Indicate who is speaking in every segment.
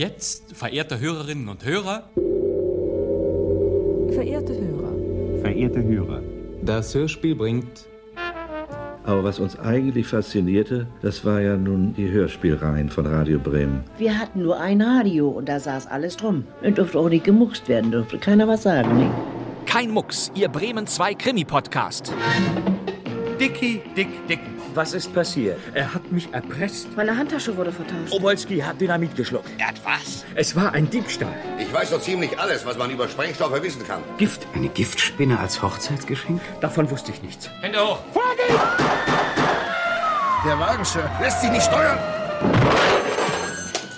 Speaker 1: jetzt, verehrte Hörerinnen und Hörer.
Speaker 2: Verehrte Hörer.
Speaker 3: Verehrte Hörer.
Speaker 4: Das Hörspiel bringt.
Speaker 5: Aber was uns eigentlich faszinierte, das war ja nun die Hörspielreihen von Radio Bremen.
Speaker 6: Wir hatten nur ein Radio und da saß alles drum. Und durfte auch nicht gemuckst werden, durfte keiner was sagen, ne?
Speaker 7: Kein Mucks, Ihr Bremen 2 Krimi-Podcast.
Speaker 8: Dicky, Dick, Dick.
Speaker 9: Was ist passiert?
Speaker 8: Er hat mich erpresst.
Speaker 2: Meine Handtasche wurde vertauscht.
Speaker 9: Obolski hat Dynamit geschluckt.
Speaker 8: Er hat was?
Speaker 9: Es war ein Diebstahl.
Speaker 10: Ich weiß so ziemlich alles, was man über Sprengstoffe wissen kann.
Speaker 9: Gift.
Speaker 4: Eine Giftspinne als Hochzeitsgeschenk?
Speaker 9: Davon wusste ich nichts.
Speaker 1: Hände hoch!
Speaker 10: Der Wagen, Sir, lässt sich nicht steuern.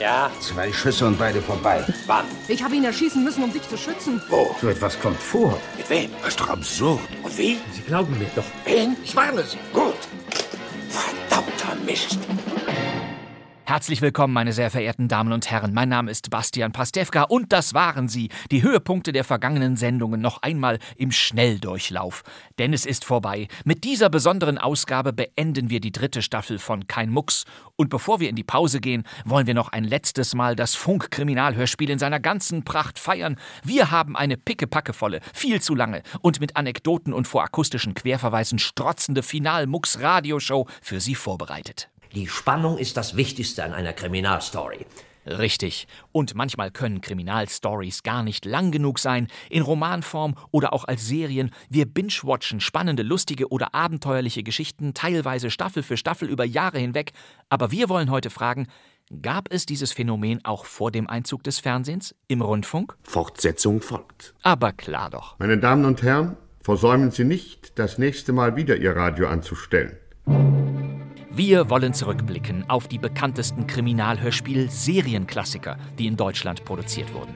Speaker 9: Ja.
Speaker 10: Zwei Schüsse und beide vorbei.
Speaker 9: Wann?
Speaker 2: Ich habe ihn erschießen müssen, um dich zu schützen.
Speaker 10: Wo?
Speaker 4: So etwas kommt vor.
Speaker 9: Mit wem?
Speaker 10: Das ist doch absurd.
Speaker 9: Und wie?
Speaker 8: Sie glauben mir doch.
Speaker 9: Wen?
Speaker 10: Ich warne Sie.
Speaker 9: Gut. Verdammter Mist.
Speaker 7: Herzlich willkommen, meine sehr verehrten Damen und Herren. Mein Name ist Bastian Pastewka und das waren sie, die Höhepunkte der vergangenen Sendungen noch einmal im Schnelldurchlauf. Denn es ist vorbei. Mit dieser besonderen Ausgabe beenden wir die dritte Staffel von Kein Mucks. Und bevor wir in die Pause gehen, wollen wir noch ein letztes Mal das Funk-Kriminalhörspiel in seiner ganzen Pracht feiern. Wir haben eine pickepackevolle, viel zu lange und mit Anekdoten und vor akustischen Querverweisen strotzende Final-Mucks-Radioshow für Sie vorbereitet.
Speaker 11: Die Spannung ist das Wichtigste an einer Kriminalstory.
Speaker 7: Richtig. Und manchmal können Kriminalstories gar nicht lang genug sein, in Romanform oder auch als Serien. Wir binge-watchen spannende, lustige oder abenteuerliche Geschichten, teilweise Staffel für Staffel über Jahre hinweg. Aber wir wollen heute fragen, gab es dieses Phänomen auch vor dem Einzug des Fernsehens, im Rundfunk?
Speaker 12: Fortsetzung folgt.
Speaker 7: Aber klar doch.
Speaker 12: Meine Damen und Herren, versäumen Sie nicht, das nächste Mal wieder Ihr Radio anzustellen.
Speaker 7: Wir wollen zurückblicken auf die bekanntesten Kriminalhörspiel-Serienklassiker, die in Deutschland produziert wurden.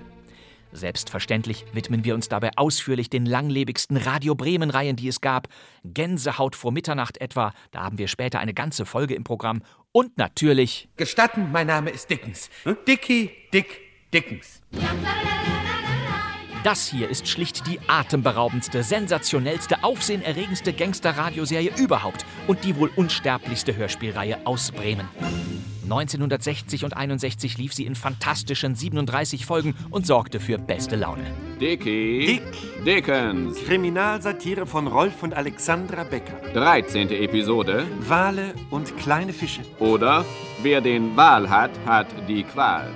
Speaker 7: Selbstverständlich widmen wir uns dabei ausführlich den langlebigsten Radio Bremen-Reihen, die es gab. Gänsehaut vor Mitternacht etwa, da haben wir später eine ganze Folge im Programm. Und natürlich.
Speaker 8: Gestatten, mein Name ist Dickens. Dicky, Dick, Dickens.
Speaker 7: Das hier ist schlicht die atemberaubendste, sensationellste, aufsehenerregendste Gangster-Radioserie überhaupt und die wohl unsterblichste Hörspielreihe aus Bremen. 1960 und 61 lief sie in fantastischen 37 Folgen und sorgte für beste Laune.
Speaker 13: Dicky.
Speaker 8: Dick.
Speaker 13: Dickens.
Speaker 8: Kriminalsatire von Rolf und Alexandra Becker.
Speaker 13: 13. Episode.
Speaker 8: Wale und kleine Fische.
Speaker 13: Oder wer den Wal hat, hat die Qual.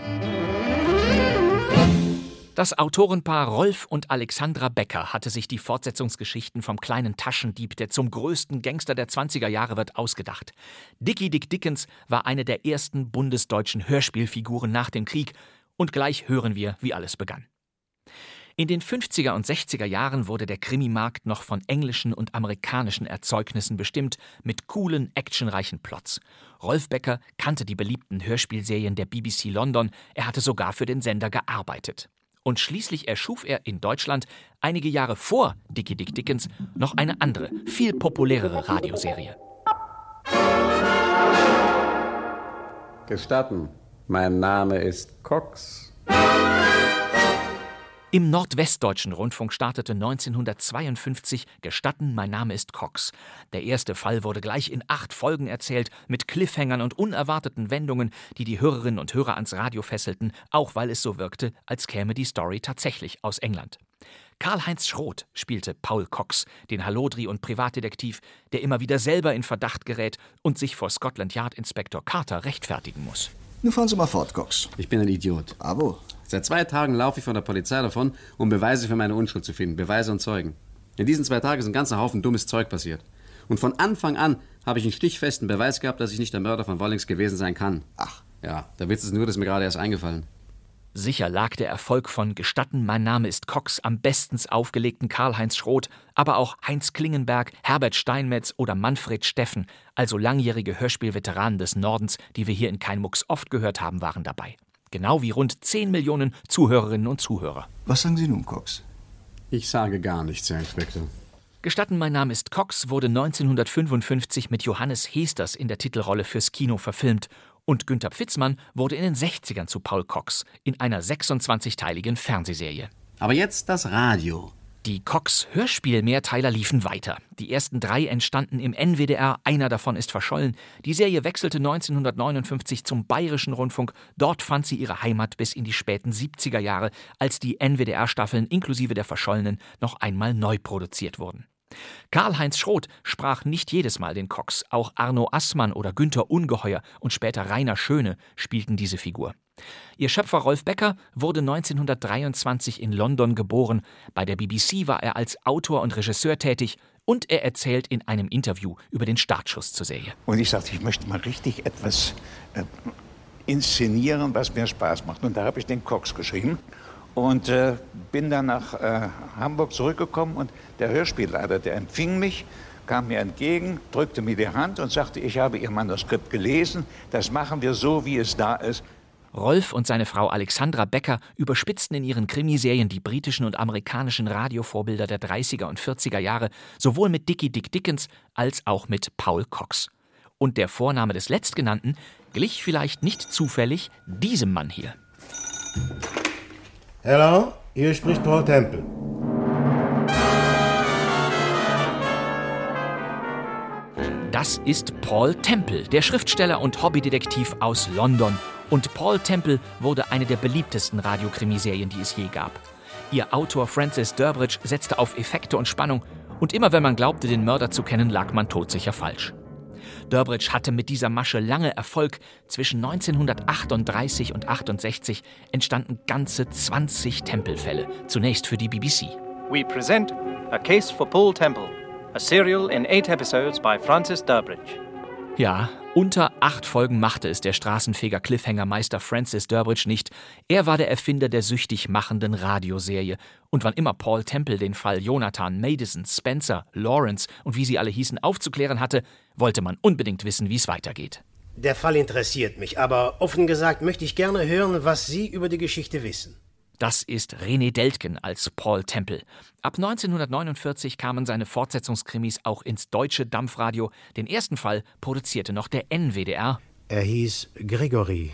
Speaker 7: Das Autorenpaar Rolf und Alexandra Becker hatte sich die Fortsetzungsgeschichten vom kleinen Taschendieb, der zum größten Gangster der 20er Jahre wird, ausgedacht. Dickie Dick Dickens war eine der ersten bundesdeutschen Hörspielfiguren nach dem Krieg und gleich hören wir, wie alles begann. In den 50er und 60er Jahren wurde der Krimimarkt noch von englischen und amerikanischen Erzeugnissen bestimmt, mit coolen, actionreichen Plots. Rolf Becker kannte die beliebten Hörspielserien der BBC London, er hatte sogar für den Sender gearbeitet. Und schließlich erschuf er in Deutschland einige Jahre vor Dickie Dick Dickens noch eine andere, viel populärere Radioserie.
Speaker 4: Gestatten, mein Name ist Cox.
Speaker 7: Im Nordwestdeutschen Rundfunk startete 1952 Gestatten, mein Name ist Cox. Der erste Fall wurde gleich in acht Folgen erzählt, mit Cliffhangern und unerwarteten Wendungen, die die Hörerinnen und Hörer ans Radio fesselten, auch weil es so wirkte, als käme die Story tatsächlich aus England. Karl-Heinz Schroth spielte Paul Cox, den Hallodri und Privatdetektiv, der immer wieder selber in Verdacht gerät und sich vor Scotland Yard Inspektor Carter rechtfertigen muss.
Speaker 14: Nun fahren Sie mal fort, Cox.
Speaker 4: Ich bin ein Idiot.
Speaker 14: Abo.
Speaker 4: Seit zwei Tagen laufe ich von der Polizei davon, um Beweise für meine Unschuld zu finden. Beweise und Zeugen. In diesen zwei Tagen ist ein ganzer Haufen dummes Zeug passiert. Und von Anfang an habe ich einen stichfesten Beweis gehabt, dass ich nicht der Mörder von Wollings gewesen sein kann.
Speaker 14: Ach.
Speaker 4: Ja, der Witz ist nur, dass mir gerade erst eingefallen.
Speaker 7: Sicher lag der Erfolg von Gestatten, mein Name ist Cox am bestens aufgelegten Karl-Heinz Schroth, aber auch Heinz Klingenberg, Herbert Steinmetz oder Manfred Steffen, also langjährige Hörspielveteranen des Nordens, die wir hier in Kein Mucks oft gehört haben, waren dabei. Genau wie rund 10 Millionen Zuhörerinnen und Zuhörer.
Speaker 14: Was sagen Sie nun, Cox?
Speaker 4: Ich sage gar nichts, Herr Inspektor.
Speaker 7: Gestatten, mein Name ist Cox wurde 1955 mit Johannes Hesters in der Titelrolle fürs Kino verfilmt und Günther Pfitzmann wurde in den 60ern zu Paul Cox in einer 26-teiligen Fernsehserie.
Speaker 4: Aber jetzt das Radio.
Speaker 7: Die Cox Hörspiel-Mehrteiler liefen weiter. Die ersten drei entstanden im NWDR, einer davon ist verschollen. Die Serie wechselte 1959 zum Bayerischen Rundfunk. Dort fand sie ihre Heimat bis in die späten 70er Jahre, als die NWDR-Staffeln inklusive der verschollenen noch einmal neu produziert wurden. Karl-Heinz Schroth sprach nicht jedes Mal den Cox. Auch Arno Assmann oder Günther Ungeheuer und später Rainer Schöne spielten diese Figur. Ihr Schöpfer Rolf Becker wurde 1923 in London geboren. Bei der BBC war er als Autor und Regisseur tätig und er erzählt in einem Interview über den Startschuss zur Serie.
Speaker 3: Und ich sagte, ich möchte mal richtig etwas äh, inszenieren, was mir Spaß macht. Und da habe ich den Cox geschrieben und äh, bin dann nach äh, Hamburg zurückgekommen und der Hörspielleiter, der empfing mich, kam mir entgegen, drückte mir die Hand und sagte, ich habe Ihr Manuskript gelesen, das machen wir so, wie es da ist.
Speaker 7: Rolf und seine Frau Alexandra Becker überspitzten in ihren Krimiserien die britischen und amerikanischen Radiovorbilder der 30er und 40er Jahre, sowohl mit Dickie Dick Dickens als auch mit Paul Cox. Und der Vorname des Letztgenannten glich vielleicht nicht zufällig diesem Mann hier.
Speaker 15: Hello, hier spricht Paul Temple.
Speaker 7: Das ist Paul Temple, der Schriftsteller und Hobbydetektiv aus London. Und Paul Temple wurde eine der beliebtesten Radiokrimiserien, die es je gab. Ihr Autor Francis Durbridge setzte auf Effekte und Spannung, und immer wenn man glaubte, den Mörder zu kennen, lag man todsicher falsch. Durbridge hatte mit dieser Masche lange Erfolg. Zwischen 1938 und 68 entstanden ganze 20 Tempelfälle, zunächst für die BBC.
Speaker 16: We present A Case for Paul Temple, a serial in eight episodes by Francis Durbridge.
Speaker 7: Ja, unter acht Folgen machte es der Straßenfeger Cliffhanger Meister Francis Durbridge nicht. Er war der Erfinder der süchtig machenden Radioserie. Und wann immer Paul Temple den Fall Jonathan, Madison, Spencer, Lawrence und wie sie alle hießen aufzuklären hatte, wollte man unbedingt wissen, wie es weitergeht.
Speaker 15: Der Fall interessiert mich, aber offen gesagt möchte ich gerne hören, was Sie über die Geschichte wissen.
Speaker 7: Das ist René Deltgen als Paul Temple. Ab 1949 kamen seine Fortsetzungskrimis auch ins deutsche Dampfradio. Den ersten Fall produzierte noch der NWDR.
Speaker 15: Er hieß Gregory.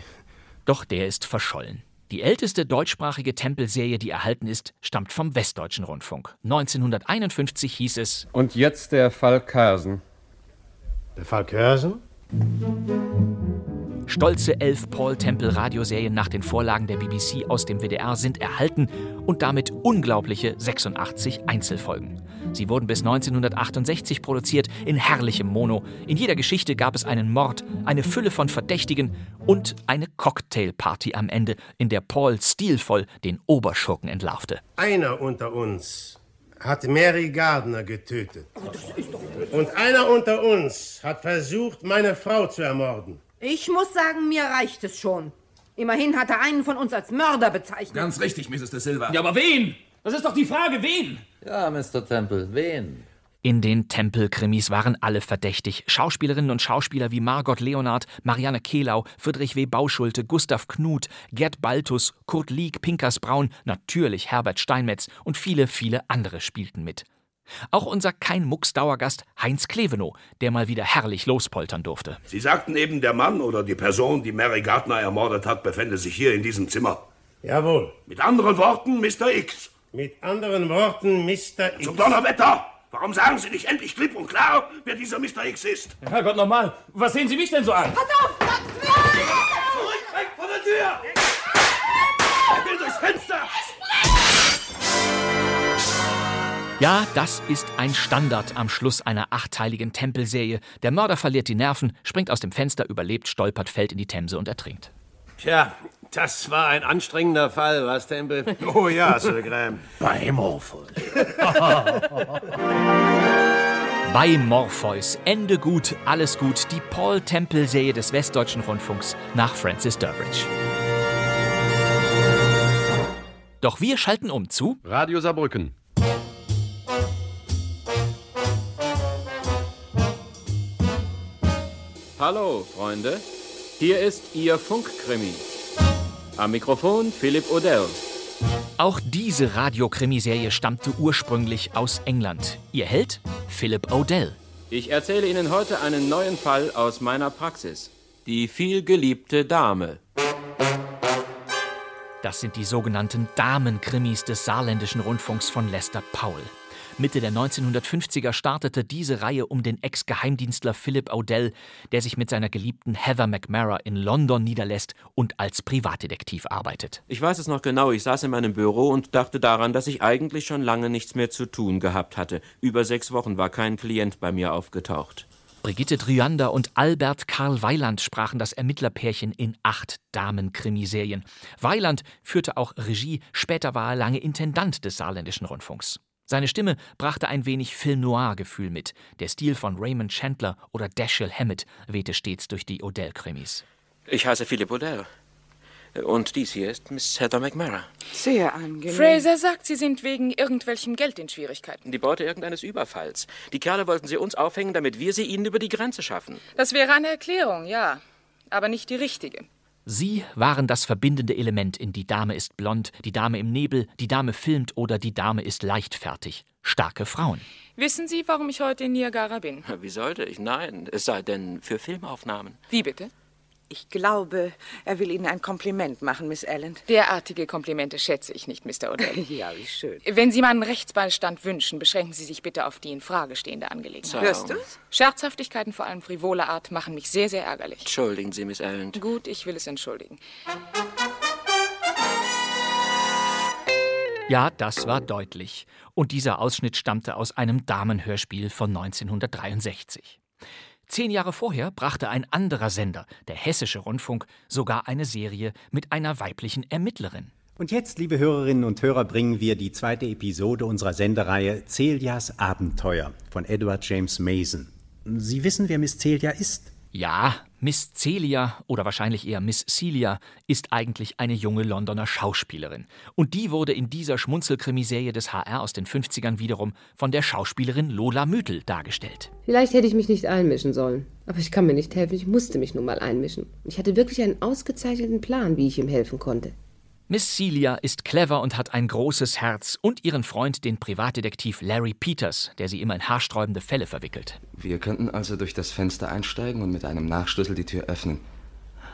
Speaker 7: Doch der ist verschollen. Die älteste deutschsprachige Tempelserie, die erhalten ist, stammt vom Westdeutschen Rundfunk. 1951 hieß es
Speaker 17: Und jetzt der Fall Körsen.
Speaker 15: Der Fall Körsen?
Speaker 7: Stolze elf Paul Temple Radioserien nach den Vorlagen der BBC aus dem WDR sind erhalten und damit unglaubliche 86 Einzelfolgen. Sie wurden bis 1968 produziert in herrlichem Mono. In jeder Geschichte gab es einen Mord, eine Fülle von Verdächtigen und eine Cocktailparty am Ende, in der Paul stilvoll den Oberschurken entlarvte.
Speaker 15: Einer unter uns hat Mary Gardner getötet. Und einer unter uns hat versucht, meine Frau zu ermorden.
Speaker 2: Ich muss sagen, mir reicht es schon. Immerhin hat er einen von uns als Mörder bezeichnet.
Speaker 9: Ganz richtig, Mrs. De Silva.
Speaker 1: Ja, aber wen? Das ist doch die Frage, wen?
Speaker 18: Ja, Mr. Temple, wen?
Speaker 7: In den Tempel-Krimis waren alle verdächtig. Schauspielerinnen und Schauspieler wie Margot Leonard, Marianne Kehlau, Friedrich W. Bauschulte, Gustav Knuth, Gerd Baltus, Kurt Lieck, Pinkas Braun, natürlich Herbert Steinmetz und viele, viele andere spielten mit. Auch unser Kein-Mucks-Dauergast Heinz Klevenow, der mal wieder herrlich lospoltern durfte.
Speaker 10: Sie sagten eben, der Mann oder die Person, die Mary Gardner ermordet hat, befände sich hier in diesem Zimmer.
Speaker 15: Jawohl.
Speaker 10: Mit anderen Worten, Mr. X.
Speaker 15: Mit anderen Worten, Mr. X.
Speaker 10: Zum Donnerwetter! Warum sagen Sie nicht endlich klipp und klar, wer dieser Mr. X ist?
Speaker 1: Herrgott, nochmal. Was sehen Sie mich denn so an?
Speaker 2: Pass auf!
Speaker 10: Zurück, weg von der Tür! Er will durchs Fenster!
Speaker 7: Ja, das ist ein Standard am Schluss einer achteiligen Tempelserie. Der Mörder verliert die Nerven, springt aus dem Fenster, überlebt, stolpert, fällt in die Themse und ertrinkt.
Speaker 19: Tja, das war ein anstrengender Fall, was, Temple?
Speaker 15: Oh ja, Sir Graham.
Speaker 19: Bei Morpheus.
Speaker 7: Bei Morpheus. Ende gut, alles gut. Die Paul Temple-Serie des Westdeutschen Rundfunks nach Francis Durbridge. Doch wir schalten um zu
Speaker 17: Radio Saarbrücken.
Speaker 13: Hallo, Freunde. Hier ist Ihr Funkkrimi. Am Mikrofon Philipp Odell.
Speaker 7: Auch diese Radiokrimiserie stammte ursprünglich aus England. Ihr Held? Philip O'Dell.
Speaker 13: Ich erzähle Ihnen heute einen neuen Fall aus meiner Praxis. Die vielgeliebte Dame.
Speaker 7: Das sind die sogenannten Damenkrimis des saarländischen Rundfunks von Lester Powell. Mitte der 1950er startete diese Reihe um den Ex-Geheimdienstler Philip O'Dell, der sich mit seiner geliebten Heather McMara in London niederlässt und als Privatdetektiv arbeitet.
Speaker 13: Ich weiß es noch genau, ich saß in meinem Büro und dachte daran, dass ich eigentlich schon lange nichts mehr zu tun gehabt hatte. Über sechs Wochen war kein Klient bei mir aufgetaucht.
Speaker 7: Brigitte Dryander und Albert Karl Weiland sprachen das Ermittlerpärchen in acht Damen-Krimiserien. Weiland führte auch Regie, später war er lange Intendant des saarländischen Rundfunks. Seine Stimme brachte ein wenig Film-Noir-Gefühl mit. Der Stil von Raymond Chandler oder Dashiell Hammett wehte stets durch die Odell-Krimis.
Speaker 13: Ich heiße Philipp Odell. Und dies hier ist Miss Heather McMara.
Speaker 20: Sehr angenehm. Fraser sagt, Sie sind wegen irgendwelchem Geld in Schwierigkeiten.
Speaker 13: Die Beute irgendeines Überfalls. Die Kerle wollten sie uns aufhängen, damit wir sie ihnen über die Grenze schaffen.
Speaker 20: Das wäre eine Erklärung, ja. Aber nicht die richtige.
Speaker 7: Sie waren das verbindende Element in Die Dame ist blond, Die Dame im Nebel, Die Dame filmt oder Die Dame ist leichtfertig. Starke Frauen.
Speaker 20: Wissen Sie, warum ich heute in Niagara bin?
Speaker 13: Wie sollte ich? Nein, es sei denn für Filmaufnahmen.
Speaker 20: Wie bitte?
Speaker 6: Ich glaube, er will Ihnen ein Kompliment machen, Miss Allen.
Speaker 20: Derartige Komplimente schätze ich nicht, Mr. Odell.
Speaker 6: ja, wie schön.
Speaker 20: Wenn Sie meinen Rechtsbeistand wünschen, beschränken Sie sich bitte auf die in Frage stehende Angelegenheit.
Speaker 6: Hörst du's?
Speaker 20: Scherzhaftigkeiten, vor allem frivoler Art, machen mich sehr, sehr ärgerlich.
Speaker 13: Entschuldigen Sie, Miss Allen.
Speaker 20: Gut, ich will es entschuldigen.
Speaker 7: Ja, das war deutlich. Und dieser Ausschnitt stammte aus einem Damenhörspiel von 1963. Zehn Jahre vorher brachte ein anderer Sender, der Hessische Rundfunk, sogar eine Serie mit einer weiblichen Ermittlerin.
Speaker 21: Und jetzt, liebe Hörerinnen und Hörer, bringen wir die zweite Episode unserer Sendereihe Celias Abenteuer von Edward James Mason. Sie wissen, wer Miss Celia ist?
Speaker 7: Ja, Miss Celia oder wahrscheinlich eher Miss Celia ist eigentlich eine junge Londoner Schauspielerin. Und die wurde in dieser Schmunzelkrimiserie des HR aus den 50ern wiederum von der Schauspielerin Lola Mütel dargestellt.
Speaker 22: Vielleicht hätte ich mich nicht einmischen sollen. Aber ich kann mir nicht helfen, ich musste mich nun mal einmischen. Ich hatte wirklich einen ausgezeichneten Plan, wie ich ihm helfen konnte.
Speaker 7: Miss Celia ist clever und hat ein großes Herz und ihren Freund, den Privatdetektiv Larry Peters, der sie immer in haarsträubende Fälle verwickelt.
Speaker 23: Wir könnten also durch das Fenster einsteigen und mit einem Nachschlüssel die Tür öffnen.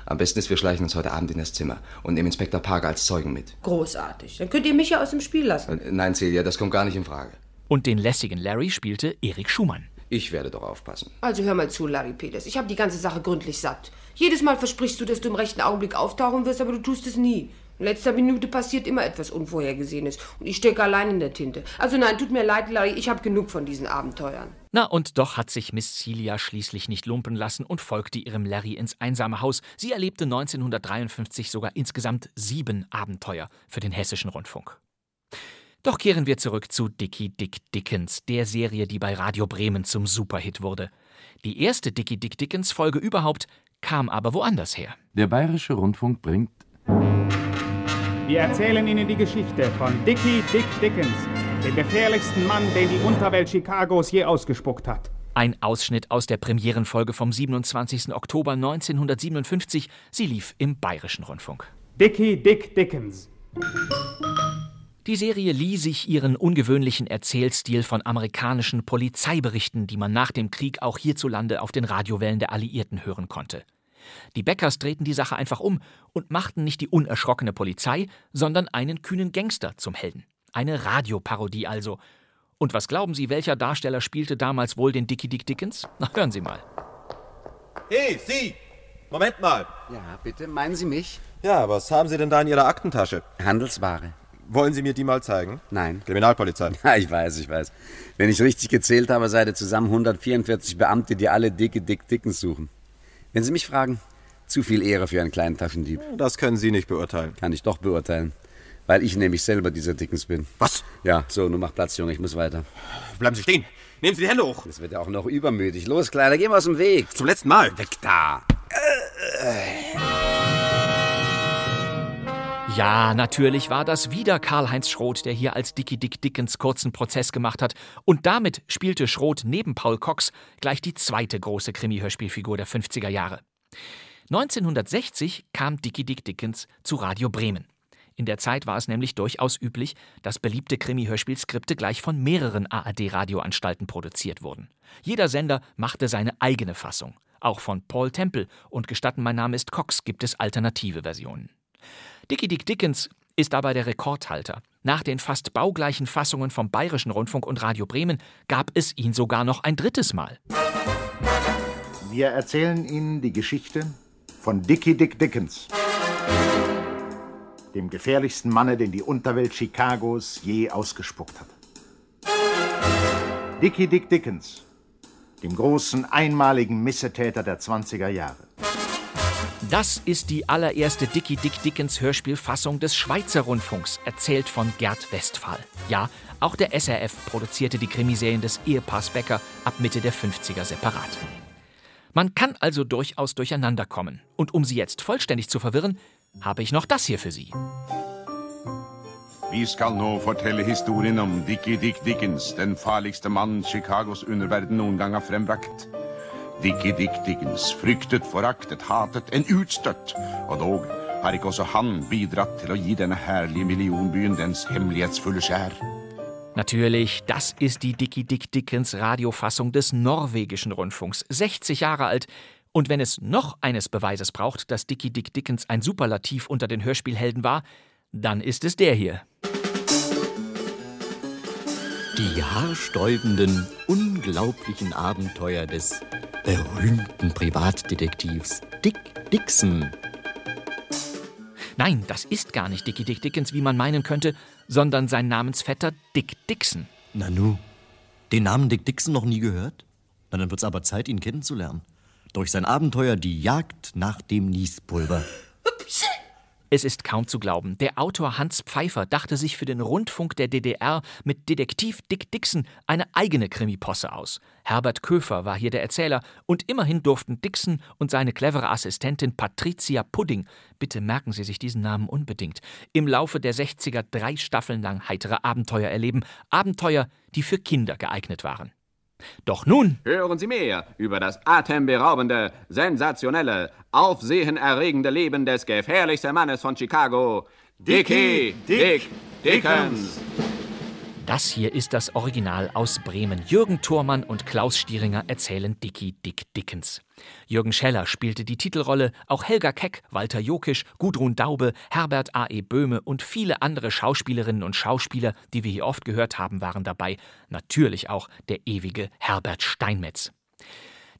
Speaker 23: Am besten ist, wir schleichen uns heute Abend in das Zimmer und nehmen Inspektor Parker als Zeugen mit.
Speaker 22: Großartig. Dann könnt ihr mich ja aus dem Spiel lassen.
Speaker 23: Äh, Nein, Celia, das kommt gar nicht in Frage.
Speaker 7: Und den lässigen Larry spielte Erik Schumann.
Speaker 23: Ich werde doch aufpassen.
Speaker 22: Also hör mal zu, Larry Peters. Ich habe die ganze Sache gründlich satt. Jedes Mal versprichst du, dass du im rechten Augenblick auftauchen wirst, aber du tust es nie. In letzter Minute passiert immer etwas Unvorhergesehenes. Und ich stecke allein in der Tinte. Also nein, tut mir leid, Larry, ich habe genug von diesen Abenteuern.
Speaker 7: Na, und doch hat sich Miss Celia schließlich nicht lumpen lassen und folgte ihrem Larry ins einsame Haus. Sie erlebte 1953 sogar insgesamt sieben Abenteuer für den Hessischen Rundfunk. Doch kehren wir zurück zu Dickie Dick Dickens, der Serie, die bei Radio Bremen zum Superhit wurde. Die erste Dickie Dick Dickens Folge überhaupt kam aber woanders her.
Speaker 24: Der Bayerische Rundfunk bringt
Speaker 25: Wir erzählen Ihnen die Geschichte von Dickie Dick Dickens, dem gefährlichsten Mann, den die Unterwelt Chicagos je ausgespuckt hat.
Speaker 7: Ein Ausschnitt aus der Premierenfolge vom 27. Oktober 1957. Sie lief im Bayerischen Rundfunk.
Speaker 25: Dickie Dick Dickens.
Speaker 7: Die Serie lieh sich ihren ungewöhnlichen Erzählstil von amerikanischen Polizeiberichten, die man nach dem Krieg auch hierzulande auf den Radiowellen der Alliierten hören konnte. Die Beckers drehten die Sache einfach um und machten nicht die unerschrockene Polizei, sondern einen kühnen Gangster zum Helden. Eine Radioparodie also. Und was glauben Sie, welcher Darsteller spielte damals wohl den Dickie Dick Dickens? Na, hören Sie mal.
Speaker 26: Hey, Sie! Moment mal.
Speaker 27: Ja, bitte, meinen Sie mich?
Speaker 26: Ja, was haben Sie denn da in Ihrer Aktentasche?
Speaker 27: Handelsware.
Speaker 26: Wollen Sie mir die mal zeigen?
Speaker 27: Nein.
Speaker 26: Kriminalpolizei.
Speaker 27: Ja, ich weiß, ich weiß. Wenn ich richtig gezählt habe, seid ihr zusammen 144 Beamte, die alle dicke Dick Dickens suchen. Wenn Sie mich fragen, zu viel Ehre für einen kleinen Taschendieb.
Speaker 26: Das können Sie nicht beurteilen.
Speaker 27: Kann ich doch beurteilen. Weil ich nämlich selber dieser Dickens bin.
Speaker 26: Was?
Speaker 27: Ja, so, nun mach Platz, Junge, ich muss weiter.
Speaker 26: Bleiben Sie stehen. Nehmen Sie die Hände hoch.
Speaker 27: Das wird ja auch noch übermütig. Los, Kleiner, geh mal aus dem Weg.
Speaker 26: Zum letzten Mal.
Speaker 27: Weg da.
Speaker 7: Ja, natürlich war das wieder Karl-Heinz Schroth, der hier als Dickie Dick Dickens kurzen Prozess gemacht hat. Und damit spielte Schroth neben Paul Cox gleich die zweite große Krimi-Hörspielfigur der 50er Jahre. 1960 kam Dickie Dick Dickens zu Radio Bremen. In der Zeit war es nämlich durchaus üblich, dass beliebte Krimi-Hörspielskripte gleich von mehreren ARD-Radioanstalten produziert wurden. Jeder Sender machte seine eigene Fassung. Auch von Paul Temple und Gestatten, mein Name ist Cox gibt es alternative Versionen. Dickie Dick Dickens ist dabei der Rekordhalter. Nach den fast baugleichen Fassungen vom Bayerischen Rundfunk und Radio Bremen gab es ihn sogar noch ein drittes Mal.
Speaker 28: Wir erzählen Ihnen die Geschichte von Dickie Dick Dickens, dem gefährlichsten Manne, den die Unterwelt Chicagos je ausgespuckt hat. Dickie Dick Dickens, dem großen einmaligen Missetäter der 20er Jahre.
Speaker 7: Das ist die allererste Dickie Dick Dickens Hörspielfassung des Schweizer Rundfunks, erzählt von Gerd Westphal. Ja, auch der SRF produzierte die Krimiserien des Ehepaars Becker ab Mitte der 50er separat. Man kann also durchaus durcheinander kommen. Und um Sie jetzt vollständig zu verwirren, habe ich noch das hier für Sie.
Speaker 29: Vi skal nå fortelle historien om Dickie Dick Dickens, den farligste mann Chicagos underverden noen gang har frembrakt. Dickie Dick Dickens, fryktet, foraktet, hatet, en utstøtt. Og dog har ikke også han bidratt til å gi denne herlige millionbyen dens hemmelighetsfulle skjær.
Speaker 7: Natürlich, das ist die Dickie Dick Dickens Radiofassung des norwegischen Rundfunks, 60 Jahre alt. Und wenn es noch eines Beweises braucht, dass Dickie Dick Dickens ein Superlativ unter den Hörspielhelden war, dann ist es der hier.
Speaker 30: Die haarsträubenden, unglaublichen Abenteuer des berühmten Privatdetektivs Dick Dixon.
Speaker 7: Nein, das ist gar nicht Dickie Dick Dickens, wie man meinen könnte, sondern sein Namensvetter Dick Dixon.
Speaker 30: Nanu, den Namen Dick Dixon noch nie gehört? Na, dann wird's aber Zeit, ihn kennenzulernen. Durch sein Abenteuer Die Jagd nach dem Niespulver.
Speaker 7: Es ist kaum zu glauben. Der Autor Hans Pfeiffer dachte sich für den Rundfunk der DDR mit Detektiv Dick Dixon eine eigene Krimiposse aus. Herbert Köfer war hier der Erzähler und immerhin durften Dixon und seine clevere Assistentin Patricia Pudding, bitte merken Sie sich diesen Namen unbedingt, im Laufe der 60er drei Staffeln lang heitere Abenteuer erleben. Abenteuer, die für Kinder geeignet waren. Doch nun
Speaker 31: Hören Sie mehr über das atemberaubende, sensationelle, aufsehenerregende Leben des gefährlichsten Mannes von Chicago, Dickie Dick Dickens.
Speaker 7: Das hier ist das Original aus Bremen. Jürgen Thormann und Klaus Stieringer erzählen Dickie Dick Dickens. Jürgen Scheller spielte die Titelrolle, auch Helga Keck, Walter Jokisch, Gudrun Daube, Herbert A.E. Böhme und viele andere Schauspielerinnen und Schauspieler, die wir hier oft gehört haben, waren dabei. Natürlich auch der ewige Herbert Steinmetz.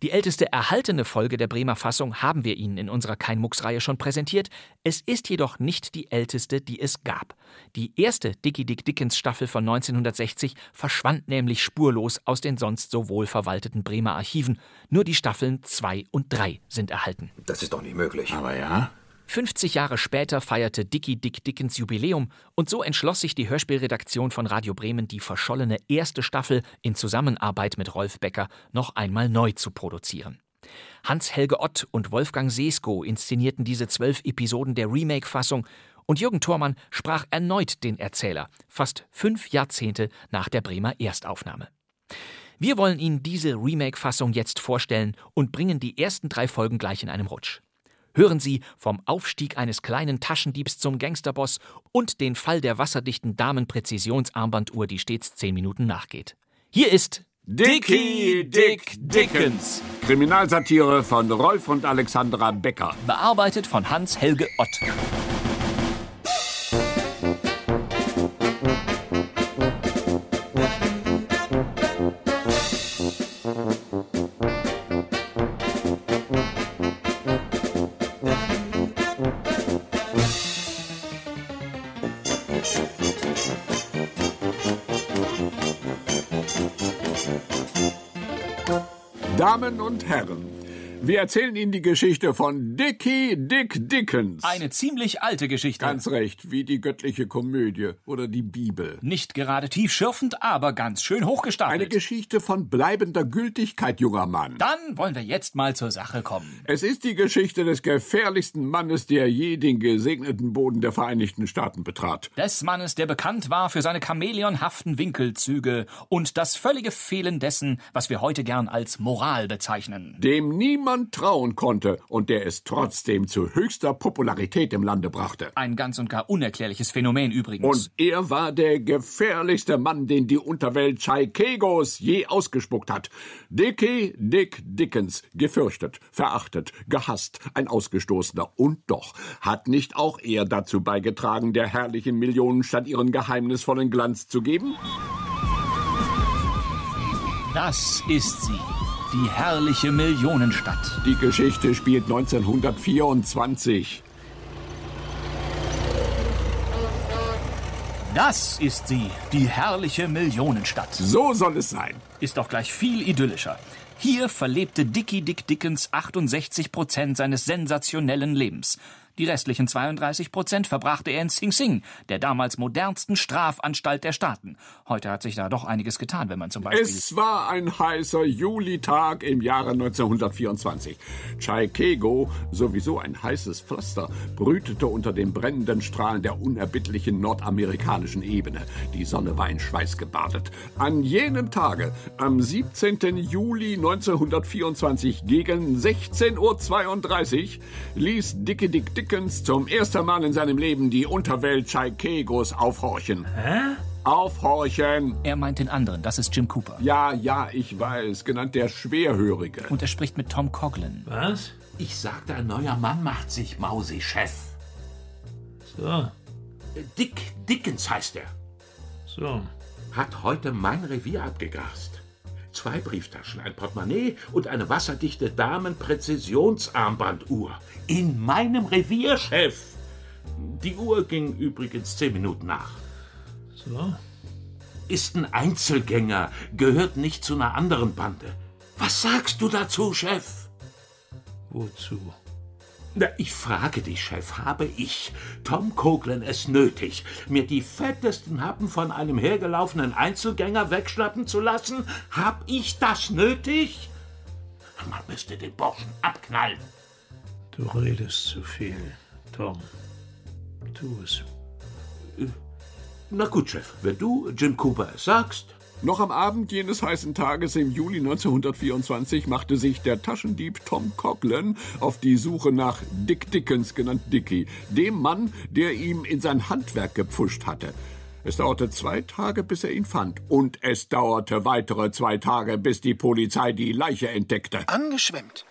Speaker 7: Die älteste erhaltene Folge der Bremer Fassung haben wir Ihnen in unserer Kein-Mucks-Reihe schon präsentiert. Es ist jedoch nicht die älteste, die es gab. Die erste Dickie Dick Dickens Staffel von 1960 verschwand nämlich spurlos aus den sonst so wohl verwalteten Bremer Archiven. Nur die Staffeln 2 und 3 sind erhalten.
Speaker 9: Das ist doch nicht möglich.
Speaker 28: Aber ja.
Speaker 7: 50 Jahre später feierte Dickie Dick Dickens Jubiläum und so entschloss sich die Hörspielredaktion von Radio Bremen, die verschollene erste Staffel in Zusammenarbeit mit Rolf Becker noch einmal neu zu produzieren. Hans-Helge Ott und Wolfgang Seesko inszenierten diese zwölf Episoden der Remake-Fassung und Jürgen Thormann sprach erneut den Erzähler, fast fünf Jahrzehnte nach der Bremer Erstaufnahme. Wir wollen Ihnen diese Remake-Fassung jetzt vorstellen und bringen die ersten drei Folgen gleich in einem Rutsch. Hören Sie vom Aufstieg eines kleinen Taschendiebs zum Gangsterboss und den Fall der wasserdichten Damenpräzisionsarmbanduhr, die stets zehn Minuten nachgeht. Hier ist
Speaker 31: Dickie Dick Dickens. Kriminalsatire von Rolf und Alexandra Becker.
Speaker 7: bearbeitet von Hans-Helge Ott.
Speaker 31: Damen und Herren, wir erzählen Ihnen die Geschichte von Dickie Dick Dickens.
Speaker 7: Eine ziemlich alte Geschichte.
Speaker 31: Ganz recht, wie die göttliche Komödie oder die Bibel.
Speaker 7: Nicht gerade tiefschürfend, aber ganz schön hochgestapelt.
Speaker 31: Eine Geschichte von bleibender Gültigkeit, junger Mann.
Speaker 7: Dann wollen wir jetzt mal zur Sache kommen.
Speaker 31: Es ist die Geschichte des gefährlichsten Mannes, der je den gesegneten Boden der Vereinigten Staaten betrat.
Speaker 7: Des Mannes, der bekannt war für seine chamäleonhaften Winkelzüge und das völlige Fehlen dessen, was wir heute gern als Moral bezeichnen.
Speaker 31: Dem niemand
Speaker 32: niemand trauen konnte und der es trotzdem zu höchster Popularität im Lande brachte.
Speaker 7: Ein ganz und gar unerklärliches Phänomen übrigens.
Speaker 32: Und er war der gefährlichste Mann, den die Unterwelt Chaikegos je ausgespuckt hat. Dickie Dick Dickens, gefürchtet, verachtet, gehasst, ein Ausgestoßener. Und doch hat nicht auch er dazu beigetragen, der herrlichen Millionenstadt ihren geheimnisvollen Glanz zu geben?
Speaker 7: Das ist sie, die herrliche Millionenstadt.
Speaker 32: Die Geschichte spielt 1924.
Speaker 7: Das ist sie, die herrliche Millionenstadt.
Speaker 32: So soll es sein.
Speaker 7: Ist doch gleich viel idyllischer. Hier verlebte Dickie Dick Dickens 68 Prozent seines sensationellen Lebens. Die restlichen 32 Prozent verbrachte er in Sing Sing, der damals modernsten Strafanstalt der Staaten. Heute hat sich da doch einiges getan, wenn man zum Beispiel...
Speaker 32: Es war ein heißer Julitag im Jahre 1924. Chaikego, sowieso ein heißes Pflaster, brütete unter den brennenden Strahlen der unerbittlichen nordamerikanischen Ebene. Die Sonne war in Schweiß gebadet. An jenem Tage, am 17. Juli 1924 gegen 16.32 Uhr, ließ Dickie Dick Dickens zum ersten Mal in seinem Leben die Unterwelt Chaikegos aufhorchen.
Speaker 7: Hä?
Speaker 32: Aufhorchen!
Speaker 7: Er meint den anderen, das ist Jim Cooper.
Speaker 32: Ja, ja, ich weiß, genannt der Schwerhörige.
Speaker 7: Und er spricht mit Tom Coughlin.
Speaker 33: Was?
Speaker 34: Ich sagte, ein neuer Mann macht sich Mausi, Chef.
Speaker 33: So.
Speaker 34: Dick Dickens heißt er.
Speaker 33: So.
Speaker 34: Hat heute mein Revier abgegrast. Zwei Brieftaschen, ein Portemonnaie und eine wasserdichte Damenpräzisionsarmbanduhr. In meinem Revier, Chef. Die Uhr ging übrigens zehn Minuten nach.
Speaker 33: So.
Speaker 34: Ist ein Einzelgänger, gehört nicht zu einer anderen Bande. Was sagst du dazu, Chef?
Speaker 33: Wozu?
Speaker 34: Na, ich frage dich, Chef, habe ich, Tom Coughlin, es nötig, mir die fettesten Happen von einem hergelaufenen Einzelgänger wegschnappen zu lassen? Hab ich das nötig? Man müsste den Burschen abknallen.
Speaker 33: Du redest zu viel, Tom. Tu es.
Speaker 34: Na gut, Chef, wenn du, Jim Cooper, es sagst.
Speaker 32: Noch am Abend jenes heißen Tages im Juli 1924 machte sich der Taschendieb Tom Coughlin auf die Suche nach Dick Dickens, genannt Dickie, dem Mann, der ihm in sein Handwerk gepfuscht hatte. Es dauerte zwei Tage, bis er ihn fand. Und es dauerte weitere zwei Tage, bis die Polizei die Leiche entdeckte.
Speaker 35: Angeschwemmt.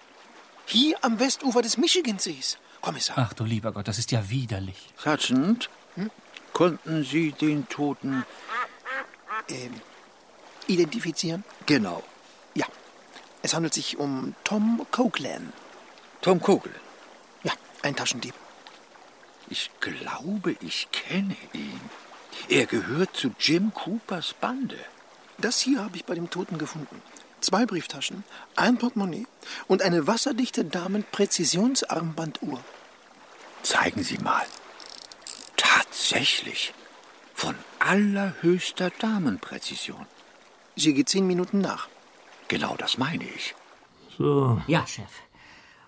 Speaker 35: Hier am Westufer des Michigansees, Kommissar.
Speaker 7: Ach du lieber Gott, das ist ja widerlich.
Speaker 36: Sergeant, hm? konnten Sie den Toten
Speaker 35: Ähm, identifizieren?
Speaker 36: genau?
Speaker 35: Ja. Es handelt sich um Tom Coughlin.
Speaker 36: Tom Coughlin?
Speaker 35: Ja, ein Taschendieb.
Speaker 36: Ich glaube, ich kenne ihn. Er gehört zu Jim Coopers Bande.
Speaker 35: Das hier habe ich bei dem Toten gefunden. Zwei Brieftaschen, ein Portemonnaie und eine wasserdichte Damenpräzisionsarmbanduhr.
Speaker 36: Zeigen Sie mal. Tatsächlich. Von allerhöchster Damenpräzision.
Speaker 35: Sie geht zehn Minuten nach.
Speaker 36: Genau das meine ich.
Speaker 33: So.
Speaker 37: Ja, Chef.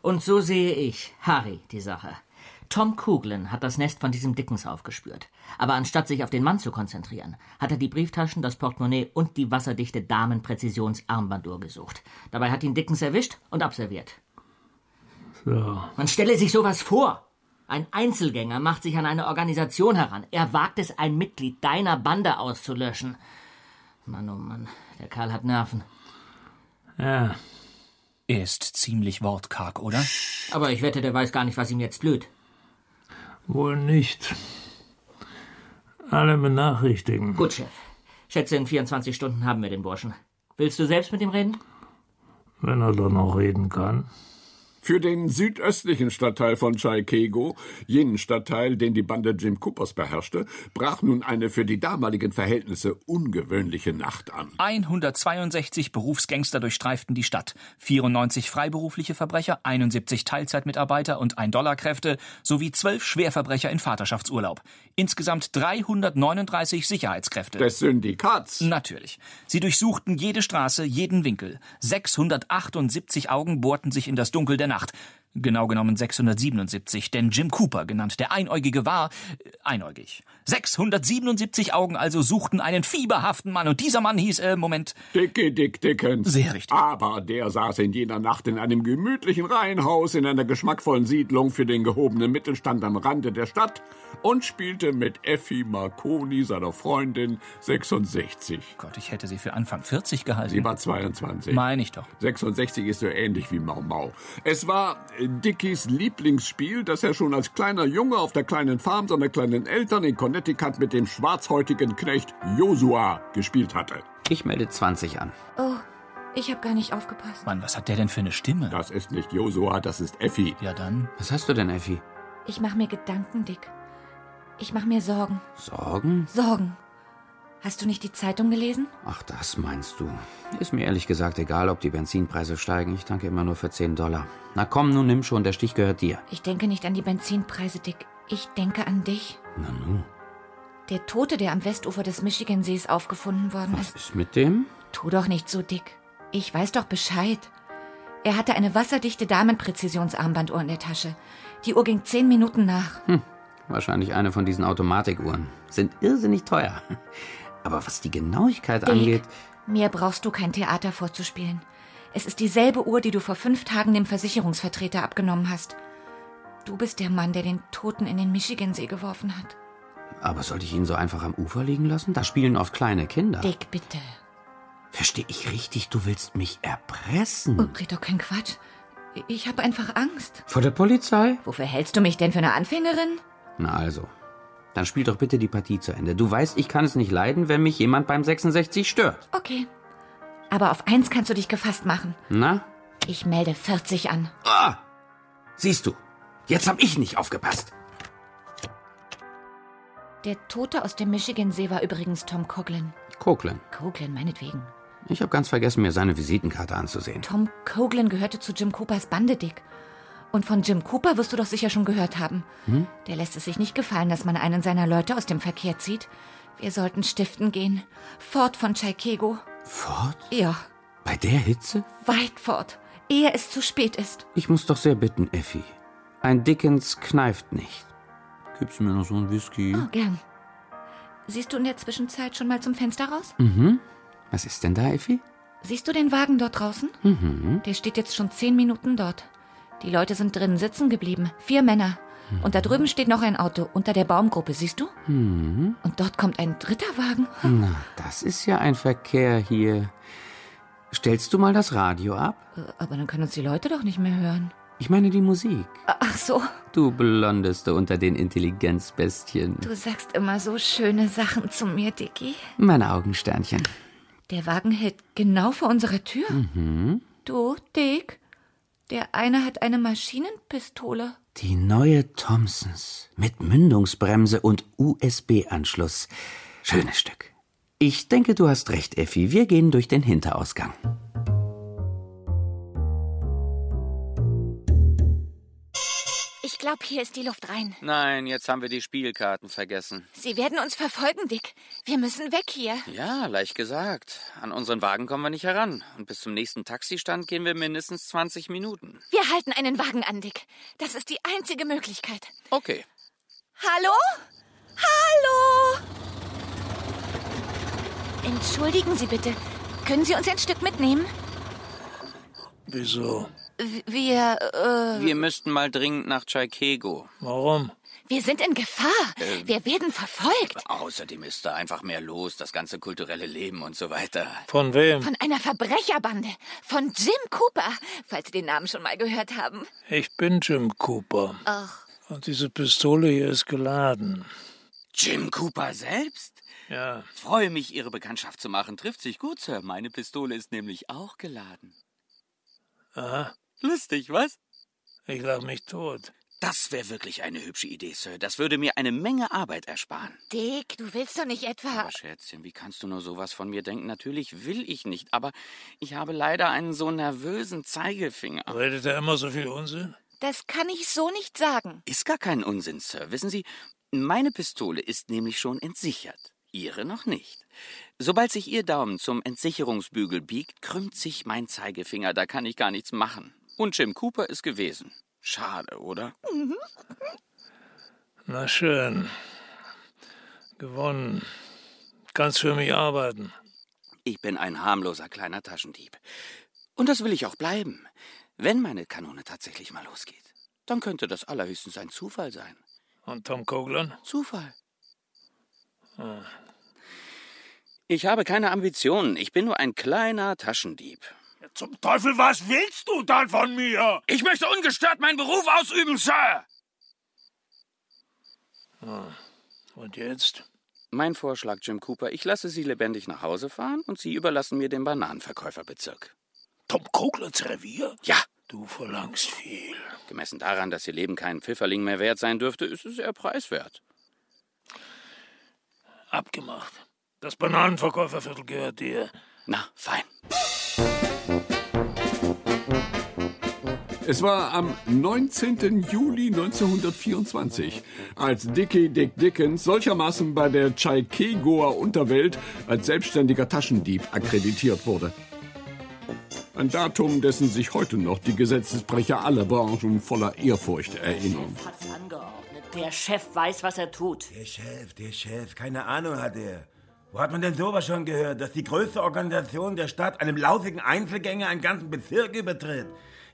Speaker 37: Und so sehe ich, Harry, die Sache. Tom Coughlin hat das Nest von diesem Dickens aufgespürt. Aber anstatt sich auf den Mann zu konzentrieren, hat er die Brieftaschen, das Portemonnaie und die wasserdichte Damenpräzisionsarmbanduhr gesucht. Dabei hat ihn Dickens erwischt und abserviert.
Speaker 33: So.
Speaker 37: Man stelle sich sowas vor. Ein Einzelgänger macht sich an eine Organisation heran. Er wagt es, ein Mitglied deiner Bande auszulöschen. Mann, oh Mann, der Kerl hat Nerven.
Speaker 33: Ja.
Speaker 7: Er ist ziemlich wortkarg, oder?
Speaker 37: Aber ich wette, der weiß gar nicht, was ihm jetzt blüht.
Speaker 33: Wohl nicht. Alle benachrichtigen.
Speaker 37: Gut, Chef. Schätze, in 24 Stunden haben wir den Burschen. Willst du selbst mit ihm reden?
Speaker 33: Wenn er doch noch reden kann.
Speaker 32: Für den südöstlichen Stadtteil von Chaikego, jenen Stadtteil, den die Bande Jim Coopers beherrschte, brach nun eine für die damaligen Verhältnisse ungewöhnliche Nacht an.
Speaker 7: 162 Berufsgangster durchstreiften die Stadt. 94 freiberufliche Verbrecher, 71 Teilzeitmitarbeiter und 1 Dollarkräfte sowie 12 Schwerverbrecher in Vaterschaftsurlaub. Insgesamt 339 Sicherheitskräfte.
Speaker 32: Des Syndikats?
Speaker 7: Natürlich. Sie durchsuchten jede Straße, jeden Winkel. 678 Augen bohrten sich in das Dunkel der Nacht. Nacht. Genau genommen 677, denn Jim Cooper, genannt der Einäugige, war äh, einäugig. 677 Augen also suchten einen fieberhaften Mann und dieser Mann hieß, äh, Moment.
Speaker 32: Dickie Dick Dickens.
Speaker 7: Sehr richtig.
Speaker 32: Aber der saß in jener Nacht in einem gemütlichen Reihenhaus in einer geschmackvollen Siedlung für den gehobenen Mittelstand am Rande der Stadt und spielte mit Effi Marconi, seiner Freundin, 66.
Speaker 7: Gott, ich hätte sie für Anfang 40 gehalten.
Speaker 32: Sie war 22.
Speaker 7: Meine ich doch.
Speaker 32: 66 ist so ähnlich wie Mau Mau. Es war Dickies Lieblingsspiel, das er schon als kleiner Junge auf der kleinen Farm seiner kleinen Eltern in Connecticut mit dem schwarzhäutigen Knecht Josua gespielt hatte.
Speaker 38: Ich melde 20 an.
Speaker 39: Oh, ich habe gar nicht aufgepasst.
Speaker 7: Mann, was hat der denn für eine Stimme?
Speaker 32: Das ist nicht Josua, das ist Effi.
Speaker 7: Ja dann.
Speaker 38: Was hast du denn, Effi?
Speaker 39: Ich mache mir Gedanken, Dick. Ich mache mir Sorgen.
Speaker 38: Sorgen?
Speaker 39: Sorgen. Hast du nicht die Zeitung gelesen?
Speaker 38: Ach, das meinst du. Ist mir ehrlich gesagt egal, ob die Benzinpreise steigen. Ich tanke immer nur für 10 Dollar. Na komm, nun nimm schon, der Stich gehört dir.
Speaker 39: Ich denke nicht an die Benzinpreise, Dick. Ich denke an dich.
Speaker 38: Na nun.
Speaker 39: Der Tote, der am Westufer des Michigansees aufgefunden worden
Speaker 38: Was
Speaker 39: ist.
Speaker 38: ist mit dem?
Speaker 39: Tu doch nicht so dick. Ich weiß doch Bescheid. Er hatte eine wasserdichte Damenpräzisionsarmbanduhr in der Tasche. Die Uhr ging zehn Minuten nach.
Speaker 38: Hm, wahrscheinlich eine von diesen Automatikuhren. Sind irrsinnig teuer. Aber was die Genauigkeit
Speaker 39: Dick,
Speaker 38: angeht.
Speaker 39: Mir brauchst du kein Theater vorzuspielen. Es ist dieselbe Uhr, die du vor fünf Tagen dem Versicherungsvertreter abgenommen hast. Du bist der Mann, der den Toten in den Michigansee geworfen hat.
Speaker 38: Aber sollte ich ihn so einfach am Ufer liegen lassen? Da spielen oft kleine Kinder.
Speaker 39: Dick, bitte.
Speaker 38: Verstehe ich richtig, du willst mich erpressen?
Speaker 39: Oh, red doch kein Quatsch. Ich habe einfach Angst.
Speaker 38: Vor der Polizei?
Speaker 39: Wofür hältst du mich denn für eine Anfängerin?
Speaker 38: Na also. Dann spiel doch bitte die Partie zu Ende. Du weißt, ich kann es nicht leiden, wenn mich jemand beim 66 stört.
Speaker 39: Okay. Aber auf eins kannst du dich gefasst machen.
Speaker 38: Na?
Speaker 39: Ich melde 40 an.
Speaker 38: Ah! Siehst du, jetzt hab ich nicht aufgepasst.
Speaker 39: Der Tote aus dem Michigansee war übrigens Tom Coughlin.
Speaker 38: Coughlin.
Speaker 39: Coughlin, meinetwegen.
Speaker 38: Ich habe ganz vergessen, mir seine Visitenkarte anzusehen.
Speaker 39: Tom Coughlin gehörte zu Jim Coopers Bande, Dick. Und von Jim Cooper wirst du doch sicher schon gehört haben.
Speaker 38: Hm?
Speaker 39: Der lässt es sich nicht gefallen, dass man einen seiner Leute aus dem Verkehr zieht. Wir sollten stiften gehen. Fort von Chicago.
Speaker 38: Fort?
Speaker 39: Ja,
Speaker 38: Bei der Hitze?
Speaker 39: weit fort. Ehe es zu spät ist.
Speaker 38: Ich muss doch sehr bitten, Effi. Ein Dickens kneift nicht. Gibst du mir noch so einen Whisky?
Speaker 39: Oh, gern. Siehst du in der Zwischenzeit schon mal zum Fenster raus?
Speaker 38: Mhm. Was ist denn da, Effi?
Speaker 39: Siehst du den Wagen dort draußen?
Speaker 38: Mhm.
Speaker 39: Der steht jetzt schon zehn Minuten dort. Die Leute sind drinnen sitzen geblieben. Vier Männer. Und da drüben steht noch ein Auto unter der Baumgruppe, siehst du?
Speaker 38: Mhm.
Speaker 39: Und dort kommt ein dritter Wagen.
Speaker 38: Na, das ist ja ein Verkehr hier. Stellst du mal das Radio ab?
Speaker 39: Äh, Aber dann können uns die Leute doch nicht mehr hören.
Speaker 38: Ich meine die Musik.
Speaker 39: Ach so,
Speaker 38: Du blondeste unter den Intelligenzbestien.
Speaker 39: du sagst immer so schöne Sachen zu mir, Dicky.
Speaker 38: Meine Augensternchen.
Speaker 39: Der Wagen hält genau vor unserer Tür.
Speaker 38: Mhm.
Speaker 39: Du, Dick, der eine hat eine Maschinenpistole.
Speaker 38: Die neue Thompsons mit Mündungsbremse und USB-Anschluss. Schönes Stück. Ich denke, du hast recht, Effi. Wir gehen durch den Hinterausgang.
Speaker 39: Ich glaube, hier ist die Luft rein.
Speaker 38: Nein, jetzt haben wir die Spielkarten vergessen.
Speaker 39: Sie werden uns verfolgen, Dick. Wir müssen weg hier.
Speaker 38: Ja, leicht gesagt. An unseren Wagen kommen wir nicht heran. Und bis zum nächsten Taxistand gehen wir mindestens 20 Minuten.
Speaker 39: Wir halten einen Wagen an, Dick. Das ist die einzige Möglichkeit.
Speaker 38: Okay.
Speaker 39: Hallo? Hallo? Entschuldigen Sie bitte. Können Sie uns ein Stück mitnehmen?
Speaker 33: Wieso?
Speaker 39: Wir, äh,
Speaker 38: Wir müssten mal dringend nach Chicago.
Speaker 33: Warum?
Speaker 39: wir sind in Gefahr.
Speaker 38: Äh,
Speaker 39: Wir werden verfolgt.
Speaker 38: Außerdem ist da einfach mehr los, das ganze kulturelle Leben und so weiter.
Speaker 33: Von wem?
Speaker 39: Von einer Verbrecherbande. Von Jim Cooper. Falls Sie den Namen schon mal gehört haben.
Speaker 33: Ich bin Jim Cooper.
Speaker 39: Ach,
Speaker 33: Und diese Pistole hier ist geladen.
Speaker 38: Jim Cooper selbst?
Speaker 33: Ja.
Speaker 38: Freue mich, Ihre Bekanntschaft zu machen. Trifft sich gut, Sir. Meine Pistole ist nämlich auch geladen.
Speaker 33: Aha.
Speaker 38: Lustig, was?
Speaker 33: Ich lach mich tot.
Speaker 38: Das wäre wirklich eine hübsche Idee, Sir. Das würde mir eine Menge Arbeit ersparen.
Speaker 39: Dick, du willst doch nicht etwa.
Speaker 38: Aber Schätzchen, wie kannst du nur sowas von mir denken? Natürlich will ich nicht, aber ich habe leider einen so nervösen Zeigefinger.
Speaker 33: Redet er immer so viel Unsinn?
Speaker 39: Das kann ich so nicht sagen.
Speaker 38: Ist gar kein Unsinn, Sir. Wissen Sie, meine Pistole ist nämlich schon entsichert. Ihre noch nicht. Sobald sich Ihr Daumen zum Entsicherungsbügel biegt, krümmt sich mein Zeigefinger. Da kann ich gar nichts machen. Und Jim Cooper ist gewesen. Schade, oder?
Speaker 33: Na schön. Gewonnen. Kannst für mich arbeiten.
Speaker 38: Ich bin ein harmloser kleiner Taschendieb. Und das will ich auch bleiben. Wenn meine Kanone tatsächlich mal losgeht, dann könnte das allerhöchstens ein Zufall sein.
Speaker 33: Und Tom Koglan?
Speaker 38: Zufall.
Speaker 33: Ah.
Speaker 38: Ich habe keine Ambitionen. Ich bin nur ein kleiner Taschendieb.
Speaker 40: Zum Teufel, was willst du dann von mir?
Speaker 38: Ich möchte ungestört meinen Beruf ausüben, Sir.
Speaker 33: Ah. Und jetzt?
Speaker 38: Mein Vorschlag, Jim Cooper, ich lasse Sie lebendig nach Hause fahren und Sie überlassen mir den Bananenverkäuferbezirk.
Speaker 40: Tom Koglers Revier?
Speaker 38: Ja.
Speaker 33: Du verlangst viel.
Speaker 38: Gemessen daran, dass Ihr Leben kein Pfifferling mehr wert sein dürfte, ist es sehr preiswert.
Speaker 33: Abgemacht. Das Bananenverkäuferviertel gehört dir.
Speaker 38: Na, fein.
Speaker 32: Es war am 19. Juli 1924, als Dickie Dick Dickens solchermaßen bei der Chaikegoer Unterwelt als selbstständiger Taschendieb akkreditiert wurde. Ein Datum, dessen sich heute noch die Gesetzesbrecher aller Branchen voller Ehrfurcht erinnern.
Speaker 37: Hat's angeordnet. Der Chef weiß, was er tut.
Speaker 41: Der Chef, der Chef, keine Ahnung hat er. Wo hat man denn sowas schon gehört, dass die größte Organisation der Stadt einem lausigen Einzelgänger einen ganzen Bezirk übertritt?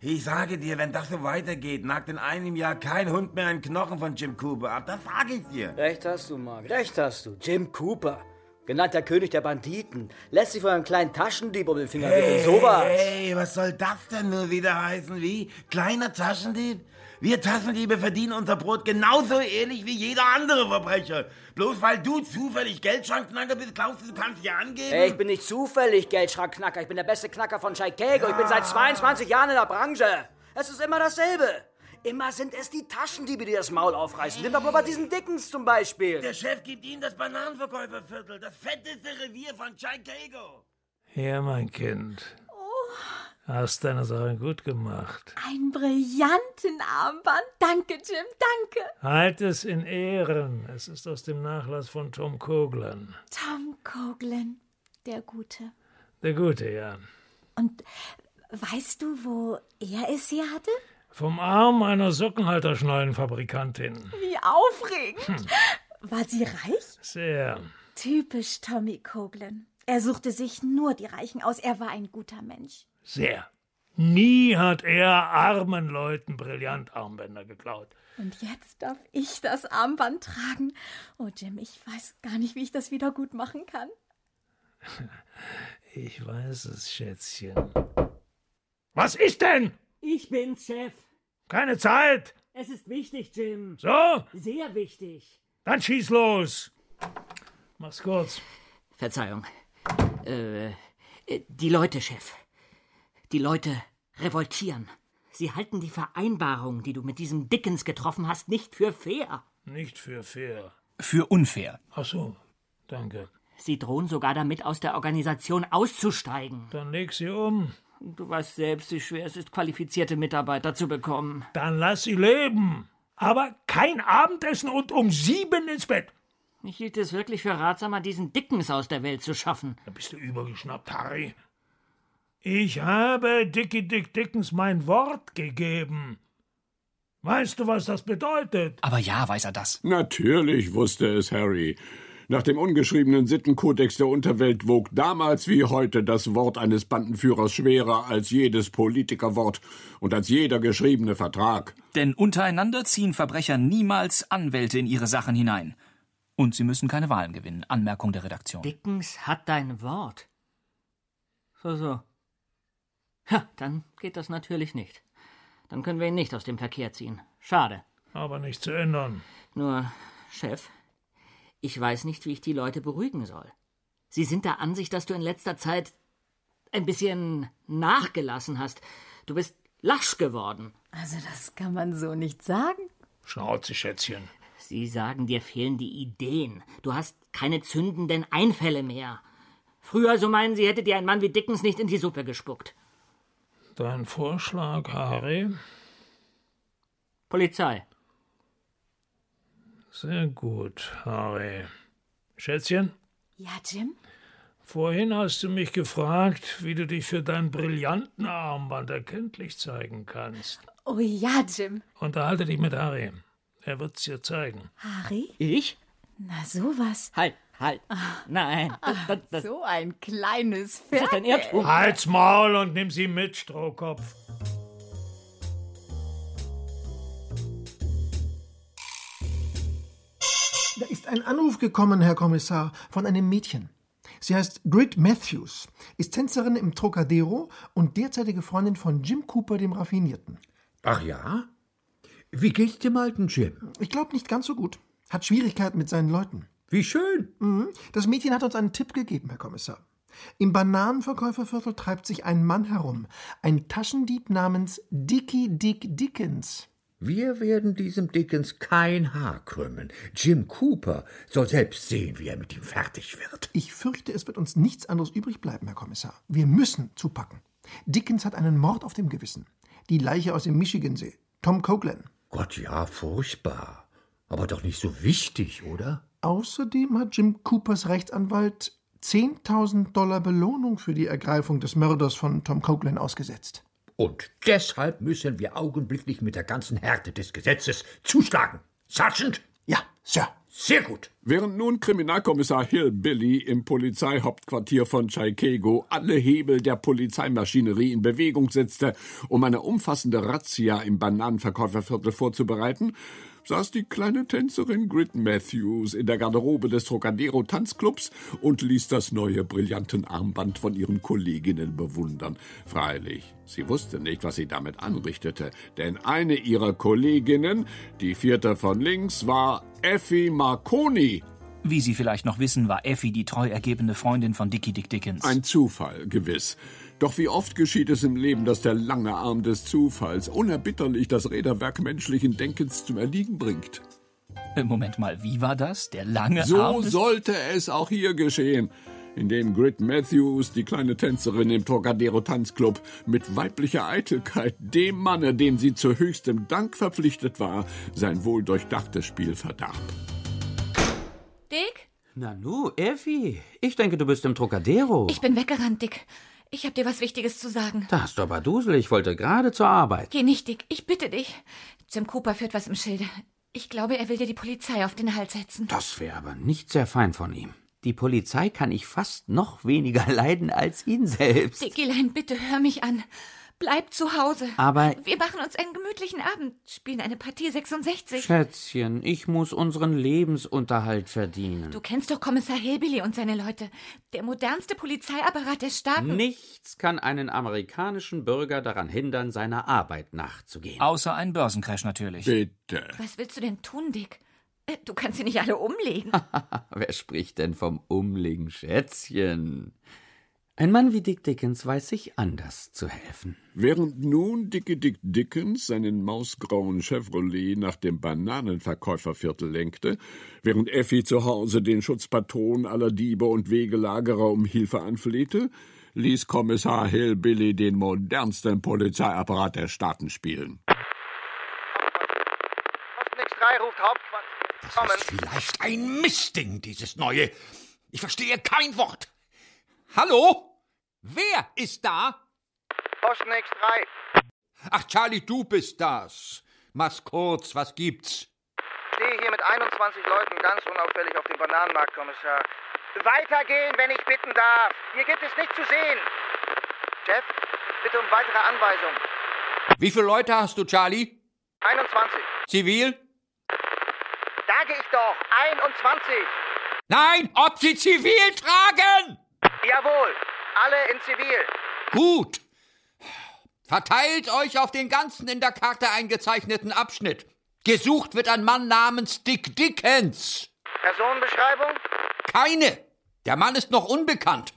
Speaker 41: Ich sage dir, wenn das so weitergeht, nagt in einem Jahr kein Hund mehr einen Knochen von Jim Cooper ab. Das sage ich dir.
Speaker 42: Recht hast du, Mark, recht hast du. Jim Cooper, genannt der König der Banditen, lässt sich von einem kleinen Taschendieb um den Finger wickeln.
Speaker 41: Hey,
Speaker 42: Sowas.
Speaker 41: hey, was soll das denn nur wieder heißen? Wie? Kleiner Taschendieb? Wir Taschendiebe verdienen unser Brot genauso ehrlich wie jeder andere Verbrecher. Bloß weil du zufällig Geldschrankknacker bist, glaubst du, du kannst dir angeben?
Speaker 42: Hey, ich bin nicht zufällig Geldschrankknacker. Ich bin der beste Knacker von Chicago. Ich bin seit 22 Jahren in der Branche. Es ist immer dasselbe. Immer sind es die Taschendiebe, die das Maul aufreißen. Nimm doch mal bei diesen Dickens zum Beispiel.
Speaker 41: Der Chef gibt Ihnen das Bananenverkäuferviertel, das fetteste Revier von Chicago.
Speaker 33: Ja, mein Kind. Hast deine Sache gut gemacht.
Speaker 43: Ein brillanten Armband. Danke, Jim, danke.
Speaker 33: Halt es in Ehren. Es ist aus dem Nachlass von Tom Koglan.
Speaker 43: Tom Coughlin, der Gute.
Speaker 33: Der Gute, ja.
Speaker 43: Und weißt du, wo er es hier hatte?
Speaker 33: Vom Arm einer Sockenhalterschnallenfabrikantin.
Speaker 43: Wie aufregend.
Speaker 33: Hm.
Speaker 43: War sie reich?
Speaker 33: Sehr.
Speaker 43: Typisch Tommy Coughlin. Er suchte sich nur die Reichen aus. Er war ein guter Mensch.
Speaker 33: Sehr. Nie hat er armen Leuten Brillantarmbänder geklaut.
Speaker 43: Und jetzt darf ich das Armband tragen. Oh, Jim, ich weiß gar nicht, wie ich das wieder gut machen kann.
Speaker 33: Ich weiß es, Schätzchen. Was ist denn?
Speaker 37: Ich bin's, Chef.
Speaker 33: Keine Zeit.
Speaker 37: Es ist wichtig, Jim.
Speaker 33: So?
Speaker 37: Sehr wichtig.
Speaker 33: Dann schieß los. Mach's kurz.
Speaker 37: Verzeihung. Äh, äh, die Leute, Chef. Die Leute revoltieren. Sie halten die Vereinbarung, die du mit diesem Dickens getroffen hast, nicht für fair.
Speaker 33: Nicht für fair.
Speaker 43: Für unfair.
Speaker 33: Ach so, danke.
Speaker 37: Sie drohen sogar damit, aus der Organisation auszusteigen.
Speaker 33: Dann leg sie um.
Speaker 37: Du weißt selbst, wie schwer es ist, qualifizierte Mitarbeiter zu bekommen.
Speaker 33: Dann lass sie leben. Aber kein Abendessen und um sieben ins Bett.
Speaker 37: Ich hielt es wirklich für ratsamer, diesen Dickens aus der Welt zu schaffen.
Speaker 33: Da bist du übergeschnappt, Harry. Ich habe Dickie Dick Dickens mein Wort gegeben. Weißt du, was das bedeutet?
Speaker 43: Aber ja, weiß er das.
Speaker 32: Natürlich wusste es Harry. Nach dem ungeschriebenen Sittenkodex der Unterwelt wog damals wie heute das Wort eines Bandenführers schwerer als jedes Politikerwort und als jeder geschriebene Vertrag.
Speaker 43: Denn untereinander ziehen Verbrecher niemals Anwälte in ihre Sachen hinein. Und sie müssen keine Wahlen gewinnen. Anmerkung der Redaktion.
Speaker 37: Dickens hat dein Wort. So, so. Ja, dann geht das natürlich nicht. Dann können wir ihn nicht aus dem Verkehr ziehen. Schade.
Speaker 33: Aber nicht zu ändern.
Speaker 37: Nur, Chef, ich weiß nicht, wie ich die Leute beruhigen soll. Sie sind der Ansicht, dass du in letzter Zeit ein bisschen nachgelassen hast. Du bist lasch geworden.
Speaker 43: Also, das kann man so nicht sagen.
Speaker 33: Schnauze, Schätzchen.
Speaker 37: Sie sagen, dir fehlen die Ideen. Du hast keine zündenden Einfälle mehr. Früher, so meinen Sie, hätte dir ein Mann wie Dickens nicht in die Suppe gespuckt.
Speaker 33: Dein Vorschlag, Harry?
Speaker 37: Polizei.
Speaker 33: Sehr gut, Harry. Schätzchen?
Speaker 43: Ja, Jim?
Speaker 33: Vorhin hast du mich gefragt, wie du dich für dein brillanten Armband erkenntlich zeigen kannst.
Speaker 39: Oh ja, Jim.
Speaker 33: Unterhalte dich mit Harry. Er wird's dir zeigen.
Speaker 39: Harry?
Speaker 37: Ich?
Speaker 39: Na, sowas.
Speaker 37: Halt, halt. Nein. Das, das, das,
Speaker 39: So ein kleines
Speaker 37: das ist ein
Speaker 39: Pferd.
Speaker 37: Irrtum.
Speaker 33: Halt's Maul und nimm sie mit, Strohkopf.
Speaker 44: Da ist ein Anruf gekommen, Herr Kommissar, von einem Mädchen. Sie heißt Grit Matthews, ist Tänzerin im Trocadero und derzeitige Freundin von Jim Cooper, dem Raffinierten.
Speaker 45: Ach ja? Wie geht's dem alten Jim?
Speaker 44: Ich glaube nicht ganz so gut. Hat Schwierigkeiten mit seinen Leuten.
Speaker 45: Wie schön.
Speaker 44: Mhm. Das Mädchen hat uns einen Tipp gegeben, Herr Kommissar. Im Bananenverkäuferviertel treibt sich ein Mann herum, ein Taschendieb namens Dickie Dick Dickens.
Speaker 45: Wir werden diesem Dickens kein Haar krümmen. Jim Cooper soll selbst sehen, wie er mit ihm fertig wird.
Speaker 44: Ich fürchte, es wird uns nichts anderes übrig bleiben, Herr Kommissar. Wir müssen zupacken. Dickens hat einen Mord auf dem Gewissen. Die Leiche aus dem Michigansee. Tom Coughlin.
Speaker 45: Gott, ja, furchtbar. Aber doch nicht so wichtig, oder?
Speaker 44: Außerdem hat Jim Coopers Rechtsanwalt 10.000 Dollar Belohnung für die Ergreifung des Mörders von Tom Coughlin ausgesetzt.
Speaker 45: Und deshalb müssen wir augenblicklich mit der ganzen Härte des Gesetzes zuschlagen. Sergeant?
Speaker 44: Ja, Sir.
Speaker 45: Sehr gut.
Speaker 32: Während nun Kriminalkommissar Hillbilly im Polizeihauptquartier von Chicago alle Hebel der Polizeimaschinerie in Bewegung setzte, um eine umfassende Razzia im Bananenverkäuferviertel vorzubereiten, saß die kleine Tänzerin Grit Matthews in der Garderobe des Trocadero Tanzclubs und ließ das neue Brillantenarmband von ihren Kolleginnen bewundern. Freilich, sie wusste nicht, was sie damit anrichtete, denn eine ihrer Kolleginnen, die vierte von links, war Effie Marconi.
Speaker 7: Wie Sie vielleicht noch wissen, war Effie die treu ergebene Freundin von Dickie Dick Dickens.
Speaker 32: Ein Zufall, gewiss. Doch wie oft geschieht es im Leben, dass der lange Arm des Zufalls unerbitterlich das Räderwerk menschlichen Denkens zum Erliegen bringt.
Speaker 7: Äh, Moment mal, wie war das? Der lange
Speaker 32: So
Speaker 7: Arm des-
Speaker 32: sollte es auch hier geschehen. Indem Grit Matthews, die kleine Tänzerin im Trocadero Tanzclub, mit weiblicher Eitelkeit dem Manne, dem sie zu höchstem Dank verpflichtet war, sein wohldurchdachtes Spiel verdarb.
Speaker 39: Dick?
Speaker 38: Nanu, Effi, ich denke, du bist im Trocadero.
Speaker 39: Ich bin weggerannt, Dick. Ich hab dir was Wichtiges zu sagen.
Speaker 38: Da hast du aber Dusel, ich wollte gerade zur Arbeit.
Speaker 39: Geh nicht, Dick. Ich bitte dich. Jim Cooper führt was im Schilde. Ich glaube, er will dir die Polizei auf den Hals setzen.
Speaker 38: Das wäre aber nicht sehr fein von ihm. Die Polizei kann ich fast noch weniger leiden als ihn selbst.
Speaker 39: Dickilein, bitte hör mich an. Bleib zu Hause.
Speaker 38: Aber-
Speaker 39: Wir machen uns einen gemütlichen Abend, spielen eine Partie 66.
Speaker 38: Schätzchen, ich muss unseren Lebensunterhalt verdienen.
Speaker 39: Du kennst doch Kommissar Hillbilly und seine Leute. Der modernste Polizeiapparat der Staaten.
Speaker 38: Nichts kann einen amerikanischen Bürger daran hindern, seiner Arbeit nachzugehen.
Speaker 7: Außer ein Börsencrash natürlich.
Speaker 32: Bitte.
Speaker 39: Was willst du denn tun, Dick? Äh, Du kannst sie nicht alle umlegen.
Speaker 38: Wer spricht denn vom Umlegen, Schätzchen? Ein Mann wie Dick Dickens weiß sich anders zu helfen.
Speaker 32: Während nun Dickie Dick Dickens seinen mausgrauen Chevrolet nach dem Bananenverkäuferviertel lenkte, während Effi zu Hause den Schutzpatron aller Diebe und Wegelagerer um Hilfe anflehte, ließ Kommissar Hillbilly den modernsten Polizeiapparat der Staaten spielen.
Speaker 46: Nix 3 ruft Hauptquartier. Kommen.
Speaker 45: Vielleicht ein Mistding, dieses neue. Ich verstehe kein Wort. Hallo? Wer ist da?
Speaker 46: Posten X3.
Speaker 45: Ach, Charlie, du bist das. Mach's kurz, was gibt's?
Speaker 46: Stehe hier mit 21 Leuten ganz unauffällig auf dem Bananenmarkt, Kommissar. Weitergehen, wenn ich bitten darf. Hier gibt es nichts zu sehen. Jeff, bitte um weitere Anweisungen.
Speaker 45: Wie viele Leute hast du, Charlie?
Speaker 46: 21.
Speaker 45: Zivil?
Speaker 46: Sage ich doch. 21.
Speaker 45: Nein, ob sie zivil tragen!
Speaker 46: Jawohl. Alle in Zivil.
Speaker 45: Gut. Verteilt euch auf den ganzen in der Karte eingezeichneten Abschnitt. Gesucht wird ein Mann namens Dick Dickens.
Speaker 46: Personenbeschreibung?
Speaker 45: Keine. Der Mann ist noch unbekannt.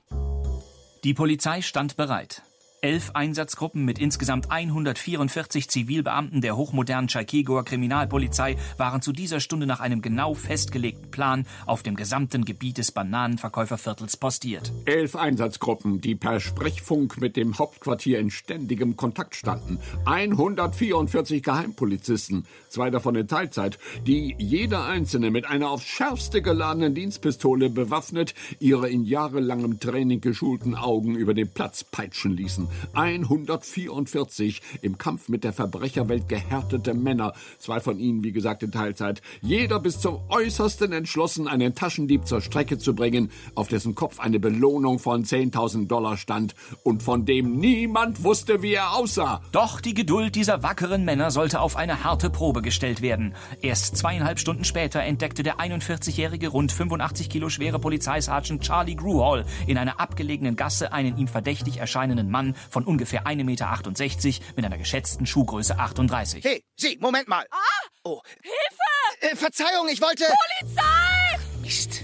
Speaker 7: Die Polizei stand bereit. Elf Einsatzgruppen mit insgesamt 144 Zivilbeamten der hochmodernen Chicagoer Kriminalpolizei waren zu dieser Stunde nach einem genau festgelegten Plan auf dem gesamten Gebiet des Bananenverkäuferviertels postiert.
Speaker 32: Elf Einsatzgruppen, die per Sprechfunk mit dem Hauptquartier in ständigem Kontakt standen. 144 Geheimpolizisten, zwei davon in Teilzeit, die jeder einzelne mit einer aufs schärfste geladenen Dienstpistole bewaffnet ihre in jahrelangem Training geschulten Augen über den Platz peitschen ließen. 144 im Kampf mit der Verbrecherwelt gehärtete Männer, zwei von ihnen, wie gesagt, in Teilzeit, jeder bis zum Äußersten entschlossen, einen Taschendieb zur Strecke zu bringen, auf dessen Kopf eine Belohnung von 10.000 Dollar stand und von dem niemand wusste, wie er aussah.
Speaker 7: Doch die Geduld dieser wackeren Männer sollte auf eine harte Probe gestellt werden. Erst zweieinhalb Stunden später entdeckte der 41-jährige, rund 85 Kilo schwere Polizeisergeant Charlie Gruhall in einer abgelegenen Gasse einen ihm verdächtig erscheinenden Mann von ungefähr 1,68 Meter mit einer geschätzten Schuhgröße 38.
Speaker 47: Hey, Sie, Moment mal.
Speaker 48: Ah!
Speaker 47: Oh.
Speaker 48: Hilfe!
Speaker 47: Äh, Verzeihung, ich wollte...
Speaker 48: Polizei!
Speaker 47: Mist.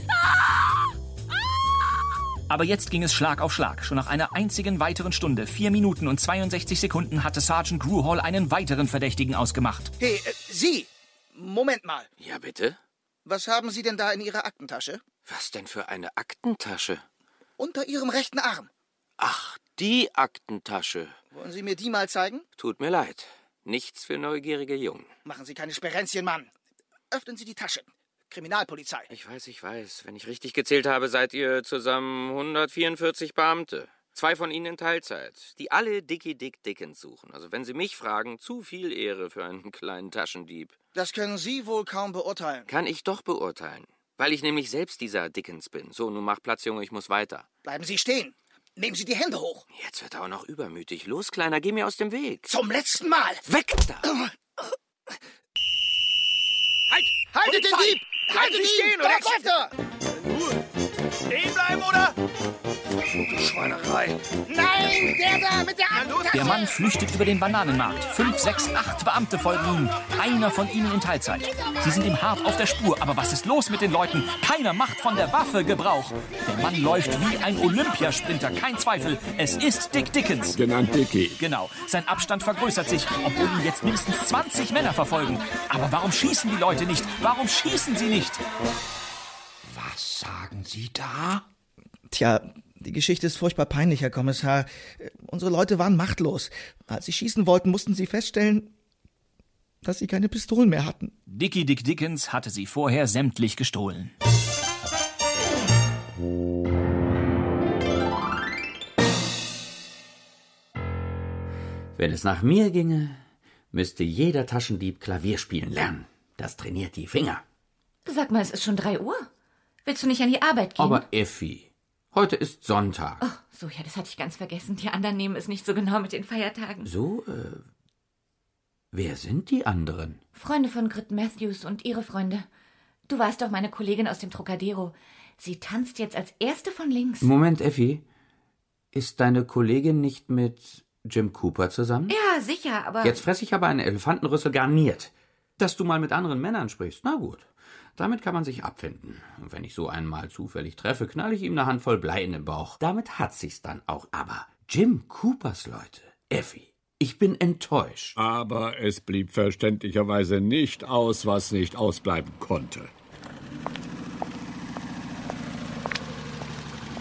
Speaker 7: Aber jetzt ging es Schlag auf Schlag. Schon nach einer einzigen weiteren Stunde, 4 Minuten und 62 Sekunden, hatte Sergeant Gruhall einen weiteren Verdächtigen ausgemacht.
Speaker 47: Hey, äh, Sie, Moment mal.
Speaker 38: Ja, bitte?
Speaker 47: Was haben Sie denn da in Ihrer Aktentasche?
Speaker 38: Was denn für eine Aktentasche?
Speaker 47: Unter Ihrem rechten Arm.
Speaker 38: Ach, die Aktentasche.
Speaker 47: Wollen Sie mir die mal zeigen?
Speaker 38: Tut mir leid. Nichts für neugierige Jungen.
Speaker 47: Machen Sie keine Sperenzchen, Mann. Öffnen Sie die Tasche. Kriminalpolizei.
Speaker 38: Ich weiß, ich weiß. Wenn ich richtig gezählt habe, seid ihr zusammen 144 Beamte. Zwei von ihnen in Teilzeit, die alle Dickie Dick Dickens suchen. Also wenn Sie mich fragen, zu viel Ehre für einen kleinen Taschendieb.
Speaker 47: Das können Sie wohl kaum beurteilen.
Speaker 38: Kann ich doch beurteilen. Weil ich nämlich selbst dieser Dickens bin. So, nun mach Platz, Junge, ich muss weiter.
Speaker 47: Bleiben Sie stehen. Nehmen Sie die Hände hoch.
Speaker 38: Jetzt wird er auch noch übermütig. Los, Kleiner, geh mir aus dem Weg.
Speaker 47: Zum letzten Mal.
Speaker 38: Weg da!
Speaker 47: Halt! Haltet den Dieb! Haltet
Speaker 48: Sie
Speaker 47: ihn!
Speaker 48: stehen,
Speaker 47: Dort
Speaker 48: oder?
Speaker 47: weiter!
Speaker 48: Stehen bleiben, oder?
Speaker 47: Verfluchte Schweinerei. Nein, der da mit der Aktentasche.
Speaker 7: Der Mann flüchtet über den Bananenmarkt. Fünf, sechs, acht Beamte folgen ihm. Einer von ihnen in Teilzeit. Sie sind ihm hart auf der Spur. Aber was ist los mit den Leuten? Keiner macht von der Waffe Gebrauch. Der Mann läuft wie ein Olympiasprinter. Kein Zweifel. Es ist Dick Dickens.
Speaker 32: Genannt Dickie.
Speaker 7: Genau. Sein Abstand vergrößert sich, obwohl ihn jetzt mindestens 20 Männer verfolgen. Aber warum schießen die Leute nicht? Warum schießen sie nicht?
Speaker 45: Was sagen Sie da?
Speaker 49: Tja, die Geschichte ist furchtbar peinlich, Herr Kommissar. Unsere Leute waren machtlos. Als sie schießen wollten, mussten sie feststellen, dass sie keine Pistolen mehr hatten.
Speaker 7: Dickie Dick Dickens hatte sie vorher sämtlich gestohlen.
Speaker 50: Wenn es nach mir ginge, müsste jeder Taschendieb Klavier spielen lernen. Das trainiert die Finger.
Speaker 39: Sag mal, es ist schon drei Uhr. Willst du nicht an die Arbeit gehen?
Speaker 50: Aber Effi, heute ist Sonntag.
Speaker 39: Oh, so, ja, das hatte ich ganz vergessen. Die anderen nehmen es nicht so genau mit den Feiertagen.
Speaker 50: So, äh, wer sind die anderen?
Speaker 39: Freunde von Grit Matthews und ihre Freunde. Du warst doch meine Kollegin aus dem Trocadero. Sie tanzt jetzt als erste von links.
Speaker 50: Moment, Effi. Ist deine Kollegin nicht mit Jim Cooper zusammen?
Speaker 39: Ja, sicher, aber.
Speaker 50: Jetzt fress ich aber einen Elefantenrüssel garniert. Dass du mal mit anderen Männern sprichst, na gut. Damit kann man sich abfinden. Und wenn ich so einen mal zufällig treffe, knall ich ihm eine Handvoll Blei in den Bauch. Damit hat sich's dann auch. Aber Jim Coopers Leute, Effi, ich bin enttäuscht.
Speaker 32: Aber es blieb verständlicherweise nicht aus, was nicht ausbleiben konnte.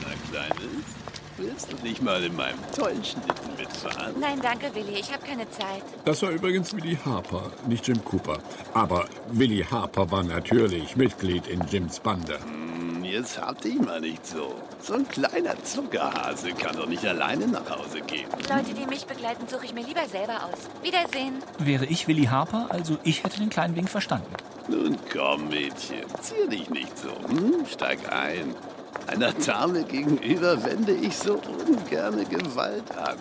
Speaker 41: Na, Kleines, willst du nicht mal in meinem tollen Schlitten mitfahren?
Speaker 39: Nein, danke, Willi. Ich habe keine Zeit.
Speaker 32: Das war übrigens Willie Harper, nicht Jim Cooper. Aber Willie Harper war natürlich Mitglied in Jims Bande.
Speaker 41: Hm, Jetzt habt ihr mal nicht so. So ein kleiner Zuckerhase kann doch nicht alleine nach Hause gehen.
Speaker 39: Leute, die mich begleiten, suche ich mir lieber selber aus. Wiedersehen.
Speaker 7: Wäre ich Willi Harper, also ich hätte den kleinen Wink verstanden.
Speaker 41: Nun komm, Mädchen, zier dich nicht so. Hm? Steig ein. Einer Dame gegenüber wende ich so ungerne Gewalt an.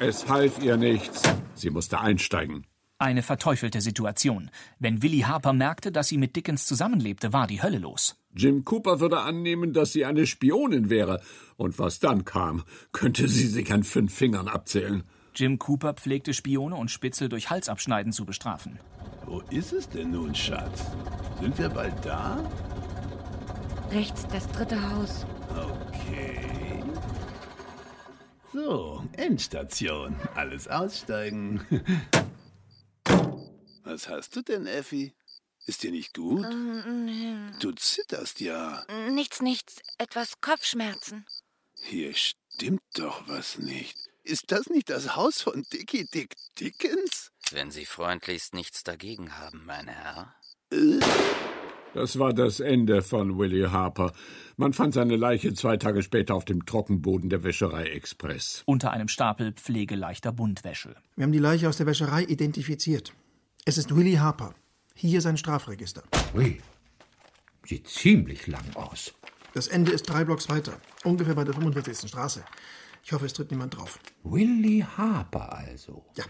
Speaker 32: Es half ihr nichts. Sie musste einsteigen.
Speaker 7: Eine verteufelte Situation. Wenn Willi Harper merkte, dass sie mit Dickens zusammenlebte, war die Hölle los.
Speaker 32: Jim Cooper würde annehmen, dass sie eine Spionin wäre. Und was dann kam, könnte sie sich an fünf Fingern abzählen.
Speaker 7: Jim Cooper pflegte Spione und Spitzel durch Halsabschneiden zu bestrafen.
Speaker 41: Wo ist es denn nun, Schatz? Sind wir bald da?
Speaker 39: Rechts das dritte Haus.
Speaker 41: Okay. So, Endstation. Alles aussteigen. Was hast du denn, Effi? Ist dir nicht gut?
Speaker 39: Ähm,
Speaker 41: Du zitterst ja.
Speaker 39: Nichts, nichts. Etwas Kopfschmerzen.
Speaker 41: Hier stimmt doch was nicht. Ist das nicht das Haus von Dickie Dick Dickens?
Speaker 38: Wenn Sie freundlichst nichts dagegen haben, mein Herr.
Speaker 41: Äh,
Speaker 32: Das war das Ende von Willie Harper. Man fand seine Leiche zwei Tage später auf dem Trockenboden der Wäscherei Express.
Speaker 7: Unter einem Stapel pflegeleichter Buntwäsche.
Speaker 45: Wir haben die Leiche aus der Wäscherei identifiziert. Es ist Willie Harper. Hier sein Strafregister.
Speaker 51: Ui, sieht ziemlich lang aus.
Speaker 45: Das Ende ist drei Blocks weiter. Ungefähr bei der 45. Straße. Ich hoffe, es tritt niemand drauf.
Speaker 51: Willie Harper also.
Speaker 45: Ja,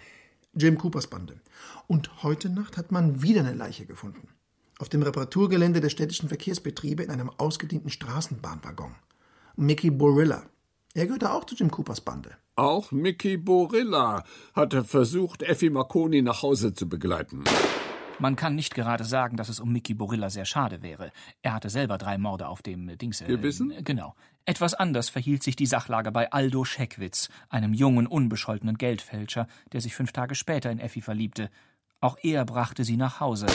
Speaker 45: Jim Coopers Bande. Und heute Nacht hat man wieder eine Leiche gefunden. Auf dem Reparaturgelände der städtischen Verkehrsbetriebe in einem ausgedienten Straßenbahnwaggon. Mickey Borilla. Er gehörte auch zu Jim Coopers Bande.
Speaker 32: Auch Mickey Borilla hatte versucht, Effi Marconi nach Hause zu begleiten.
Speaker 7: Man kann nicht gerade sagen, dass es um Mickey Borilla sehr schade wäre. Er hatte selber drei Morde auf dem Dings. Äh,
Speaker 32: Gewissen?
Speaker 7: Genau. Etwas anders verhielt sich die Sachlage bei Aldo Scheckwitz, einem jungen, unbescholtenen Geldfälscher, der sich fünf Tage später in Effi verliebte. Auch er brachte sie nach Hause.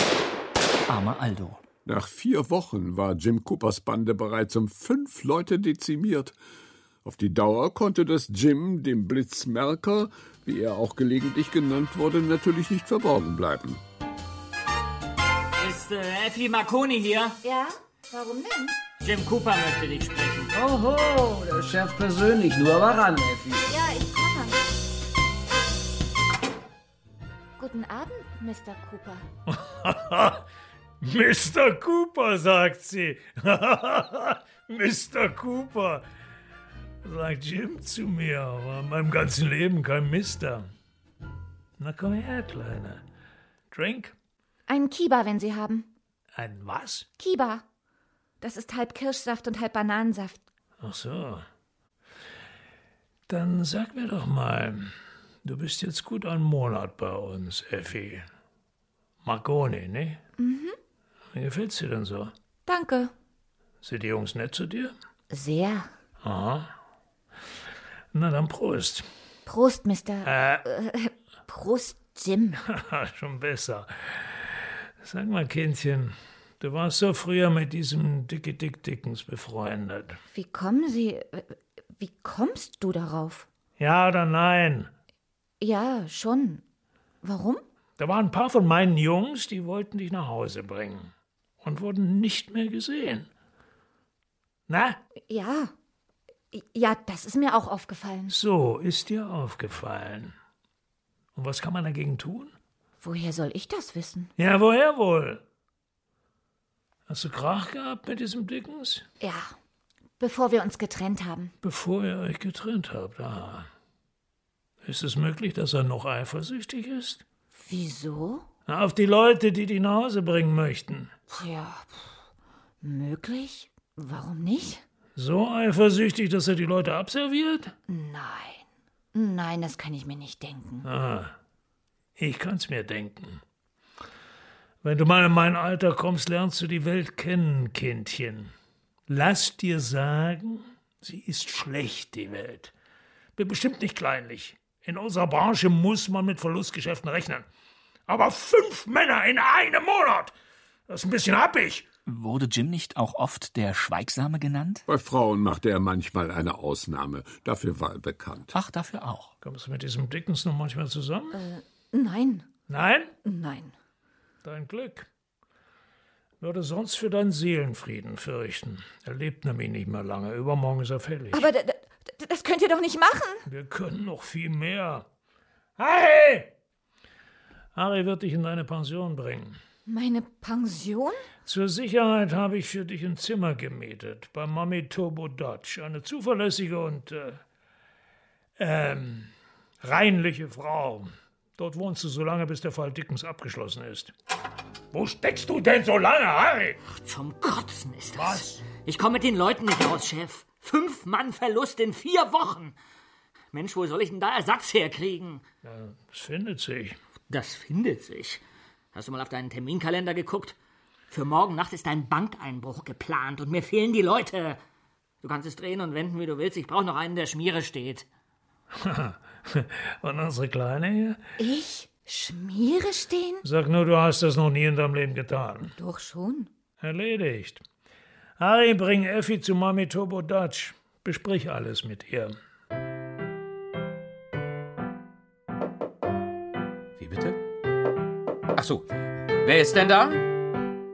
Speaker 7: Armer Aldo.
Speaker 32: Nach vier Wochen war Jim Coopers Bande bereits um fünf Leute dezimiert. Auf die Dauer konnte das Jim, dem Blitzmerker, wie er auch gelegentlich genannt wurde, natürlich nicht verborgen bleiben.
Speaker 37: Ist äh, Effi Marconi hier?
Speaker 39: Ja? Warum denn?
Speaker 37: Jim Cooper möchte dich sprechen.
Speaker 42: Oho, der Chef persönlich. Nur aber ran, Effi.
Speaker 39: Ja, ich komme. Guten Abend, Mr. Cooper.
Speaker 33: Mr. Cooper, sagt sie. Mr. Cooper. Sagt Jim zu mir, war in meinem ganzen Leben kein Mister. Na komm her, Kleiner. Drink?
Speaker 39: Ein Kiba, wenn Sie haben.
Speaker 33: Ein was?
Speaker 39: Kiba. Das ist halb Kirschsaft und halb Bananensaft.
Speaker 33: Ach so. Dann sag mir doch mal, du bist jetzt gut einen Monat bei uns, Effi. Marconi, ne?
Speaker 39: Mhm.
Speaker 33: Wie gefällt's dir denn so?
Speaker 39: Danke.
Speaker 33: Sind die Jungs nett zu dir?
Speaker 39: Sehr.
Speaker 33: Aha. Na dann Prost.
Speaker 39: Prost, Mr.
Speaker 33: Äh.
Speaker 39: Äh, Prost, Jim.
Speaker 33: Schon besser. Sag mal, Kindchen, du warst so früher mit diesem Dicke Dick Dickens befreundet.
Speaker 39: Wie kommen Sie. Wie kommst du darauf?
Speaker 33: Ja oder nein?
Speaker 39: Ja, schon. Warum?
Speaker 33: Da waren ein paar von meinen Jungs, die wollten dich nach Hause bringen und wurden nicht mehr gesehen. Na?
Speaker 39: Ja. Ja, das ist mir auch aufgefallen.
Speaker 33: So ist dir aufgefallen. Und was kann man dagegen tun?
Speaker 39: Woher soll ich das wissen?
Speaker 33: Ja, woher wohl? Hast du Krach gehabt mit diesem Dickens?
Speaker 39: Ja, bevor wir uns getrennt haben.
Speaker 33: Bevor ihr euch getrennt habt, aha. Ist es möglich, dass er noch eifersüchtig ist?
Speaker 39: Wieso?
Speaker 33: Na, Auf die Leute, die dich nach Hause bringen möchten.
Speaker 39: Tja, möglich? Warum nicht?
Speaker 33: So eifersüchtig, dass er die Leute abserviert?
Speaker 39: Nein. Nein, das kann ich mir nicht denken.
Speaker 33: Ah, ich kann's mir denken. Wenn du mal in mein Alter kommst, lernst du die Welt kennen, Kindchen. Lass dir sagen, sie ist schlecht, die Welt. Bin bestimmt nicht kleinlich. In unserer Branche muss man mit Verlustgeschäften rechnen. Aber fünf Männer in einem Monat! Das ist ein bisschen happig.
Speaker 7: Wurde Jim nicht auch oft der Schweigsame genannt?
Speaker 32: Bei Frauen machte er manchmal eine Ausnahme. Dafür war er bekannt.
Speaker 7: Ach, dafür auch.
Speaker 33: Kommst du mit diesem Dickens noch manchmal zusammen?
Speaker 39: Äh, nein.
Speaker 33: Nein?
Speaker 39: Nein.
Speaker 33: Dein Glück. Würde sonst für deinen Seelenfrieden fürchten. Er lebt nämlich nicht mehr lange. Übermorgen ist er fällig.
Speaker 39: Aber das könnt ihr doch nicht machen.
Speaker 33: Wir können noch viel mehr. Harry! Harry wird dich in deine Pension bringen.
Speaker 39: Meine Pension?
Speaker 33: Zur Sicherheit habe ich für dich ein Zimmer gemietet bei Mami Turbo Dodge. Eine zuverlässige und äh, ähm, reinliche Frau. Dort wohnst du so lange, bis der Fall Dickens abgeschlossen ist. Wo steckst du denn so lange, Harry?
Speaker 37: Zum Kotzen ist das. Was? Ich komme mit den Leuten nicht aus, Chef. Fünf Mann Verlust in vier Wochen. Mensch, wo soll ich denn da Ersatz herkriegen?
Speaker 33: Ja, das findet sich.
Speaker 37: Das findet sich. Hast du mal auf deinen Terminkalender geguckt? Für morgen Nacht ist ein Bankeinbruch geplant und mir fehlen die Leute. Du kannst es drehen und wenden, wie du willst. Ich brauche noch einen, der Schmiere steht.
Speaker 33: und unsere Kleine hier?
Speaker 39: Ich? Schmiere stehen?
Speaker 33: Sag nur, du hast das noch nie in deinem Leben getan.
Speaker 39: Doch schon.
Speaker 33: Erledigt. Harry, bring Effi zu Mami Turbo Dutch. Besprich alles mit ihr.
Speaker 38: Ach so. Wer ist denn da?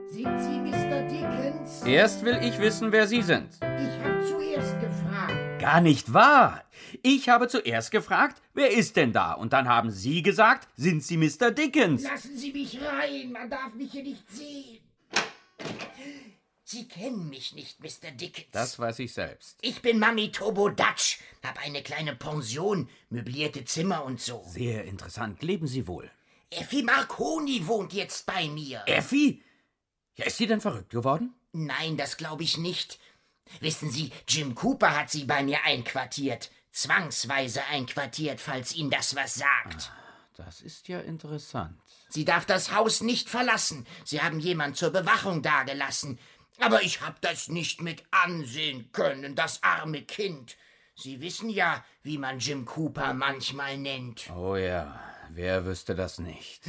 Speaker 52: Sind Sie Mr.
Speaker 38: Erst will ich wissen, wer Sie sind.
Speaker 52: Ich habe zuerst gefragt.
Speaker 38: Gar nicht wahr. Ich habe zuerst gefragt, wer ist denn da? Und dann haben Sie gesagt, sind Sie Mr. Dickens?
Speaker 52: Lassen Sie mich rein, man darf mich hier nicht sehen. Sie kennen mich nicht, Mr. Dickens.
Speaker 38: Das weiß ich selbst.
Speaker 52: Ich bin Mami Turbo Dutch, hab eine kleine Pension, möblierte Zimmer und so.
Speaker 38: Sehr interessant. Leben Sie wohl.
Speaker 52: Effi Marconi wohnt jetzt bei mir.
Speaker 38: Effi? Ja, ist sie denn verrückt geworden?
Speaker 52: Nein, das glaube ich nicht. Wissen Sie, Jim Cooper hat sie bei mir einquartiert. Zwangsweise einquartiert, falls Ihnen das was sagt.
Speaker 38: Das ist ja interessant.
Speaker 52: Sie darf das Haus nicht verlassen. Sie haben jemand zur Bewachung dagelassen. Aber ich hab das nicht mit ansehen können, das arme Kind. Sie wissen ja, wie man Jim Cooper manchmal nennt.
Speaker 38: Oh ja, wer wüsste das nicht?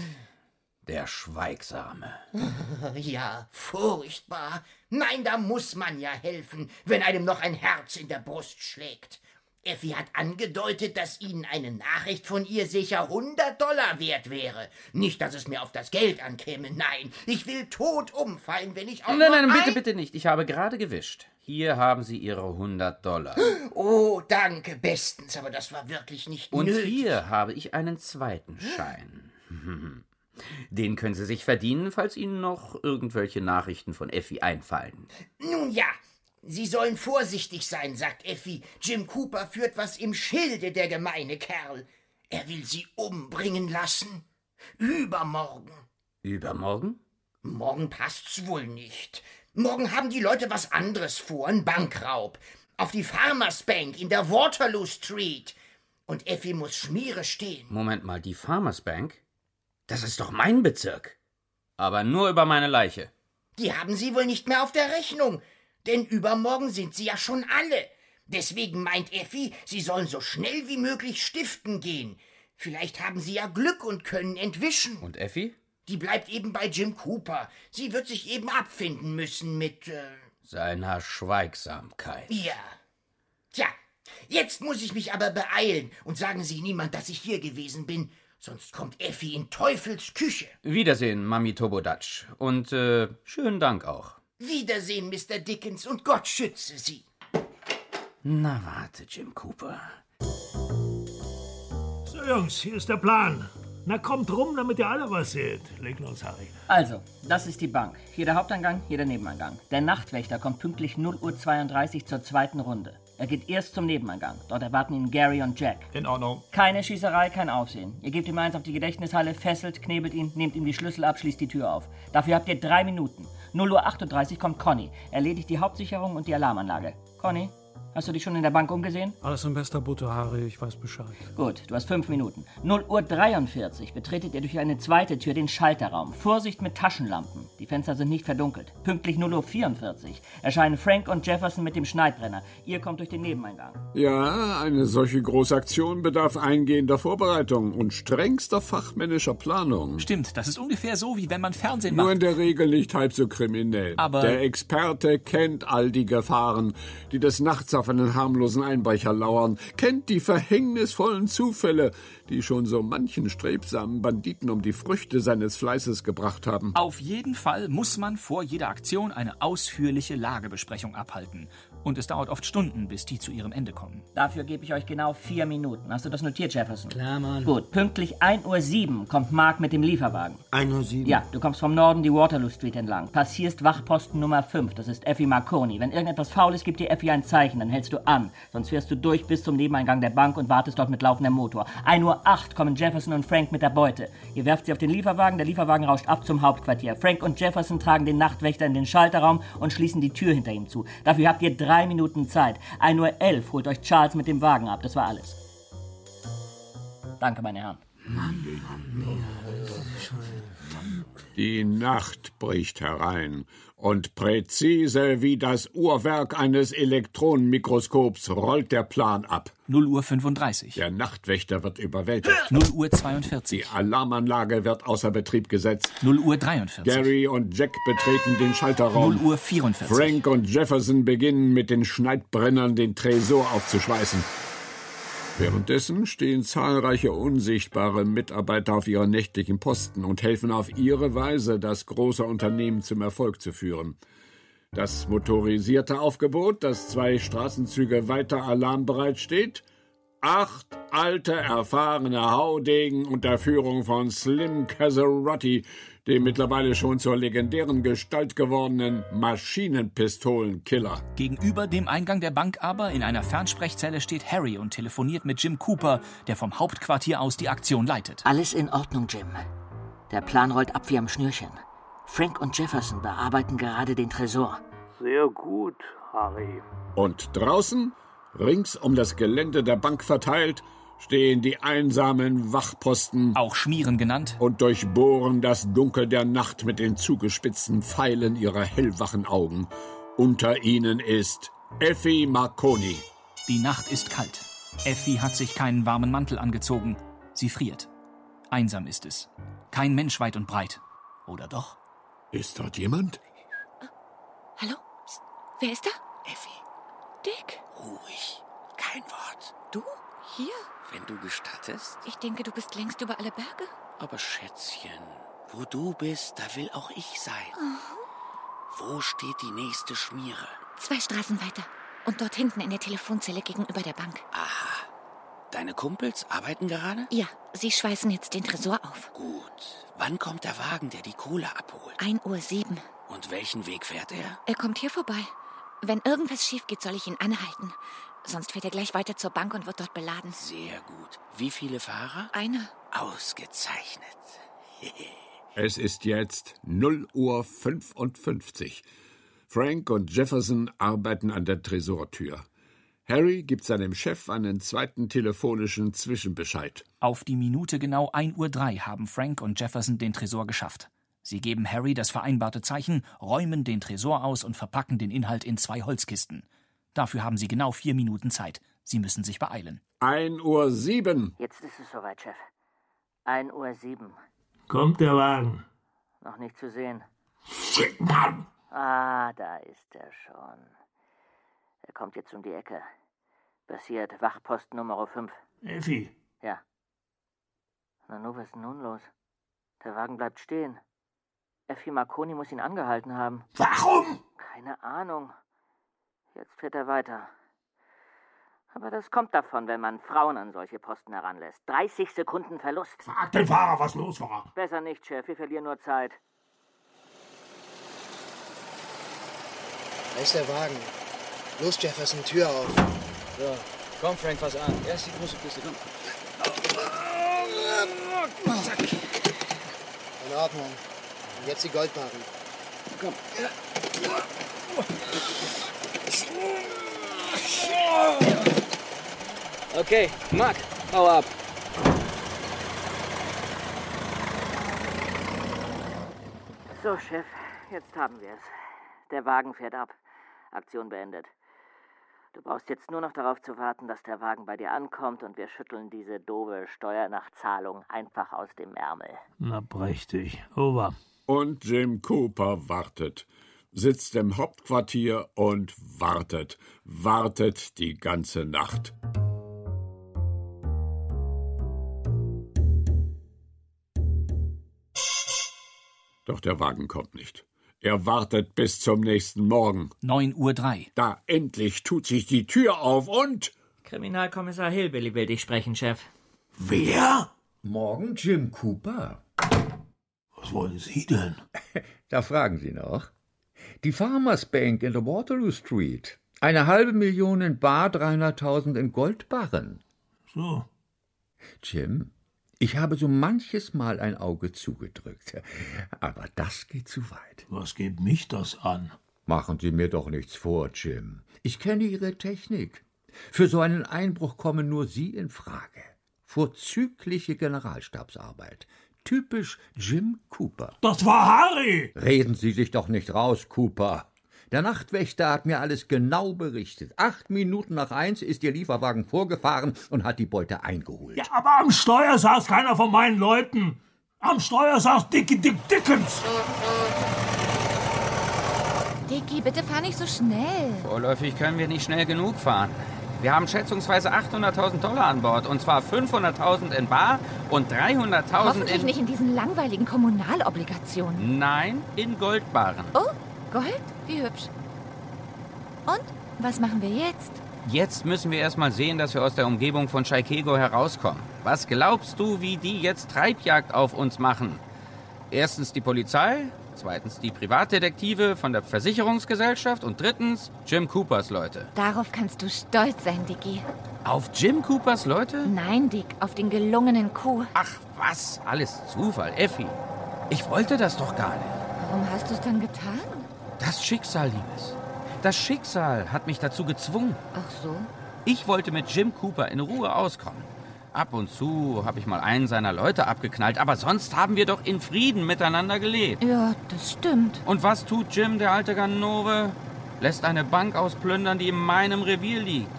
Speaker 38: Der Schweigsame.
Speaker 52: Ja, furchtbar. Nein, da muss man ja helfen, wenn einem noch ein Herz in der Brust schlägt. Effi hat angedeutet, dass Ihnen eine Nachricht von ihr sicher 100 Dollar wert wäre. Nicht, dass es mir auf das Geld ankäme, nein. Ich will tot umfallen, wenn ich auch
Speaker 38: Nein,
Speaker 52: nur
Speaker 38: nein, bitte,
Speaker 52: ein...
Speaker 38: bitte nicht. Ich habe gerade gewischt. Hier haben Sie Ihre 100 Dollar.
Speaker 52: Oh, danke, bestens, aber das war wirklich nicht
Speaker 38: Und
Speaker 52: nötig.
Speaker 38: hier habe ich einen zweiten Schein. Den können Sie sich verdienen, falls Ihnen noch irgendwelche Nachrichten von Effi einfallen.
Speaker 52: Nun ja, Sie sollen vorsichtig sein, sagt Effi. Jim Cooper führt was im Schilde, der gemeine Kerl. Er will Sie umbringen lassen. Übermorgen.
Speaker 38: Übermorgen?
Speaker 52: Morgen passt's wohl nicht. Morgen haben die Leute was anderes vor, ein Bankraub. Auf die Farmers Bank in der Waterloo Street. Und Effi muss Schmiere stehen.
Speaker 38: Moment mal, die Farmers Bank? Das ist doch mein Bezirk. Aber nur über meine Leiche.
Speaker 52: Die haben Sie wohl nicht mehr auf der Rechnung. Denn übermorgen sind sie ja schon alle. Deswegen meint Effi, sie sollen so schnell wie möglich stiften gehen. Vielleicht haben sie ja Glück und können entwischen.
Speaker 38: Und Effi?
Speaker 52: Die bleibt eben bei Jim Cooper. Sie wird sich eben abfinden müssen mit. Äh,
Speaker 38: Seiner Schweigsamkeit.
Speaker 52: ja. Tja, jetzt muss ich mich aber beeilen und sagen Sie niemand, dass ich hier gewesen bin. Sonst kommt Effi in Teufels Küche.
Speaker 38: Wiedersehen, Mami Tobodatsch. Und äh, schönen Dank auch.
Speaker 52: Wiedersehen, Mr. Dickens, und Gott schütze Sie.
Speaker 38: Na warte, Jim Cooper.
Speaker 33: So, Jungs, hier ist der Plan. Na, kommt rum, damit ihr alle was seht. Leg los, Harry.
Speaker 37: Also, das ist die Bank. Hier der Haupteingang, hier der Nebeneingang. Der Nachtwächter kommt pünktlich 0.32 Uhr zur zweiten Runde. Er geht erst zum Nebeneingang. Dort erwarten ihn Gary und Jack.
Speaker 33: In Ordnung.
Speaker 37: Keine Schießerei, kein Aufsehen. Ihr gebt ihm eins auf die Gedächtnishalle, fesselt, knebelt ihn, nehmt ihm die Schlüssel ab, schließt die Tür auf. Dafür habt ihr drei Minuten. 0.38 Uhr kommt Conny. Erledigt die Hauptsicherung und die Alarmanlage. Conny, hast du dich schon in der Bank umgesehen?
Speaker 53: Alles in bester Butter, Harry, ich weiß Bescheid.
Speaker 37: Gut, du hast fünf Minuten. 0 Uhr 43 betretet ihr durch eine zweite Tür den Schalterraum. Vorsicht mit Taschenlampen. Die Fenster sind nicht verdunkelt. Pünktlich 0 Uhr 44 erscheinen Frank und Jefferson mit dem Schneidbrenner. Ihr kommt durch den Nebeneingang.
Speaker 32: Ja, eine solche Großaktion bedarf eingehender Vorbereitung und strengster fachmännischer Planung.
Speaker 7: Stimmt, das ist ungefähr so, wie wenn man Fernsehen
Speaker 32: Nur
Speaker 7: macht.
Speaker 32: in der Regel nicht halb so kriminell.
Speaker 7: Aber-
Speaker 32: der Experte kennt all die Gefahren, die des Nachts auf einen harmlosen Einbrecher lauern, kennt die verhängnisvollen Zufälle, die schon so manchen strebsamen Banditen um die Früchte seines Fleißes gebracht haben.
Speaker 7: Auf jeden Fall muss man vor jeder Aktion eine ausführliche Lagebesprechung abhalten. Und es dauert oft Stunden, bis die zu ihrem Ende kommen.
Speaker 37: Dafür gebe ich euch genau vier Minuten. Hast du das notiert, Jefferson?
Speaker 54: Klar, Mann.
Speaker 37: Gut, pünktlich 1.07 Uhr kommt Mark mit dem Lieferwagen.
Speaker 55: 1.07 Uhr?
Speaker 37: Ja, du kommst vom Norden die Waterloo Street entlang. Passierst Wachposten Nummer 5, das ist Effi Marconi. Wenn irgendetwas faul ist, gibt dir Effi ein Zeichen, dann hältst du an. Sonst fährst du durch bis zum Nebeneingang der Bank und wartest dort mit laufendem Motor. 1.08 Uhr kommen Jefferson und Frank mit der Beute. Ihr werft sie auf den Lieferwagen, der Lieferwagen rauscht ab zum Hauptquartier. Frank und Jefferson tragen den Nachtwächter in den Schalterraum und schließen die Tür hinter ihm zu. Dafür habt ihr drei Minuten Zeit. 1.11 Uhr holt euch Charles mit dem Wagen ab. Das war alles. Danke, meine Herren.
Speaker 32: Die Nacht bricht herein, und präzise wie das Uhrwerk eines Elektronenmikroskops rollt der Plan ab.
Speaker 7: 0 Uhr 35.
Speaker 32: Der Nachtwächter wird überwältigt.
Speaker 7: 0 Uhr 42.
Speaker 32: Die Alarmanlage wird außer Betrieb gesetzt.
Speaker 7: 0 Uhr 43.
Speaker 32: Gary und Jack betreten den Schalterraum.
Speaker 7: 0 Uhr 44.
Speaker 32: Frank und Jefferson beginnen mit den Schneidbrennern den Tresor aufzuschweißen. Währenddessen stehen zahlreiche unsichtbare Mitarbeiter auf ihren nächtlichen Posten und helfen auf ihre Weise, das große Unternehmen zum Erfolg zu führen. Das motorisierte Aufgebot, das zwei Straßenzüge weiter alarmbereit steht. Acht alte, erfahrene Haudegen unter Führung von Slim Casarotti, dem mittlerweile schon zur legendären Gestalt gewordenen Maschinenpistolenkiller.
Speaker 7: Gegenüber dem Eingang der Bank aber in einer Fernsprechzelle steht Harry und telefoniert mit Jim Cooper, der vom Hauptquartier aus die Aktion leitet.
Speaker 37: Alles in Ordnung, Jim. Der Plan rollt ab wie am Schnürchen. Frank und Jefferson bearbeiten gerade den Tresor.
Speaker 33: Sehr gut, Harry.
Speaker 32: Und draußen, rings um das Gelände der Bank verteilt, stehen die einsamen Wachposten,
Speaker 7: auch Schmieren genannt,
Speaker 32: und durchbohren das Dunkel der Nacht mit den zugespitzten Pfeilen ihrer hellwachen Augen. Unter ihnen ist Effie Marconi.
Speaker 7: Die Nacht ist kalt. Effie hat sich keinen warmen Mantel angezogen. Sie friert. Einsam ist es. Kein Mensch weit und breit. Oder doch?
Speaker 32: Ist dort jemand?
Speaker 39: Hallo? Psst. Wer ist da?
Speaker 38: Effi,
Speaker 39: Dick.
Speaker 38: ruhig. Kein Wort.
Speaker 39: Du? Hier?
Speaker 38: Wenn du gestattest.
Speaker 39: Ich denke, du bist längst über alle Berge.
Speaker 38: Aber Schätzchen, wo du bist, da will auch ich sein. Wo steht die nächste Schmiere?
Speaker 39: Zwei Straßen weiter. Und dort hinten in der Telefonzelle gegenüber der Bank.
Speaker 38: Aha. Deine Kumpels arbeiten gerade?
Speaker 39: Ja, sie schweißen jetzt den Tresor auf.
Speaker 38: Gut. Wann kommt der Wagen, der die Kohle abholt?
Speaker 39: 1 Uhr sieben.
Speaker 38: Und welchen Weg fährt er?
Speaker 39: Er kommt hier vorbei. Wenn irgendwas schief geht, soll ich ihn anhalten. Sonst fährt er gleich weiter zur Bank und wird dort beladen.
Speaker 38: Sehr gut. Wie viele Fahrer?
Speaker 39: Einer.
Speaker 38: Ausgezeichnet.
Speaker 32: Es ist jetzt 0 Uhr 55. Frank und Jefferson arbeiten an der Tresortür. Harry gibt seinem Chef einen zweiten telefonischen Zwischenbescheid.
Speaker 7: Auf die Minute genau 1.03 Uhr haben Frank und Jefferson den Tresor geschafft. Sie geben Harry das vereinbarte Zeichen, räumen den Tresor aus und verpacken den Inhalt in zwei Holzkisten. Dafür haben sie genau vier Minuten Zeit. Sie müssen sich beeilen.
Speaker 32: 1 Uhr 7.
Speaker 37: Jetzt ist es soweit, Chef. 1 Uhr sieben.
Speaker 33: Kommt der Wagen.
Speaker 37: Noch nicht zu sehen.
Speaker 33: Shit, Mann!
Speaker 37: Ah, da ist er schon. Er kommt jetzt um die Ecke. Passiert Wachpost Nummer 5.
Speaker 33: Effi,
Speaker 37: Ja. Na nu, was ist denn nun los? Der Wagen bleibt stehen. Effi Marconi muss ihn angehalten haben.
Speaker 33: Warum?
Speaker 37: Keine Ahnung. Jetzt fährt er weiter. Aber das kommt davon, wenn man Frauen an solche Posten heranlässt. 30 Sekunden Verlust.
Speaker 33: Sag dem Fahrer, was los war.
Speaker 37: Besser nicht, Chef. Wir verlieren nur Zeit.
Speaker 56: Da ist der Wagen. Los, Jefferson, Tür auf.
Speaker 42: So, komm, Frank, fass an. Erst die große Kiste, komm.
Speaker 56: Zack. In Ordnung. Und jetzt die Goldbarren.
Speaker 42: Komm. Okay, Mark, hau ab.
Speaker 37: So, Chef, jetzt haben wir es. Der Wagen fährt ab. Aktion beendet. Du brauchst jetzt nur noch darauf zu warten, dass der Wagen bei dir ankommt und wir schütteln diese doofe Steuernachzahlung einfach aus dem Ärmel.
Speaker 33: Na, prächtig. Over.
Speaker 32: Und Jim Cooper wartet, sitzt im Hauptquartier und wartet, wartet die ganze Nacht. Doch der Wagen kommt nicht. Er wartet bis zum nächsten Morgen.
Speaker 7: 9.03 Uhr.
Speaker 32: Da endlich tut sich die Tür auf und.
Speaker 37: Kriminalkommissar Hillbilly will dich sprechen, Chef.
Speaker 45: Wer? Morgen Jim Cooper.
Speaker 33: Was wollen Sie denn?
Speaker 45: Da fragen Sie noch. Die Farmers Bank in der Waterloo Street. Eine halbe Million in Bar, 300.000 in Goldbarren.
Speaker 33: So.
Speaker 45: Jim, ich habe so manches Mal ein Auge zugedrückt. Aber das geht zu weit.
Speaker 33: Was geht mich das an?
Speaker 45: Machen Sie mir doch nichts vor, Jim. Ich kenne Ihre Technik. Für so einen Einbruch kommen nur Sie in Frage. Vorzügliche Generalstabsarbeit. Typisch Jim Cooper.
Speaker 33: Das war Harry!
Speaker 45: Reden Sie sich doch nicht raus, Cooper. Der Nachtwächter hat mir alles genau berichtet. Acht Minuten nach eins ist Ihr Lieferwagen vorgefahren und hat die Beute eingeholt.
Speaker 33: Ja, aber am Steuer saß keiner von meinen Leuten. Am Steuer saß Dickie Dick Dickens.
Speaker 39: Dicky, bitte fahr nicht so schnell.
Speaker 57: Vorläufig können wir nicht schnell genug fahren. Wir haben schätzungsweise 800.000 Dollar an Bord. Und zwar 500.000 in Bar und 300.000
Speaker 39: Hoffentlich
Speaker 57: in...
Speaker 39: nicht in diesen langweiligen Kommunalobligationen.
Speaker 57: Nein, in Goldbarren.
Speaker 39: Oh, Gold? Wie hübsch. Und was machen wir jetzt?
Speaker 38: Jetzt müssen wir erstmal sehen, dass wir aus der Umgebung von Shaikego herauskommen. Was glaubst du, wie die jetzt Treibjagd auf uns machen? Erstens die Polizei, zweitens die Privatdetektive von der Versicherungsgesellschaft und drittens Jim Coopers Leute.
Speaker 39: Darauf kannst du stolz sein, Dicky.
Speaker 38: Auf Jim Coopers Leute?
Speaker 39: Nein, Dick, auf den gelungenen Coup.
Speaker 38: Ach, was? Alles Zufall, Effi. Ich wollte das doch gar nicht.
Speaker 39: Warum hast du es dann getan?
Speaker 38: Das Schicksal, Liebes. Das Schicksal hat mich dazu gezwungen.
Speaker 39: Ach so.
Speaker 38: Ich wollte mit Jim Cooper in Ruhe auskommen. Ab und zu habe ich mal einen seiner Leute abgeknallt, aber sonst haben wir doch in Frieden miteinander gelebt.
Speaker 39: Ja, das stimmt.
Speaker 38: Und was tut Jim, der alte Ganove? Lässt eine Bank ausplündern, die in meinem Revier liegt.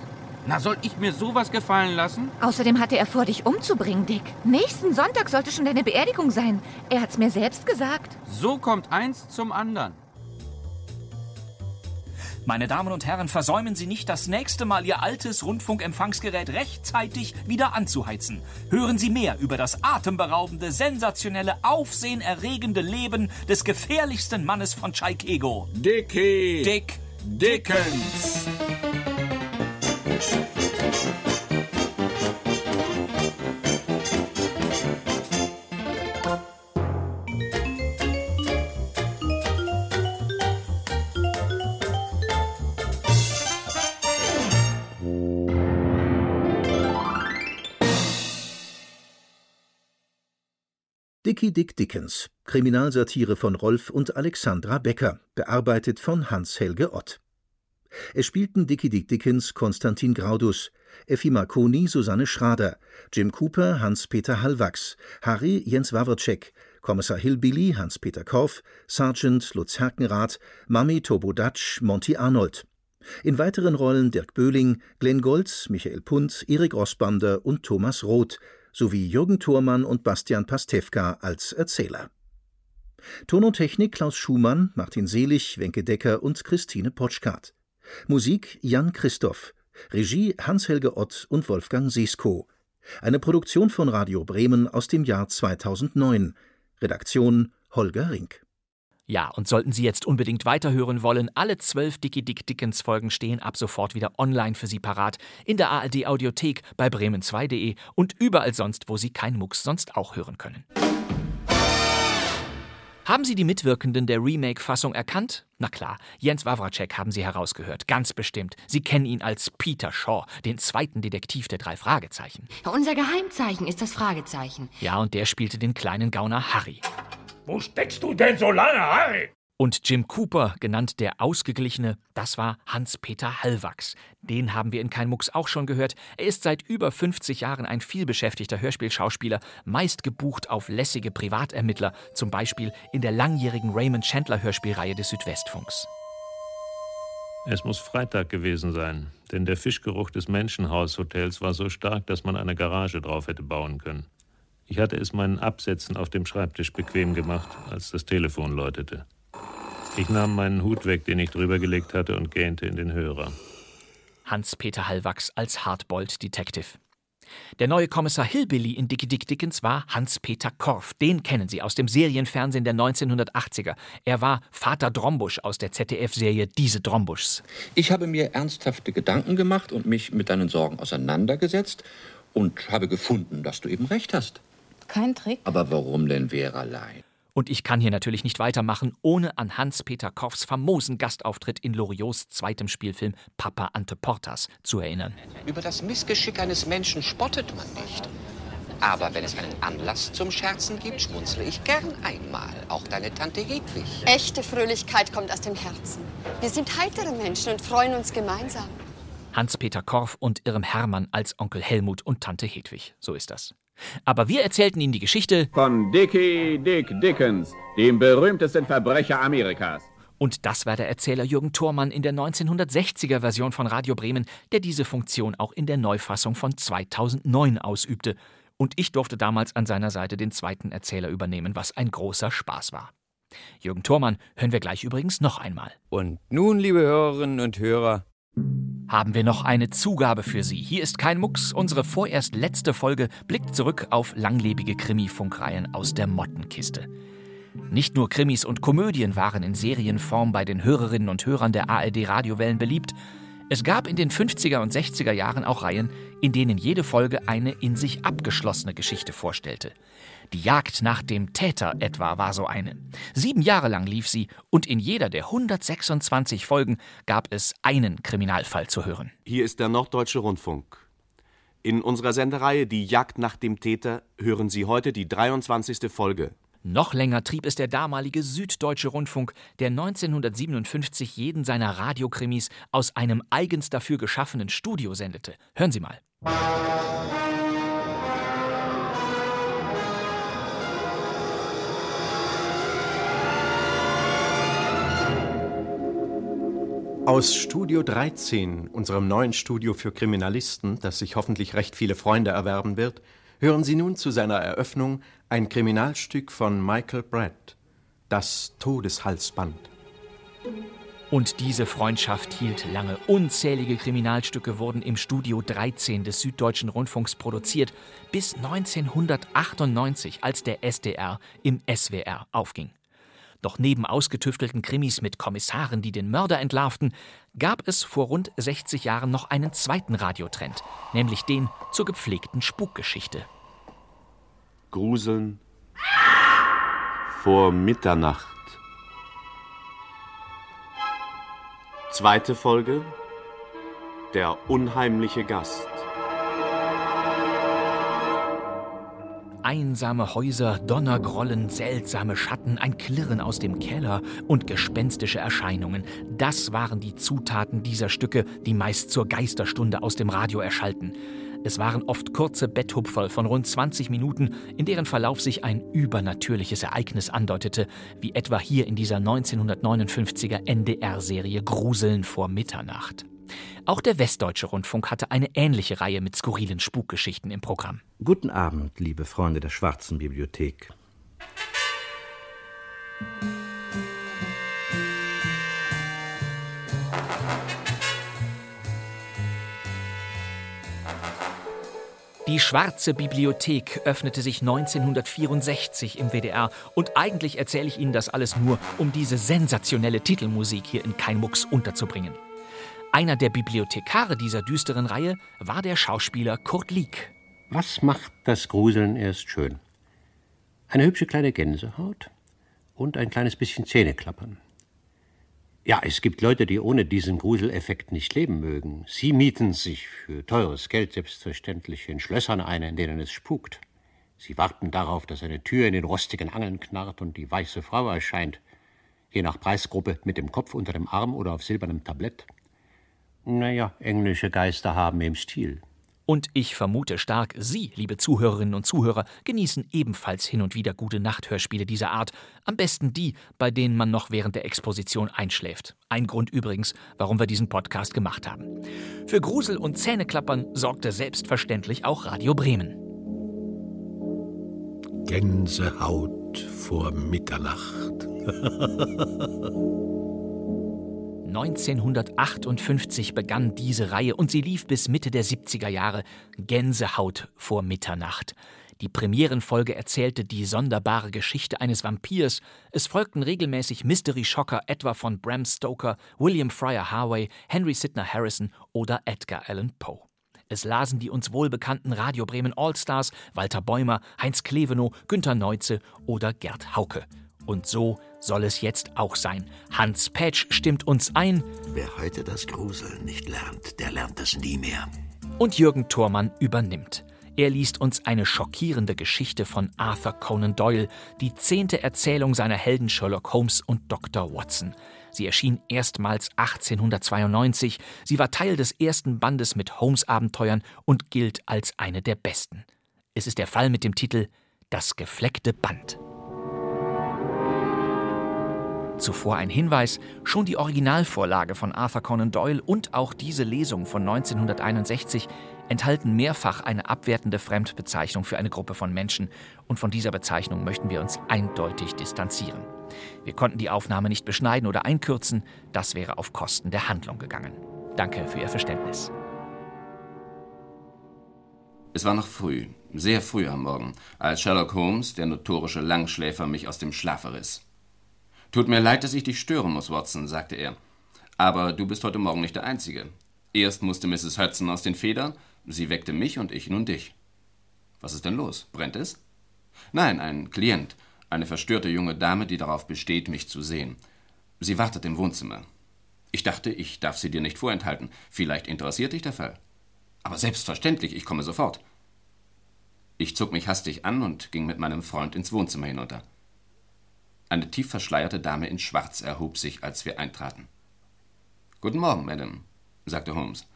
Speaker 38: Na, soll ich mir sowas gefallen lassen?
Speaker 39: Außerdem hatte er vor, dich umzubringen, Dick. Nächsten Sonntag sollte schon deine Beerdigung sein. Er hat's mir selbst gesagt.
Speaker 38: So kommt eins zum anderen.
Speaker 7: Meine Damen und Herren, versäumen Sie nicht, das nächste Mal Ihr altes Rundfunkempfangsgerät rechtzeitig wieder anzuheizen. Hören Sie mehr über das atemberaubende, sensationelle, aufsehenerregende Leben des gefährlichsten Mannes von Chaikego.
Speaker 34: Dickie.
Speaker 7: Dick
Speaker 34: Dickens.
Speaker 58: Dickie Dick Dickens, Kriminalsatire von Rolf und Alexandra Becker, bearbeitet von Hans-Helge Ott. Es spielten Dickie Dick Dickens Konstantin Graudus, Effi Marconi Susanne Schrader, Jim Cooper Hans-Peter Hallwachs, Harry Jens Wawrczek, Kommissar Hillbilly Hans-Peter Korff, Sergeant Lutz Herkenrath, Mami Tobo Dutch Monty Arnold. In weiteren Rollen Dirk Böhling, Glenn Goltz, Michael Punt, Erik Rossbander und Thomas Roth, sowie Jürgen Thormann und Bastian Pastewka als Erzähler. Ton und Technik Klaus Schumann, Martin Selig, Wenke Decker und Christine Potschkat. Musik Jan Christoph. Regie Hans-Helge Ott und Wolfgang Sesko. Eine Produktion von Radio Bremen aus dem Jahr 2009. Redaktion Holger Rink.
Speaker 7: Ja, und sollten Sie jetzt unbedingt weiterhören wollen, alle zwölf Dicky Dick Dickens Folgen stehen ab sofort wieder online für Sie parat. In der ARD Audiothek, bei bremen2.de und überall sonst, wo Sie kein Mucks sonst auch hören können. Haben Sie die Mitwirkenden der Remake-Fassung erkannt? Na klar, Jens Wawracek haben Sie herausgehört, ganz bestimmt. Sie kennen ihn als Peter Shaw, den zweiten Detektiv der drei Fragezeichen.
Speaker 59: Unser Geheimzeichen ist das Fragezeichen.
Speaker 7: Ja, und der spielte den kleinen Gauner Harry.
Speaker 33: Wo steckst du denn so lange, Harry?
Speaker 7: Und Jim Cooper, genannt der Ausgeglichene, das war Hans-Peter Hallwachs. Den haben wir in Kein Mucks auch schon gehört. Er ist seit über 50 Jahren ein vielbeschäftigter Hörspielschauspieler, meist gebucht auf lässige Privatermittler, zum Beispiel in der langjährigen Raymond Chandler Hörspielreihe des Südwestfunks.
Speaker 60: Es muss Freitag gewesen sein, denn der Fischgeruch des Menschenhaushotels war so stark, dass man eine Garage drauf hätte bauen können. Ich hatte es meinen Absätzen auf dem Schreibtisch bequem gemacht, als das Telefon läutete. Ich nahm meinen Hut weg, den ich drüber gelegt hatte, und gähnte in den Hörer.
Speaker 7: Hans-Peter Hallwachs als Hardboiled Detective. Der neue Kommissar Hillbilly in Dickie Dick Dickens war Hans-Peter Korff. Den kennen Sie aus dem Serienfernsehen der 1980er. Er war Vater Drombusch aus der ZDF-Serie Diese Drombuschs.
Speaker 61: Ich habe mir ernsthafte Gedanken gemacht und mich mit deinen Sorgen auseinandergesetzt und habe gefunden, dass du eben recht hast.
Speaker 59: Kein Trick.
Speaker 61: Aber warum denn Veralein?
Speaker 7: Und ich kann hier natürlich nicht weitermachen, ohne an Hans-Peter Korffs famosen Gastauftritt in Loriots zweitem Spielfilm Papa Ante Portas zu erinnern.
Speaker 61: Über das Missgeschick eines Menschen spottet man nicht. Aber wenn es einen Anlass zum Scherzen gibt, schmunzle ich gern einmal. Auch deine Tante Hedwig.
Speaker 59: Echte Fröhlichkeit kommt aus dem Herzen. Wir sind heitere Menschen und freuen uns gemeinsam.
Speaker 7: Hans-Peter Korff und Irm Hermann als Onkel Helmut und Tante Hedwig. So ist das. Aber wir erzählten Ihnen die Geschichte
Speaker 34: von Dickie Dick Dickens, dem berühmtesten Verbrecher Amerikas.
Speaker 7: Und das war der Erzähler Jürgen Thormann in der 1960er Version von Radio Bremen, der diese Funktion auch in der Neufassung von 2009 ausübte. Und ich durfte damals an seiner Seite den zweiten Erzähler übernehmen, was ein großer Spaß war. Jürgen Thormann hören wir gleich übrigens noch einmal.
Speaker 62: Und nun, liebe Hörerinnen und Hörer,
Speaker 7: haben wir noch eine Zugabe für Sie. Hier ist kein Mucks. Unsere vorerst letzte Folge blickt zurück auf langlebige Krimi-Funkreihen aus der Mottenkiste. Nicht nur Krimis und Komödien waren in Serienform bei den Hörerinnen und Hörern der ARD-Radiowellen beliebt. Es gab in den 50er und 60er Jahren auch Reihen, in denen jede Folge eine in sich abgeschlossene Geschichte vorstellte. Die Jagd nach dem Täter etwa war so eine. Sieben Jahre lang lief sie und in jeder der 126 Folgen gab es einen Kriminalfall zu hören.
Speaker 63: Hier ist der Norddeutsche Rundfunk. In unserer Sendereihe Die Jagd nach dem Täter hören Sie heute die 23. Folge.
Speaker 7: Noch länger trieb es der damalige Süddeutsche Rundfunk, der 1957 jeden seiner Radiokrimis aus einem eigens dafür geschaffenen Studio sendete. Hören Sie mal.
Speaker 64: Aus Studio 13, unserem neuen Studio für Kriminalisten, das sich hoffentlich recht viele Freunde erwerben wird, hören Sie nun zu seiner Eröffnung ein Kriminalstück von Michael Brett, Das Todeshalsband.
Speaker 7: Und diese Freundschaft hielt lange. Unzählige Kriminalstücke wurden im Studio 13 des Süddeutschen Rundfunks produziert, bis 1998, als der SDR im SWR aufging. Doch neben ausgetüftelten Krimis mit Kommissaren, die den Mörder entlarvten, gab es vor rund 60 Jahren noch einen zweiten Radiotrend, nämlich den zur gepflegten Spukgeschichte.
Speaker 63: Gruseln vor Mitternacht. Zweite Folge Der unheimliche Gast.
Speaker 7: Einsame Häuser, Donnergrollen, seltsame Schatten, ein Klirren aus dem Keller und gespenstische Erscheinungen. Das waren die Zutaten dieser Stücke, die meist zur Geisterstunde aus dem Radio erschallten. Es waren oft kurze Betthupferl von rund 20 Minuten, in deren Verlauf sich ein übernatürliches Ereignis andeutete, wie etwa hier in dieser 1959er NDR-Serie Gruseln vor Mitternacht. Auch der Westdeutsche Rundfunk hatte eine ähnliche Reihe mit skurrilen Spukgeschichten im Programm.
Speaker 65: Guten Abend, liebe Freunde der Schwarzen Bibliothek.
Speaker 7: Die Schwarze Bibliothek öffnete sich 1964 im WDR und eigentlich erzähle ich Ihnen das alles nur, um diese sensationelle Titelmusik hier in Kein Mucks unterzubringen. Einer der Bibliothekare dieser düsteren Reihe war der Schauspieler Kurt Lieck.
Speaker 66: Was macht das Gruseln erst schön? Eine hübsche kleine Gänsehaut und ein kleines bisschen Zähneklappern. Ja, es gibt Leute, die ohne diesen Gruseleffekt nicht leben mögen. Sie mieten sich für teures Geld selbstverständlich in Schlössern ein, in denen es spukt. Sie warten darauf, dass eine Tür in den rostigen Angeln knarrt und die weiße Frau erscheint, je nach Preisgruppe mit dem Kopf unter dem Arm oder auf silbernem Tablett. Naja, englische Geister haben im Stil.
Speaker 7: Und ich vermute stark, Sie, liebe Zuhörerinnen und Zuhörer, genießen ebenfalls hin und wieder gute Nachthörspiele dieser Art. Am besten die, bei denen man noch während der Exposition einschläft. Ein Grund übrigens, warum wir diesen Podcast gemacht haben. Für Grusel und Zähneklappern sorgte selbstverständlich auch Radio Bremen.
Speaker 67: Gänsehaut vor Mitternacht.
Speaker 7: 1958 begann diese Reihe und sie lief bis Mitte der 70er Jahre. Gänsehaut vor Mitternacht. Die Premierenfolge erzählte die sonderbare Geschichte eines Vampirs. Es folgten regelmäßig Mystery-Schocker etwa von Bram Stoker, William Fryer Harvey, Henry Sidner Harrison oder Edgar Allan Poe. Es lasen die uns wohlbekannten Radio Bremen Allstars Walter Bäumer, Heinz Klevenow, Günter Neuze oder Gerd Hauke. Und so soll es jetzt auch sein. Hans Petsch stimmt uns ein.
Speaker 68: Wer heute das Gruseln nicht lernt, der lernt es nie mehr.
Speaker 7: Und Jürgen Thormann übernimmt. Er liest uns eine schockierende Geschichte von Arthur Conan Doyle, die zehnte Erzählung seiner Helden Sherlock Holmes und Dr. Watson. Sie erschien erstmals 1892. Sie war Teil des ersten Bandes mit Holmes-Abenteuern und gilt als eine der besten. Es ist der Fall mit dem Titel Das gefleckte Band. Zuvor ein Hinweis, schon die Originalvorlage von Arthur Conan Doyle und auch diese Lesung von 1961 enthalten mehrfach eine abwertende Fremdbezeichnung für eine Gruppe von Menschen und von dieser Bezeichnung möchten wir uns eindeutig distanzieren. Wir konnten die Aufnahme nicht beschneiden oder einkürzen, das wäre auf Kosten der Handlung gegangen. Danke für Ihr Verständnis.
Speaker 69: Es war noch früh, sehr früh am Morgen, als Sherlock Holmes, der notorische Langschläfer, mich aus dem Schlafe riss. Tut mir leid, dass ich dich stören muss, Watson, sagte er. Aber du bist heute Morgen nicht der Einzige. Erst musste Mrs. Hudson aus den Federn, sie weckte mich und ich nun dich. Was ist denn los? Brennt es? Nein, ein Klient, eine verstörte junge Dame, die darauf besteht, mich zu sehen. Sie wartet im Wohnzimmer. Ich dachte, ich darf sie dir nicht vorenthalten. Vielleicht interessiert dich der Fall. Aber selbstverständlich, ich komme sofort. Ich zog mich hastig an und ging mit meinem Freund ins Wohnzimmer hinunter. Eine tief verschleierte Dame in Schwarz erhob sich, als wir eintraten. Guten Morgen, Madame, sagte Holmes.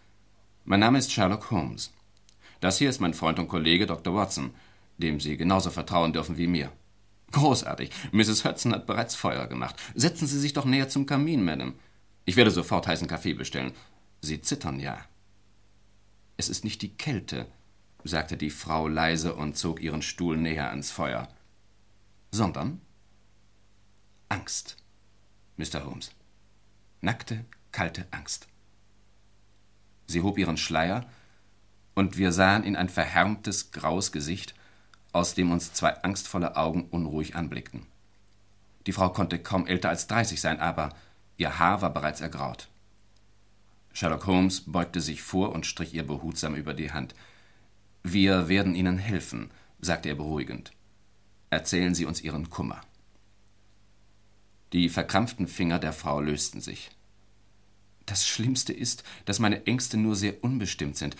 Speaker 69: Mein Name ist Sherlock Holmes. Das hier ist mein Freund und Kollege Dr. Watson, dem Sie genauso vertrauen dürfen wie mir. Großartig. Mrs. Hudson hat bereits Feuer gemacht. Setzen Sie sich doch näher zum Kamin, Madame. Ich werde sofort heißen Kaffee bestellen. Sie zittern ja. Es ist nicht die Kälte, sagte die Frau leise und zog ihren Stuhl näher ans Feuer, sondern Angst, Mr. Holmes. Nackte, kalte Angst. Sie hob ihren Schleier, und wir sahen in ein verhärmtes, graues Gesicht, aus dem uns zwei angstvolle Augen unruhig anblickten. Die Frau konnte kaum älter als dreißig sein, aber ihr Haar war bereits ergraut. Sherlock Holmes beugte sich vor und strich ihr behutsam über die Hand. Wir werden Ihnen helfen, sagte er beruhigend. Erzählen Sie uns Ihren Kummer. Die verkrampften Finger der Frau lösten sich. Das Schlimmste ist, dass meine Ängste nur sehr unbestimmt sind.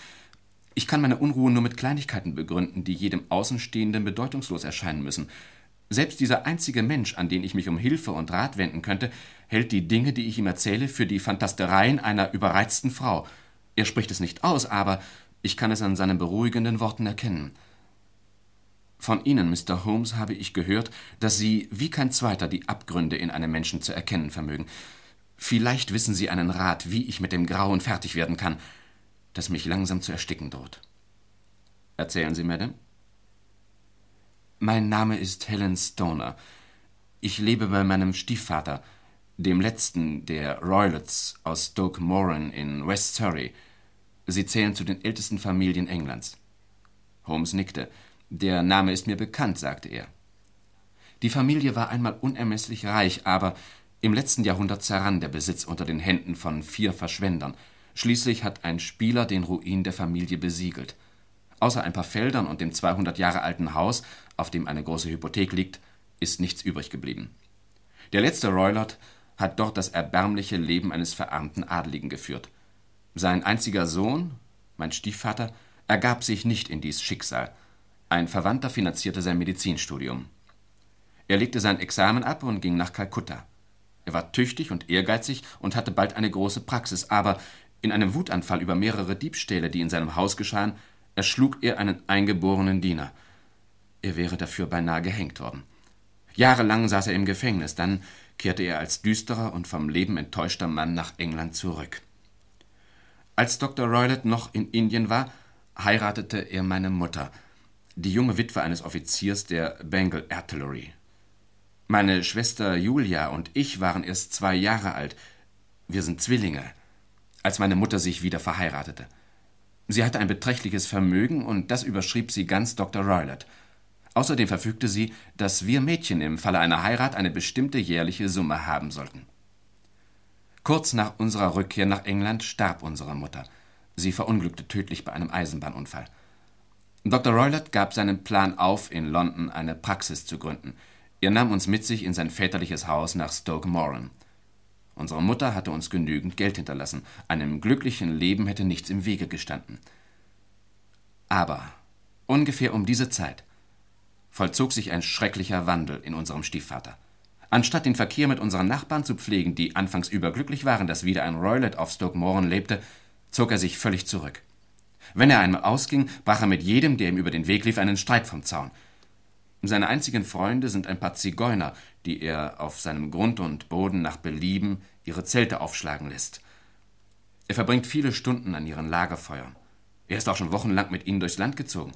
Speaker 69: Ich kann meine Unruhe nur mit Kleinigkeiten begründen, die jedem Außenstehenden bedeutungslos erscheinen müssen. Selbst dieser einzige Mensch, an den ich mich um Hilfe und Rat wenden könnte, hält die Dinge, die ich ihm erzähle, für die Fantastereien einer überreizten Frau. Er spricht es nicht aus, aber ich kann es an seinen beruhigenden Worten erkennen. Von Ihnen, Mr. Holmes, habe ich gehört, dass Sie wie kein zweiter die Abgründe in einem Menschen zu erkennen vermögen. Vielleicht wissen Sie einen Rat, wie ich mit dem Grauen fertig werden kann, das mich langsam zu ersticken droht. Erzählen Sie, Madame. Mein Name ist Helen Stoner. Ich lebe bei meinem Stiefvater, dem letzten der Roylotts aus Stoke Moran in West Surrey. Sie zählen zu den ältesten Familien Englands. Holmes nickte. Der Name ist mir bekannt, sagte er. Die Familie war einmal unermesslich reich, aber im letzten Jahrhundert zerrann der Besitz unter den Händen von vier Verschwendern. Schließlich hat ein Spieler den Ruin der Familie besiegelt. Außer ein paar Feldern und dem 200 Jahre alten Haus, auf dem eine große Hypothek liegt, ist nichts übrig geblieben. Der letzte Roylott hat dort das erbärmliche Leben eines verarmten Adeligen geführt. Sein einziger Sohn, mein Stiefvater, ergab sich nicht in dies Schicksal. Ein Verwandter finanzierte sein Medizinstudium. Er legte sein Examen ab und ging nach Kalkutta. Er war tüchtig und ehrgeizig und hatte bald eine große Praxis, aber in einem Wutanfall über mehrere Diebstähle, die in seinem Haus geschahen, erschlug er einen eingeborenen Diener. Er wäre dafür beinahe gehängt worden. Jahrelang saß er im Gefängnis, dann kehrte er als düsterer und vom Leben enttäuschter Mann nach England zurück. Als Dr. Roylott noch in Indien war, heiratete er meine Mutter, die junge Witwe eines Offiziers der Bengal Artillery. Meine Schwester Julia und ich waren erst zwei Jahre alt. Wir sind Zwillinge, als meine Mutter sich wieder verheiratete. Sie hatte ein beträchtliches Vermögen und das überschrieb sie ganz Dr. Roylott. Außerdem verfügte sie, dass wir Mädchen im Falle einer Heirat eine bestimmte jährliche Summe haben sollten. Kurz nach unserer Rückkehr nach England starb unsere Mutter. Sie verunglückte tödlich bei einem Eisenbahnunfall. Dr. Roylott gab seinen Plan auf, in London eine Praxis zu gründen. Er nahm uns mit sich in sein väterliches Haus nach Stoke Moran. Unsere Mutter hatte uns genügend Geld hinterlassen. Einem glücklichen Leben hätte nichts im Wege gestanden. Aber ungefähr um diese Zeit vollzog sich ein schrecklicher Wandel in unserem Stiefvater. Anstatt den Verkehr mit unseren Nachbarn zu pflegen, die anfangs überglücklich waren, dass wieder ein Roylott auf Stoke Moran lebte, zog er sich völlig zurück. Wenn er einmal ausging, brach er mit jedem, der ihm über den Weg lief, einen Streit vom Zaun. Seine einzigen Freunde sind ein paar Zigeuner, die er auf seinem Grund und Boden nach Belieben ihre Zelte aufschlagen lässt. Er verbringt viele Stunden an ihren Lagerfeuern. Er ist auch schon wochenlang mit ihnen durchs Land gezogen.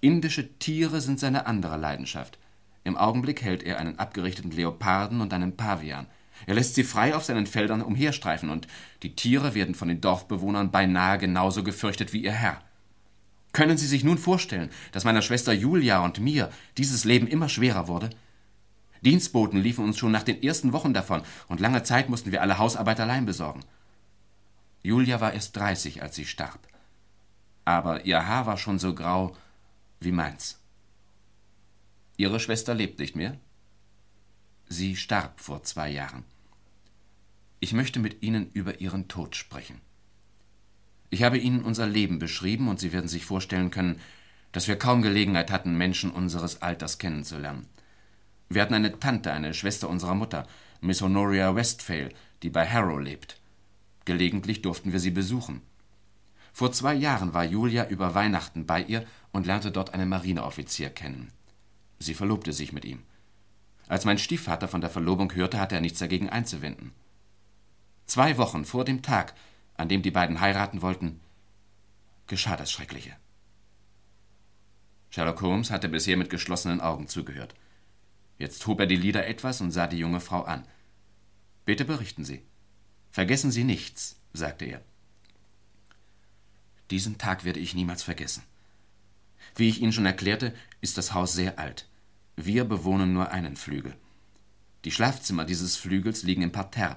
Speaker 69: Indische Tiere sind seine andere Leidenschaft. Im Augenblick hält er einen abgerichteten Leoparden und einen Pavian. Er lässt sie frei auf seinen Feldern umherstreifen, und die Tiere werden von den Dorfbewohnern beinahe genauso gefürchtet wie ihr Herr. Können Sie sich nun vorstellen, dass meiner Schwester Julia und mir dieses Leben immer schwerer wurde? Dienstboten liefen uns schon nach den ersten Wochen davon, und lange Zeit mussten wir alle Hausarbeit allein besorgen. Julia war erst 30, als sie starb. Aber ihr Haar war schon so grau wie meins. Ihre Schwester lebt nicht mehr? Sie starb vor zwei Jahren. Ich möchte mit Ihnen über ihren Tod sprechen. Ich habe Ihnen unser Leben beschrieben, und Sie werden sich vorstellen können, dass wir kaum Gelegenheit hatten, Menschen unseres Alters kennenzulernen. Wir hatten eine Tante, eine Schwester unserer Mutter, Miss Honoria Westphale, die bei Harrow lebt. Gelegentlich durften wir sie besuchen. Vor zwei Jahren war Julia über Weihnachten bei ihr und lernte dort einen Marineoffizier kennen. Sie verlobte sich mit ihm. Als mein Stiefvater von der Verlobung hörte, hatte er nichts dagegen einzuwenden. Zwei Wochen vor dem Tag, an dem die beiden heiraten wollten, geschah das Schreckliche. Sherlock Holmes hatte bisher mit geschlossenen Augen zugehört. Jetzt hob er die Lider etwas und sah die junge Frau an. Bitte berichten Sie. Vergessen Sie nichts, sagte er. Diesen Tag werde ich niemals vergessen. Wie ich Ihnen schon erklärte, ist das Haus sehr alt. Wir bewohnen nur einen Flügel. Die Schlafzimmer dieses Flügels liegen im Parterre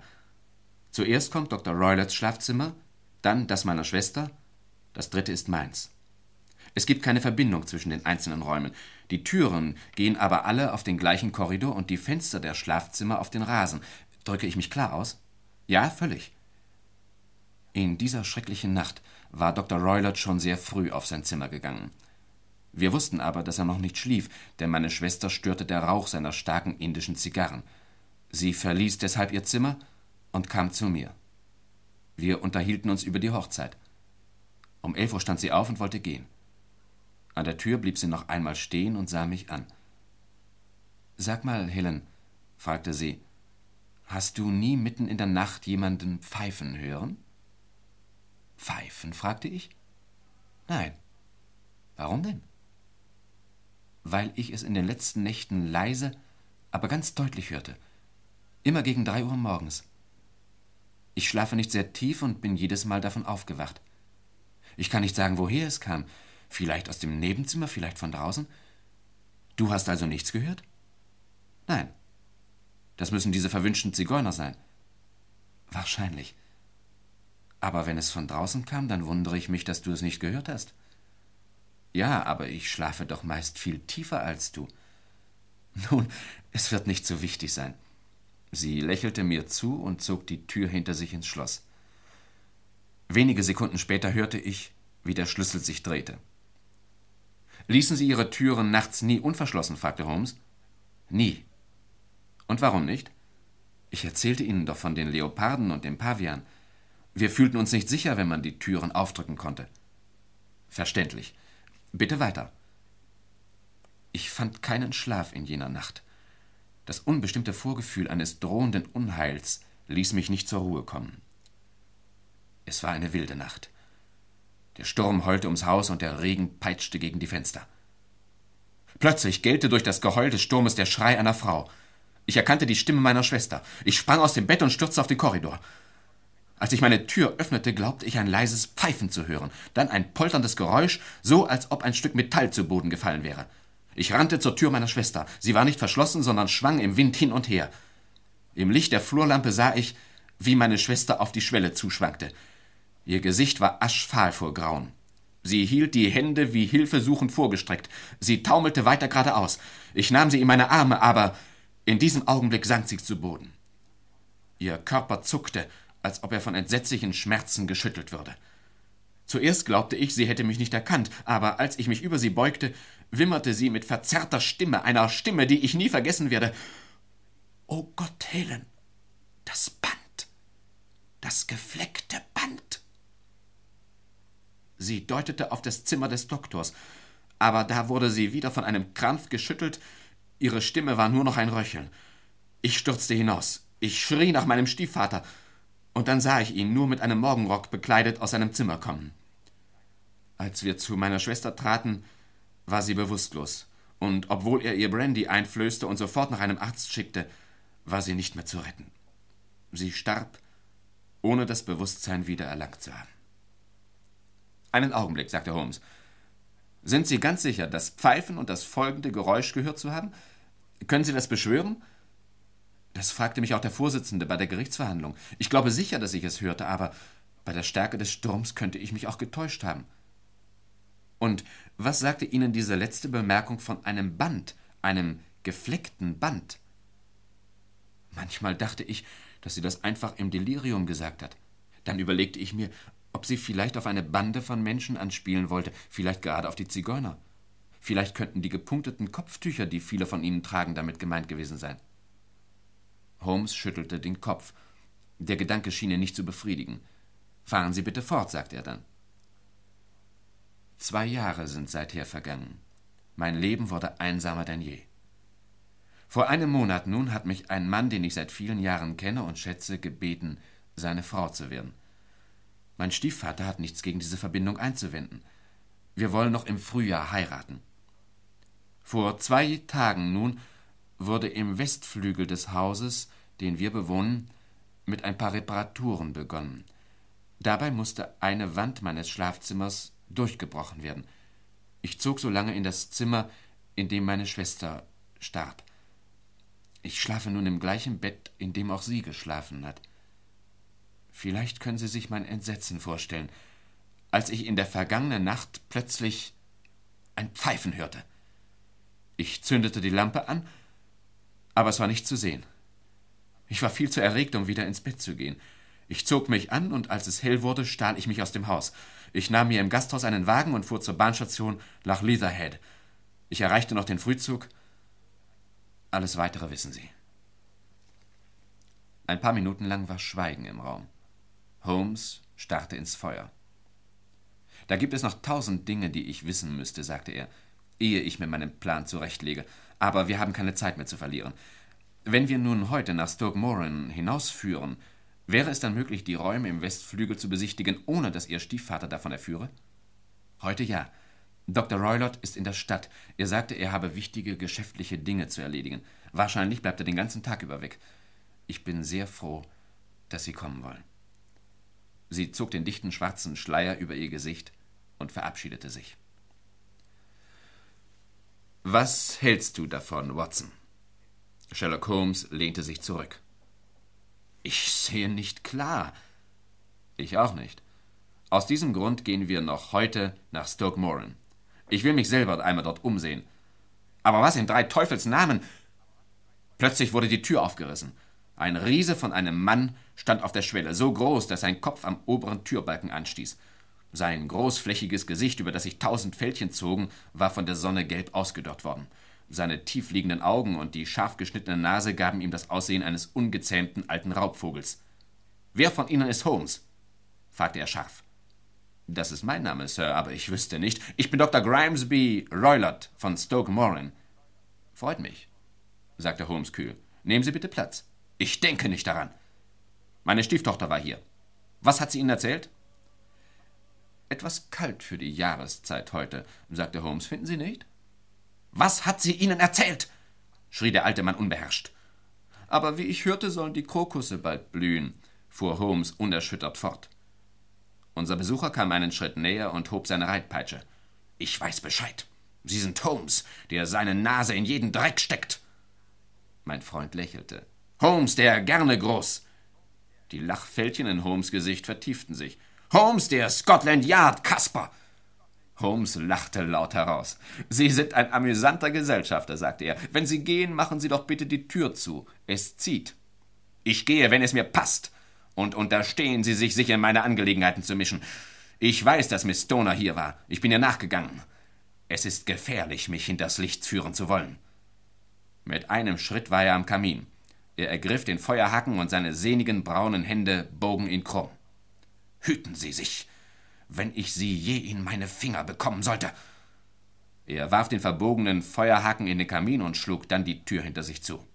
Speaker 69: Zuerst kommt Dr. Royletts Schlafzimmer, dann das meiner Schwester, das dritte ist meins. Es gibt keine Verbindung zwischen den einzelnen Räumen. Die Türen gehen aber alle auf den gleichen Korridor und die Fenster der Schlafzimmer auf den Rasen. Drücke ich mich klar aus? Ja, völlig. In dieser schrecklichen Nacht war Dr. Roylott schon sehr früh auf sein Zimmer gegangen. Wir wussten aber, dass er noch nicht schlief, denn meine Schwester störte der Rauch seiner starken indischen Zigarren. Sie verließ deshalb ihr Zimmer und kam zu mir. Wir unterhielten uns über die Hochzeit. Um elf Uhr stand sie auf und wollte gehen. An der Tür blieb sie noch einmal stehen und sah mich an. Sag mal, Helen, fragte sie, hast du nie mitten in der Nacht jemanden pfeifen hören? Pfeifen? fragte ich. Nein. Warum denn? Weil ich es in den letzten Nächten leise, aber ganz deutlich hörte. Immer gegen drei Uhr morgens. Ich schlafe nicht sehr tief und bin jedes Mal davon aufgewacht. Ich kann nicht sagen, woher es kam. Vielleicht aus dem Nebenzimmer, vielleicht von draußen. Du hast also nichts gehört? Nein. Das müssen diese verwünschten Zigeuner sein. Wahrscheinlich. Aber wenn es von draußen kam, dann wundere ich mich, dass du es nicht gehört hast. Ja, aber ich schlafe doch meist viel tiefer als du. Nun, es wird nicht so wichtig sein. Sie lächelte mir zu und zog die Tür hinter sich ins Schloss. Wenige Sekunden später hörte ich, wie der Schlüssel sich drehte. Ließen Sie Ihre Türen nachts nie unverschlossen? fragte Holmes. Nie. Und warum nicht? Ich erzählte Ihnen doch von den Leoparden und dem Pavian. Wir fühlten uns nicht sicher, wenn man die Türen aufdrücken konnte. Verständlich. Bitte weiter. Ich fand keinen Schlaf in jener Nacht. Das unbestimmte Vorgefühl eines drohenden Unheils ließ mich nicht zur Ruhe kommen. Es war eine wilde Nacht. Der Sturm heulte ums Haus und der Regen peitschte gegen die Fenster. Plötzlich gellte durch das Geheul des Sturmes der Schrei einer Frau. Ich erkannte die Stimme meiner Schwester. Ich sprang aus dem Bett und stürzte auf den Korridor. Als ich meine Tür öffnete, glaubte ich ein leises Pfeifen zu hören, dann ein polterndes Geräusch, so als ob ein Stück Metall zu Boden gefallen wäre. Ich rannte zur Tür meiner Schwester. Sie war nicht verschlossen, sondern schwang im Wind hin und her. Im Licht der Flurlampe sah ich, wie meine Schwester auf die Schwelle zuschwankte. Ihr Gesicht war aschfahl vor Grauen. Sie hielt die Hände wie hilfesuchend vorgestreckt. Sie taumelte weiter geradeaus. Ich nahm sie in meine Arme, aber in diesem Augenblick sank sie zu Boden. Ihr Körper zuckte, als ob er von entsetzlichen Schmerzen geschüttelt würde. Zuerst glaubte ich, sie hätte mich nicht erkannt, aber als ich mich über sie beugte, wimmerte sie mit verzerrter Stimme, einer Stimme, die ich nie vergessen werde. Oh Gott, Helen, das Band, das gefleckte Band. Sie deutete auf das Zimmer des Doktors, aber da wurde sie wieder von einem Krampf geschüttelt, ihre Stimme war nur noch ein Röcheln. Ich stürzte hinaus, ich schrie nach meinem Stiefvater, und dann sah ich ihn nur mit einem Morgenrock bekleidet aus seinem Zimmer kommen. Als wir zu meiner Schwester traten, war sie bewusstlos, und obwohl er ihr Brandy einflößte und sofort nach einem Arzt schickte, war sie nicht mehr zu retten. Sie starb, ohne das Bewusstsein wieder erlangt zu haben. Einen Augenblick, sagte Holmes. Sind Sie ganz sicher, das Pfeifen und das folgende Geräusch gehört zu haben? Können Sie das beschwören? Das fragte mich auch der Vorsitzende bei der Gerichtsverhandlung. Ich glaube sicher, dass ich es hörte, aber bei der Stärke des Sturms könnte ich mich auch getäuscht haben. Und was sagte Ihnen diese letzte Bemerkung von einem Band, einem gefleckten Band? Manchmal dachte ich, dass sie das einfach im Delirium gesagt hat. Dann überlegte ich mir, ob sie vielleicht auf eine Bande von Menschen anspielen wollte, vielleicht gerade auf die Zigeuner. Vielleicht könnten die gepunkteten Kopftücher, die viele von ihnen tragen, damit gemeint gewesen sein. Holmes schüttelte den Kopf. Der Gedanke schien ihn nicht zu befriedigen. Fahren Sie bitte fort, sagte er dann. Zwei Jahre sind seither vergangen. Mein Leben wurde einsamer denn je. Vor einem Monat nun hat mich ein Mann, den ich seit vielen Jahren kenne und schätze, gebeten, seine Frau zu werden. Mein Stiefvater hat nichts gegen diese Verbindung einzuwenden. Wir wollen noch im Frühjahr heiraten. Vor zwei Tagen nun wurde im Westflügel des Hauses, den wir bewohnen, mit ein paar Reparaturen begonnen. Dabei musste eine Wand meines Schlafzimmers durchgebrochen werden. Ich zog so lange in das Zimmer, in dem meine Schwester starb. Ich schlafe nun im gleichen Bett, in dem auch sie geschlafen hat. Vielleicht können Sie sich mein Entsetzen vorstellen, als ich in der vergangenen Nacht plötzlich ein Pfeifen hörte. Ich zündete die Lampe an, aber es war nicht zu sehen. Ich war viel zu erregt, um wieder ins Bett zu gehen. Ich zog mich an, und als es hell wurde, stahl ich mich aus dem Haus. Ich nahm mir im Gasthaus einen Wagen und fuhr zur Bahnstation nach Leatherhead. Ich erreichte noch den Frühzug. Alles weitere wissen Sie. Ein paar Minuten lang war Schweigen im Raum. Holmes starrte ins Feuer. Da gibt es noch tausend Dinge, die ich wissen müsste, sagte er, ehe ich mir meinen Plan zurechtlege. Aber wir haben keine Zeit mehr zu verlieren. Wenn wir nun heute nach Stoke Moran hinausführen, wäre es dann möglich, die Räume im Westflügel zu besichtigen, ohne dass Ihr Stiefvater davon erführe? Heute ja. Dr. Roylott ist in der Stadt. Er sagte, er habe wichtige geschäftliche Dinge zu erledigen. Wahrscheinlich bleibt er den ganzen Tag über weg. Ich bin sehr froh, dass Sie kommen wollen. Sie zog den dichten schwarzen Schleier über ihr Gesicht und verabschiedete sich. Was hältst du davon, Watson? Sherlock Holmes lehnte sich zurück. Ich sehe nicht klar. Ich auch nicht. Aus diesem Grund gehen wir noch heute nach Stoke Moran. Ich will mich selber einmal dort umsehen. Aber was in drei Teufels Namen? Plötzlich wurde die Tür aufgerissen. Ein Riese von einem Mann stand auf der Schwelle, so groß, dass sein Kopf am oberen Türbalken anstieß. Sein großflächiges Gesicht, über das sich tausend Fältchen zogen, war von der Sonne gelb ausgedörrt worden. Seine tiefliegenden Augen und die scharf geschnittene Nase gaben ihm das Aussehen eines ungezähmten alten Raubvogels. Wer von Ihnen ist Holmes? fragte er scharf. Das ist mein Name, Sir, aber ich wüsste nicht. Ich bin Dr. Grimesby Roylott von Stoke Moran. Freut mich, sagte Holmes kühl. Nehmen Sie bitte Platz. Ich denke nicht daran. Meine Stieftochter war hier. Was hat sie Ihnen erzählt? Etwas kalt für die Jahreszeit heute, sagte Holmes, finden Sie nicht? Was hat sie Ihnen erzählt? schrie der alte Mann unbeherrscht. Aber wie ich hörte, sollen die Krokusse bald blühen, fuhr Holmes unerschüttert fort. Unser Besucher kam einen Schritt näher und hob seine Reitpeitsche. Ich weiß Bescheid. Sie sind Holmes, der seine Nase in jeden Dreck steckt. Mein Freund lächelte. Holmes, der gerne groß. Die Lachfältchen in Holmes Gesicht vertieften sich. Holmes, der Scotland Yard Kasper. Holmes lachte laut heraus. Sie sind ein amüsanter Gesellschafter, sagte er. Wenn Sie gehen, machen Sie doch bitte die Tür zu. Es zieht. Ich gehe, wenn es mir passt. Und unterstehen Sie sich, sich in meine Angelegenheiten zu mischen. Ich weiß, dass Miss Stoner hier war. Ich bin ihr nachgegangen. Es ist gefährlich, mich hinters Licht führen zu wollen. Mit einem Schritt war er am Kamin. Er ergriff den Feuerhaken und seine sehnigen braunen Hände bogen ihn krumm. Hüten Sie sich, wenn ich sie je in meine Finger bekommen sollte. Er warf den verbogenen Feuerhaken in den Kamin und schlug dann die Tür hinter sich zu.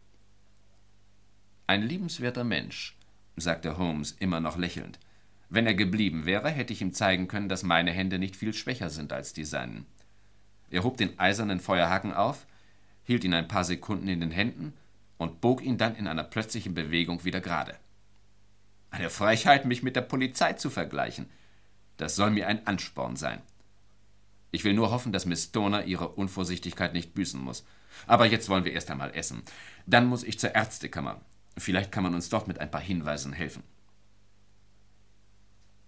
Speaker 69: Ein liebenswerter Mensch, sagte Holmes immer noch lächelnd. Wenn er geblieben wäre, hätte ich ihm zeigen können, dass meine Hände nicht viel schwächer sind als die seinen. Er hob den eisernen Feuerhaken auf, hielt ihn ein paar Sekunden in den Händen und bog ihn dann in einer plötzlichen Bewegung wieder gerade. Eine Frechheit, mich mit der Polizei zu vergleichen. Das soll mir ein Ansporn sein. Ich will nur hoffen, dass Miss Stoner ihre Unvorsichtigkeit nicht büßen muss. Aber jetzt wollen wir erst einmal essen. Dann muss ich zur Ärztekammer. Vielleicht kann man uns dort mit ein paar Hinweisen helfen.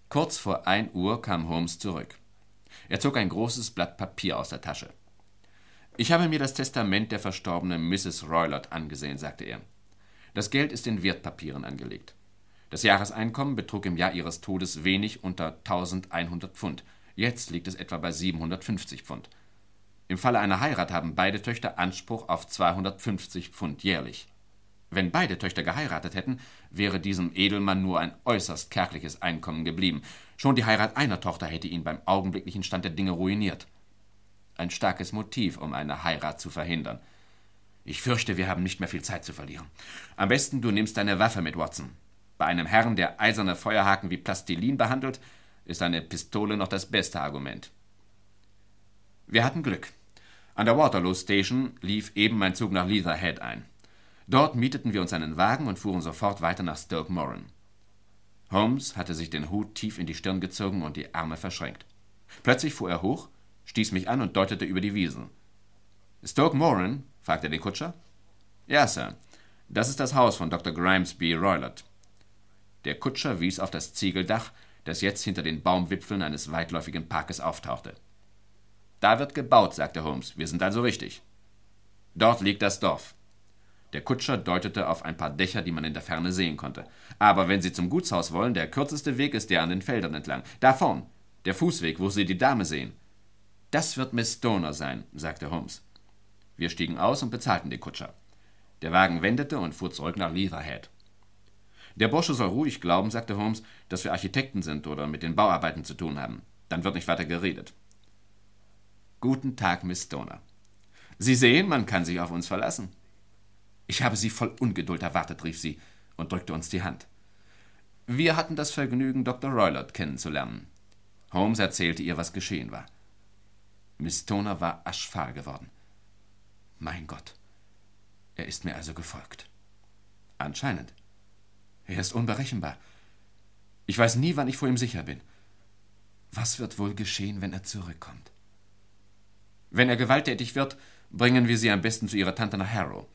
Speaker 69: Kurz vor ein Uhr kam Holmes zurück. Er zog ein großes Blatt Papier aus der Tasche. Ich habe mir das Testament der verstorbenen Mrs. Roylott angesehen, sagte er. Das Geld ist in Wertpapieren angelegt. Das Jahreseinkommen betrug im Jahr ihres Todes wenig unter 1100 Pfund. Jetzt liegt es etwa bei 750 Pfund. Im Falle einer Heirat haben beide Töchter Anspruch auf 250 Pfund jährlich. Wenn beide Töchter geheiratet hätten, wäre diesem Edelmann nur ein äußerst kärgliches Einkommen geblieben. Schon die Heirat einer Tochter hätte ihn beim augenblicklichen Stand der Dinge ruiniert. Ein starkes Motiv, um eine Heirat zu verhindern. Ich fürchte, wir haben nicht mehr viel Zeit zu verlieren. Am besten du nimmst deine Waffe mit, Watson. Bei einem Herrn, der eiserne Feuerhaken wie Plastilin behandelt, ist eine Pistole noch das beste Argument. Wir hatten Glück. An der Waterloo Station lief eben mein Zug nach Leatherhead ein. Dort mieteten wir uns einen Wagen und fuhren sofort weiter nach Stoke Moran. Holmes hatte sich den Hut tief in die Stirn gezogen und die Arme verschränkt. Plötzlich fuhr er hoch, stieß mich an und deutete über die Wiesen. Stoke Moran? fragte der Kutscher. Ja, Sir. Das ist das Haus von Dr. Grimesby Roylott. Der Kutscher wies auf das Ziegeldach, das jetzt hinter den Baumwipfeln eines weitläufigen Parkes auftauchte. Da wird gebaut, sagte Holmes. Wir sind also richtig. Dort liegt das Dorf. Der Kutscher deutete auf ein paar Dächer, die man in der Ferne sehen konnte. Aber wenn Sie zum Gutshaus wollen, der kürzeste Weg ist der an den Feldern entlang. Da vorn, der Fußweg, wo Sie die Dame sehen. Das wird Miss Stoner sein, sagte Holmes. Wir stiegen aus und bezahlten den Kutscher. Der Wagen wendete und fuhr zurück nach Leatherhead. Der Bursche soll ruhig glauben, sagte Holmes, dass wir Architekten sind oder mit den Bauarbeiten zu tun haben. Dann wird nicht weiter geredet. Guten Tag, Miss Stoner. Sie sehen, man kann sich auf uns verlassen. Ich habe Sie voll Ungeduld erwartet, rief sie und drückte uns die Hand. Wir hatten das Vergnügen, Dr. Roylott kennenzulernen. Holmes erzählte ihr, was geschehen war. Miss Toner war aschfahl geworden. Mein Gott, er ist mir also gefolgt. Anscheinend. Er ist unberechenbar. Ich weiß nie, wann ich vor ihm sicher bin. Was wird wohl geschehen, wenn er zurückkommt? Wenn er gewalttätig wird, bringen wir sie am besten zu ihrer Tante nach Harrow.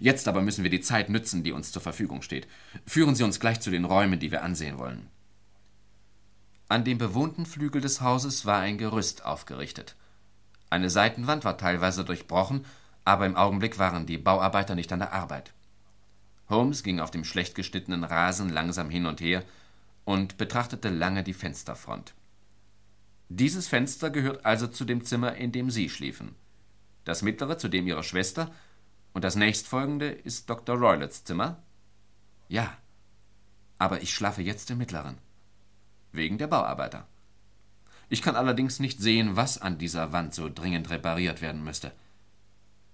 Speaker 69: Jetzt aber müssen wir die Zeit nützen, die uns zur Verfügung steht. Führen Sie uns gleich zu den Räumen, die wir ansehen wollen. An dem bewohnten Flügel des Hauses war ein Gerüst aufgerichtet. Eine Seitenwand war teilweise durchbrochen, aber im Augenblick waren die Bauarbeiter nicht an der Arbeit. Holmes ging auf dem schlecht geschnittenen Rasen langsam hin und her und betrachtete lange die Fensterfront. Dieses Fenster gehört also zu dem Zimmer, in dem Sie schliefen. Das mittlere zu dem Ihrer Schwester und das nächstfolgende ist Dr. Roylotts Zimmer? Ja. Aber ich schlafe jetzt im mittleren. Wegen der Bauarbeiter. Ich kann allerdings nicht sehen, was an dieser Wand so dringend repariert werden müsste.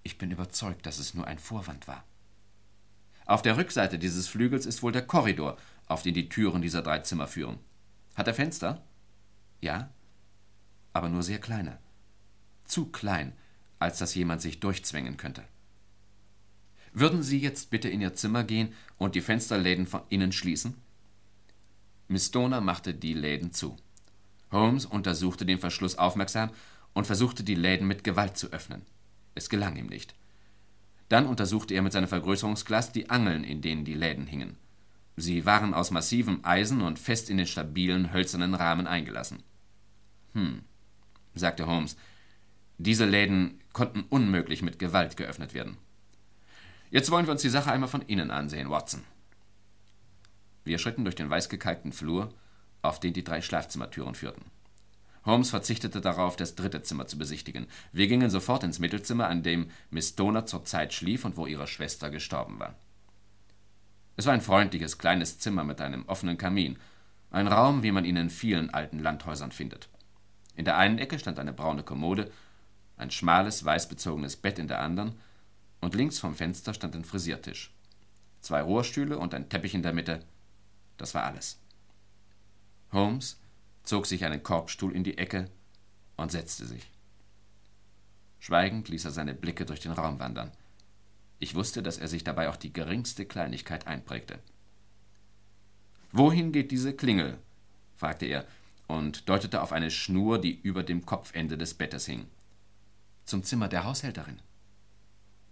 Speaker 69: Ich bin überzeugt, dass es nur ein Vorwand war. Auf der Rückseite dieses Flügels ist wohl der Korridor, auf den die Türen dieser drei Zimmer führen. Hat er Fenster? Ja, aber nur sehr kleine. Zu klein, als dass jemand sich durchzwängen könnte. Würden Sie jetzt bitte in Ihr Zimmer gehen und die Fensterläden von innen schließen? Miss Stoner machte die Läden zu. Holmes untersuchte den Verschluss aufmerksam und versuchte die Läden mit Gewalt zu öffnen. Es gelang ihm nicht. Dann untersuchte er mit seinem Vergrößerungsglas die Angeln, in denen die Läden hingen. Sie waren aus massivem Eisen und fest in den stabilen, hölzernen Rahmen eingelassen. Hm, sagte Holmes, diese Läden konnten unmöglich mit Gewalt geöffnet werden. Jetzt wollen wir uns die Sache einmal von innen ansehen, Watson. Wir schritten durch den weißgekalkten Flur, auf den die drei Schlafzimmertüren führten. Holmes verzichtete darauf, das dritte Zimmer zu besichtigen. Wir gingen sofort ins Mittelzimmer, an dem Miss Stoner zur Zeit schlief und wo ihre Schwester gestorben war. Es war ein freundliches, kleines Zimmer mit einem offenen Kamin, ein Raum, wie man ihn in vielen alten Landhäusern findet. In der einen Ecke stand eine braune Kommode, ein schmales, weißbezogenes Bett in der anderen und links vom Fenster stand ein Frisiertisch. Zwei Rohrstühle und ein Teppich in der Mitte. Das war alles. Holmes zog sich einen Korbstuhl in die Ecke und setzte sich. Schweigend ließ er seine Blicke durch den Raum wandern. Ich wusste, dass er sich dabei auch die geringste Kleinigkeit einprägte. Wohin geht diese Klingel? fragte er, und deutete auf eine Schnur, die über dem Kopfende des Bettes hing. Zum Zimmer der Haushälterin.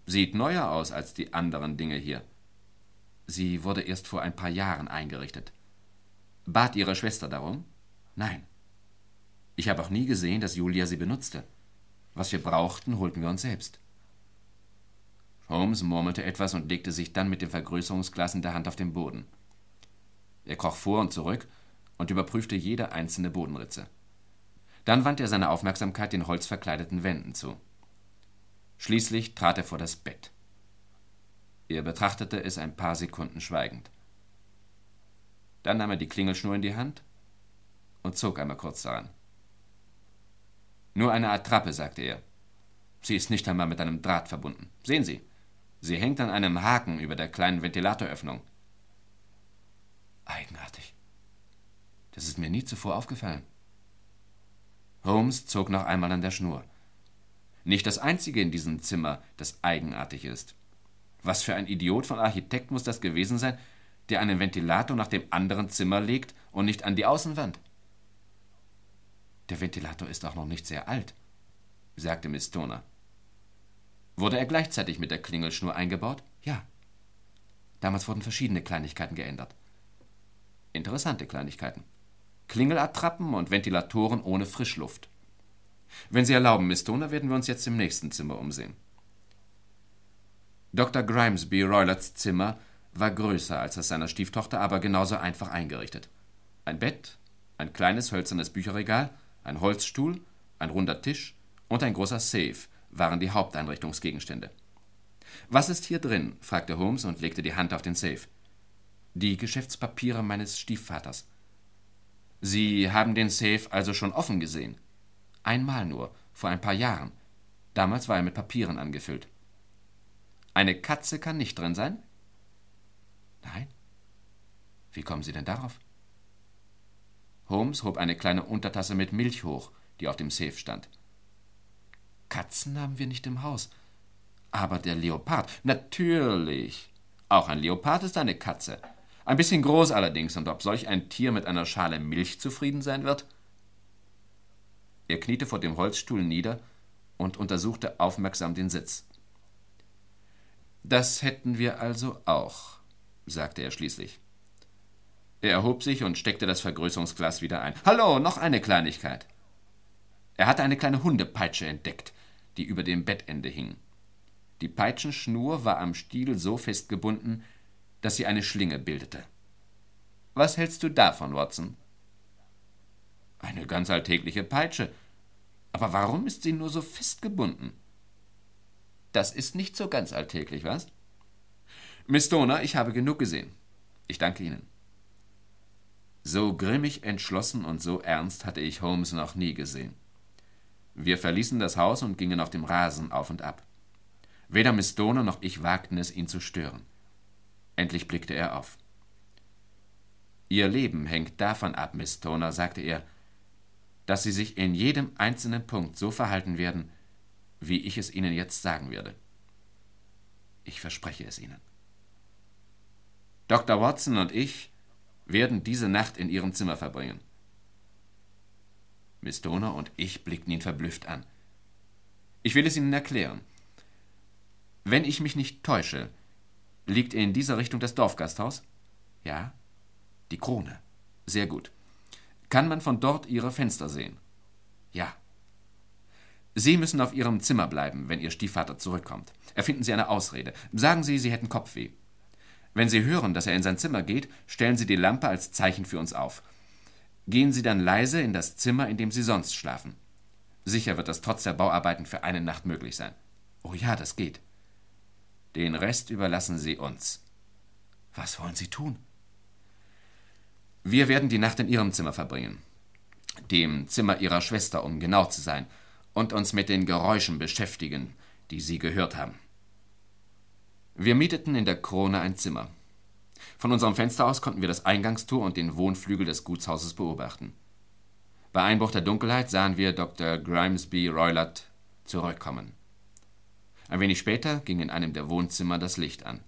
Speaker 69: Sieht neuer aus als die anderen Dinge hier. Sie wurde erst vor ein paar Jahren eingerichtet. Bat Ihre Schwester darum? Nein. Ich habe auch nie gesehen, dass Julia sie benutzte. Was wir brauchten, holten wir uns selbst. Holmes murmelte etwas und legte sich dann mit dem Vergrößerungsglas in der Hand auf den Boden. Er kroch vor und zurück und überprüfte jede einzelne Bodenritze. Dann wandte er seine Aufmerksamkeit den holzverkleideten Wänden zu. Schließlich trat er vor das Bett. Er betrachtete es ein paar Sekunden schweigend. Dann nahm er die Klingelschnur in die Hand und zog einmal kurz daran. Nur eine Attrappe, sagte er. Sie ist nicht einmal mit einem Draht verbunden. Sehen Sie, sie hängt an einem Haken über der kleinen Ventilatoröffnung. Eigenartig. Das ist mir nie zuvor aufgefallen. Holmes zog noch einmal an der Schnur. Nicht das einzige in diesem Zimmer, das eigenartig ist. Was für ein Idiot von Architekt muss das gewesen sein, der einen Ventilator nach dem anderen Zimmer legt und nicht an die Außenwand? Der Ventilator ist auch noch nicht sehr alt, sagte Miss Stoner. Wurde er gleichzeitig mit der Klingelschnur eingebaut? Ja. Damals wurden verschiedene Kleinigkeiten geändert. Interessante Kleinigkeiten. Klingelattrappen und Ventilatoren ohne Frischluft. Wenn Sie erlauben, Miss Stoner, werden wir uns jetzt im nächsten Zimmer umsehen. Dr. Grimesby Roylards Zimmer war größer als das seiner Stieftochter, aber genauso einfach eingerichtet. Ein Bett, ein kleines hölzernes Bücherregal, ein Holzstuhl, ein runder Tisch und ein großer Safe waren die Haupteinrichtungsgegenstände. Was ist hier drin? fragte Holmes und legte die Hand auf den Safe. Die Geschäftspapiere meines Stiefvaters. Sie haben den Safe also schon offen gesehen? Einmal nur, vor ein paar Jahren. Damals war er mit Papieren angefüllt. Eine Katze kann nicht drin sein? Nein. Wie kommen Sie denn darauf? Holmes hob eine kleine Untertasse mit Milch hoch, die auf dem Safe stand. Katzen haben wir nicht im Haus. Aber der Leopard, natürlich. Auch ein Leopard ist eine Katze. Ein bisschen groß allerdings, und ob solch ein Tier mit einer Schale Milch zufrieden sein wird? Er kniete vor dem Holzstuhl nieder und untersuchte aufmerksam den Sitz. Das hätten wir also auch, sagte er schließlich. Er erhob sich und steckte das Vergrößerungsglas wieder ein. Hallo, noch eine Kleinigkeit. Er hatte eine kleine Hundepeitsche entdeckt, die über dem Bettende hing. Die Peitschenschnur war am Stiel so festgebunden, dass sie eine Schlinge bildete. Was hältst du davon, Watson? Eine ganz alltägliche Peitsche. Aber warum ist sie nur so festgebunden? Das ist nicht so ganz alltäglich, was? Miss Stoner, ich habe genug gesehen. Ich danke Ihnen. So grimmig entschlossen und so ernst hatte ich Holmes noch nie gesehen. Wir verließen das Haus und gingen auf dem Rasen auf und ab. Weder Miss Stoner noch ich wagten es, ihn zu stören. Endlich blickte er auf. Ihr Leben hängt davon ab, Miss Stoner, sagte er, dass Sie sich in jedem einzelnen Punkt so verhalten werden, wie ich es Ihnen jetzt sagen werde. Ich verspreche es Ihnen. Dr. Watson und ich werden diese Nacht in Ihrem Zimmer verbringen. Miss Donner und ich blickten ihn verblüfft an. Ich will es Ihnen erklären. Wenn ich mich nicht täusche, liegt in dieser Richtung das Dorfgasthaus? Ja? Die Krone. Sehr gut. Kann man von dort Ihre Fenster sehen? Ja. Sie müssen auf Ihrem Zimmer bleiben, wenn Ihr Stiefvater zurückkommt. Erfinden Sie eine Ausrede. Sagen Sie, Sie hätten Kopfweh. Wenn Sie hören, dass er in sein Zimmer geht, stellen Sie die Lampe als Zeichen für uns auf. Gehen Sie dann leise in das Zimmer, in dem Sie sonst schlafen. Sicher wird das trotz der Bauarbeiten für eine Nacht möglich sein. Oh ja, das geht. Den Rest überlassen Sie uns. Was wollen Sie tun? Wir werden die Nacht in Ihrem Zimmer verbringen. Dem Zimmer Ihrer Schwester, um genau zu sein, und uns mit den Geräuschen beschäftigen, die Sie gehört haben. Wir mieteten in der Krone ein Zimmer. Von unserem Fenster aus konnten wir das Eingangstor und den Wohnflügel des Gutshauses beobachten. Bei Einbruch der Dunkelheit sahen wir Dr. Grimesby Roylott zurückkommen. Ein wenig später ging in einem der Wohnzimmer das Licht an.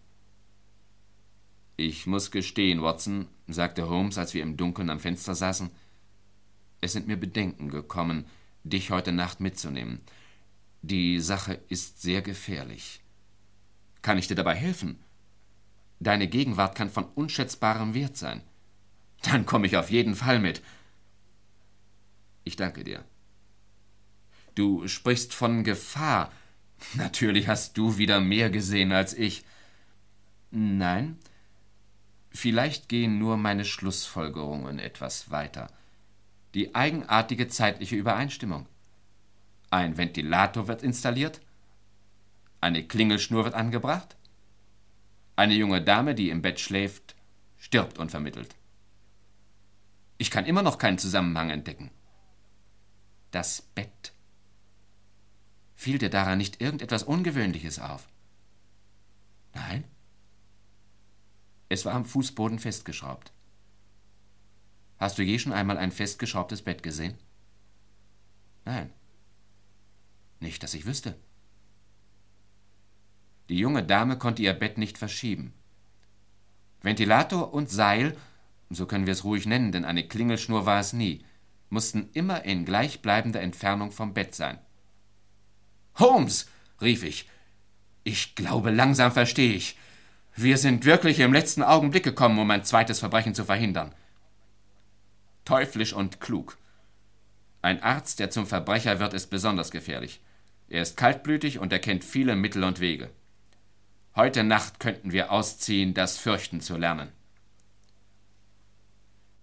Speaker 69: Ich muss gestehen, Watson, sagte Holmes, als wir im Dunkeln am Fenster saßen, Es sind mir Bedenken gekommen, dich heute Nacht mitzunehmen. Die Sache ist sehr gefährlich. Kann ich dir dabei helfen? Deine Gegenwart kann von unschätzbarem Wert sein. Dann komme ich auf jeden Fall mit. Ich danke dir. Du sprichst von Gefahr. Natürlich hast du wieder mehr gesehen als ich. Nein, vielleicht gehen nur meine Schlussfolgerungen etwas weiter. Die eigenartige zeitliche Übereinstimmung. Ein Ventilator wird installiert, eine Klingelschnur wird angebracht, eine junge Dame, die im Bett schläft, stirbt unvermittelt. Ich kann immer noch keinen Zusammenhang entdecken. Das Bett. Fiel dir daran nicht irgendetwas Ungewöhnliches auf? Nein? Es war am Fußboden festgeschraubt. Hast du je schon einmal ein festgeschraubtes Bett gesehen? Nein. Nicht, dass ich wüsste. Die junge Dame konnte ihr Bett nicht verschieben. Ventilator und Seil, so können wir es ruhig nennen, denn eine Klingelschnur war es nie, mussten immer in gleichbleibender Entfernung vom Bett sein. Holmes, rief ich. Ich glaube, langsam verstehe ich. Wir sind wirklich im letzten Augenblick gekommen, um ein zweites Verbrechen zu verhindern. Teuflisch und klug. Ein Arzt, der zum Verbrecher wird, ist besonders gefährlich. Er ist kaltblütig und er kennt viele Mittel und Wege. Heute Nacht könnten wir ausziehen, das Fürchten zu lernen.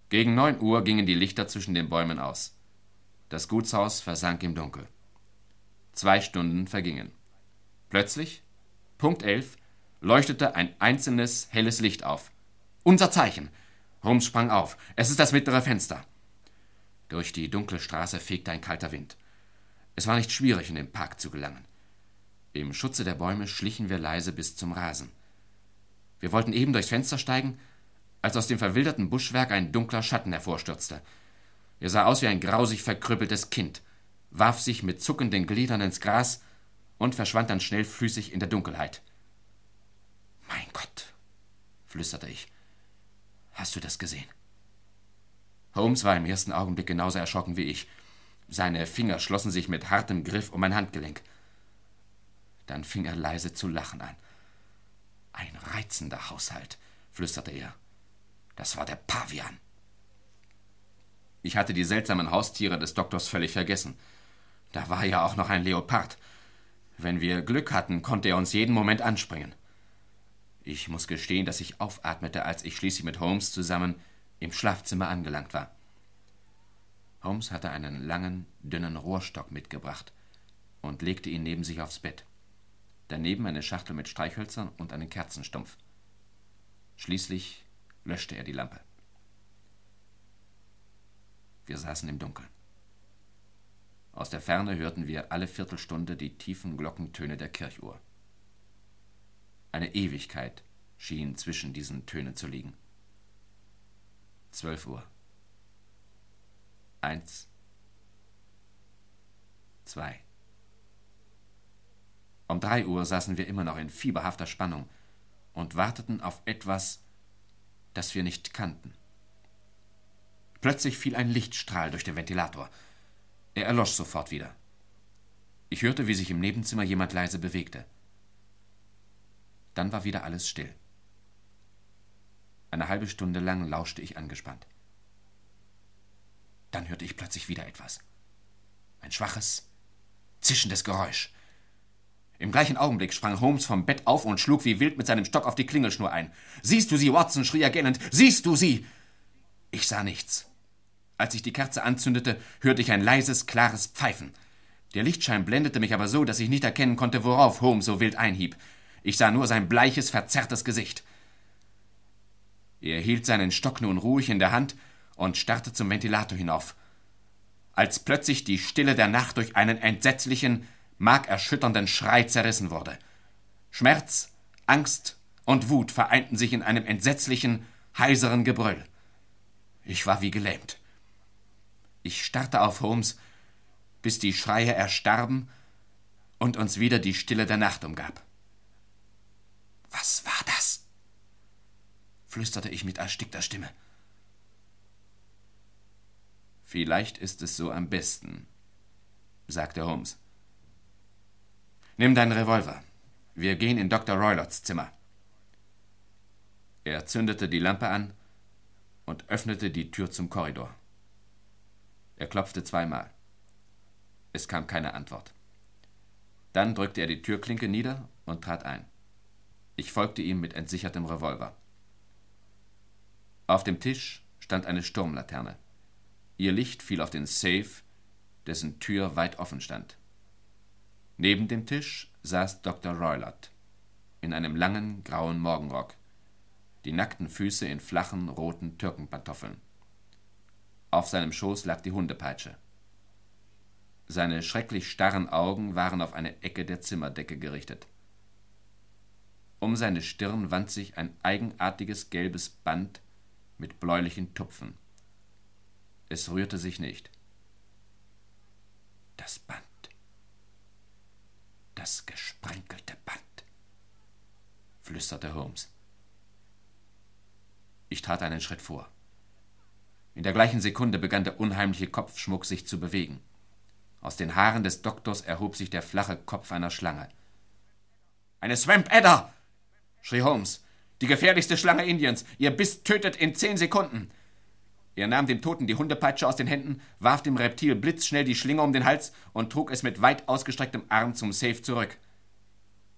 Speaker 69: Gegen neun Uhr gingen die Lichter zwischen den Bäumen aus. Das Gutshaus versank im Dunkel. Zwei Stunden vergingen. Plötzlich, Punkt elf, leuchtete ein einzelnes helles Licht auf. Unser Zeichen. Holmes sprang auf. Es ist das mittlere Fenster. Durch die dunkle Straße fegte ein kalter Wind. Es war nicht schwierig, in den Park zu gelangen. Im Schutze der Bäume schlichen wir leise bis zum Rasen. Wir wollten eben durchs Fenster steigen, als aus dem verwilderten Buschwerk ein dunkler Schatten hervorstürzte. Er sah aus wie ein grausig verkrüppeltes Kind, warf sich mit zuckenden Gliedern ins Gras und verschwand dann schnellfüßig in der Dunkelheit. Mein Gott, flüsterte ich. Hast du das gesehen? Holmes war im ersten Augenblick genauso erschrocken wie ich. Seine Finger schlossen sich mit hartem Griff um mein Handgelenk. Dann fing er leise zu lachen an. Ein reizender Haushalt, flüsterte er. Das war der Pavian. Ich hatte die seltsamen Haustiere des Doktors völlig vergessen. Da war ja auch noch ein Leopard. Wenn wir Glück hatten, konnte er uns jeden Moment anspringen. Ich muss gestehen, dass ich aufatmete, als ich schließlich mit Holmes zusammen im Schlafzimmer angelangt war. Holmes hatte einen langen, dünnen Rohrstock mitgebracht und legte ihn neben sich aufs Bett. Daneben eine Schachtel mit Streichhölzern und einen Kerzenstumpf. Schließlich löschte er die Lampe. Wir saßen im Dunkeln. Aus der Ferne hörten wir alle Viertelstunde die tiefen Glockentöne der Kirchuhr. Eine Ewigkeit schien zwischen diesen Tönen zu liegen. Zwölf Uhr. Eins. Zwei. Um drei Uhr saßen wir immer noch in fieberhafter Spannung und warteten auf etwas, das wir nicht kannten. Plötzlich fiel ein Lichtstrahl durch den Ventilator. Er erlosch sofort wieder. Ich hörte, wie sich im Nebenzimmer jemand leise bewegte. Dann war wieder alles still. Eine halbe Stunde lang lauschte ich angespannt. Dann hörte ich plötzlich wieder etwas. Ein schwaches, zischendes Geräusch. Im gleichen Augenblick sprang Holmes vom Bett auf und schlug wie wild mit seinem Stock auf die Klingelschnur ein. Siehst du sie, Watson? schrie er gellend. Siehst du sie? Ich sah nichts. Als ich die Kerze anzündete, hörte ich ein leises, klares Pfeifen. Der Lichtschein blendete mich aber so, dass ich nicht erkennen konnte, worauf Holmes so wild einhieb. Ich sah nur sein bleiches, verzerrtes Gesicht. Er hielt seinen Stock nun ruhig in der Hand und starrte zum Ventilator hinauf. Als plötzlich die Stille der Nacht durch einen entsetzlichen, markerschütternden Schrei zerrissen wurde. Schmerz, Angst und Wut vereinten sich in einem entsetzlichen, heiseren Gebrüll. Ich war wie gelähmt. Ich starrte auf Holmes, bis die Schreie erstarben und uns wieder die Stille der Nacht umgab. Was war das? flüsterte ich mit erstickter Stimme. Vielleicht ist es so am besten, sagte Holmes. Nimm deinen Revolver. Wir gehen in Dr. Roylots Zimmer. Er zündete die Lampe an und öffnete die Tür zum Korridor. Er klopfte zweimal. Es kam keine Antwort. Dann drückte er die Türklinke nieder und trat ein. Ich folgte ihm mit entsichertem Revolver. Auf dem Tisch stand eine Sturmlaterne. Ihr Licht fiel auf den Safe, dessen Tür weit offen stand. Neben dem Tisch saß Dr. Roylott in einem langen grauen Morgenrock, die nackten Füße in flachen roten Türkenpantoffeln. Auf seinem Schoß lag die Hundepeitsche. Seine schrecklich starren Augen waren auf eine Ecke der Zimmerdecke gerichtet. Um seine Stirn wand sich ein eigenartiges gelbes Band mit bläulichen Tupfen. Es rührte sich nicht. Das Band. Das gesprenkelte Band, flüsterte Holmes. Ich trat einen Schritt vor. In der gleichen Sekunde begann der unheimliche Kopfschmuck sich zu bewegen. Aus den Haaren des Doktors erhob sich der flache Kopf einer Schlange. Eine Swamp Adder! schrie Holmes. Die gefährlichste Schlange Indiens. Ihr Biss tötet in zehn Sekunden. Er nahm dem Toten die Hundepeitsche aus den Händen, warf dem Reptil blitzschnell die Schlinge um den Hals und trug es mit weit ausgestrecktem Arm zum Safe zurück.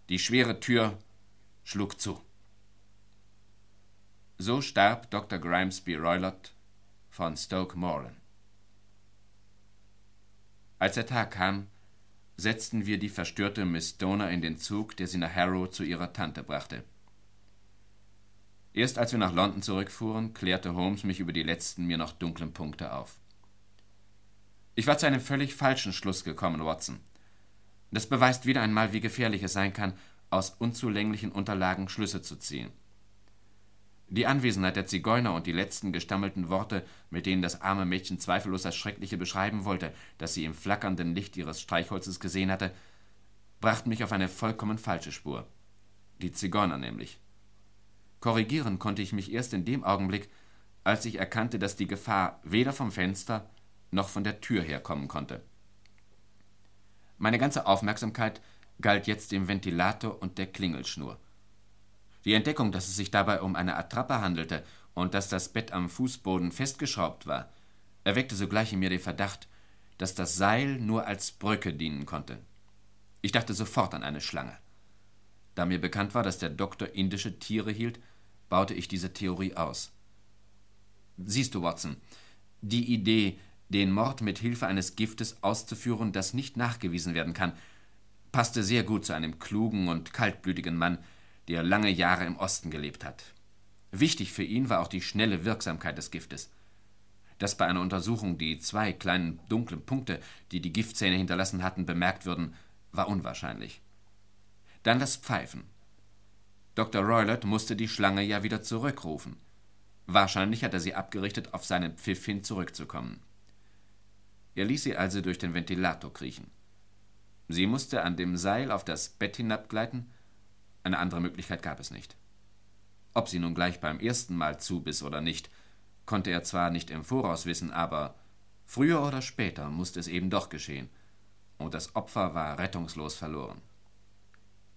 Speaker 69: Die schwere Tür schlug zu. So starb Dr. Grimesby Roylott von Stoke Moran. Als der Tag kam, setzten wir die verstörte Miss Donner in den Zug, der sie nach Harrow zu ihrer Tante brachte. Erst als wir nach London zurückfuhren, klärte Holmes mich über die letzten mir noch dunklen Punkte auf. Ich war zu einem völlig falschen Schluss gekommen, Watson. Das beweist wieder einmal, wie gefährlich es sein kann, aus unzulänglichen Unterlagen Schlüsse zu ziehen. Die Anwesenheit der Zigeuner und die letzten gestammelten Worte, mit denen das arme Mädchen zweifellos das Schreckliche beschreiben wollte, das sie im flackernden Licht ihres Streichholzes gesehen hatte, brachten mich auf eine vollkommen falsche Spur. Die Zigeuner nämlich. Korrigieren konnte ich mich erst in dem Augenblick, als ich erkannte, dass die Gefahr weder vom Fenster noch von der Tür herkommen konnte. Meine ganze Aufmerksamkeit galt jetzt dem Ventilator und der Klingelschnur. Die Entdeckung, dass es sich dabei um eine Attrappe handelte und dass das Bett am Fußboden festgeschraubt war, erweckte sogleich in mir den Verdacht, dass das Seil nur als Brücke dienen konnte. Ich dachte sofort an eine Schlange. Da mir bekannt war, dass der Doktor indische Tiere hielt, baute ich diese Theorie aus. Siehst du, Watson, die Idee, den Mord mit Hilfe eines Giftes auszuführen, das nicht nachgewiesen werden kann, passte sehr gut zu einem klugen und kaltblütigen Mann, der lange Jahre im Osten gelebt hat. Wichtig für ihn war auch die schnelle Wirksamkeit des Giftes. Dass bei einer Untersuchung die zwei kleinen dunklen Punkte, die die Giftzähne hinterlassen hatten, bemerkt würden, war unwahrscheinlich. Dann das Pfeifen. Dr. Roylott musste die Schlange ja wieder zurückrufen. Wahrscheinlich hat er sie abgerichtet, auf seinen Pfiff hin zurückzukommen. Er ließ sie also durch den Ventilator kriechen. Sie musste an dem Seil auf das Bett hinabgleiten, eine andere Möglichkeit gab es nicht. Ob sie nun gleich beim ersten Mal zubiss oder nicht, konnte er zwar nicht im Voraus wissen, aber früher oder später musste es eben doch geschehen, und das Opfer war rettungslos verloren.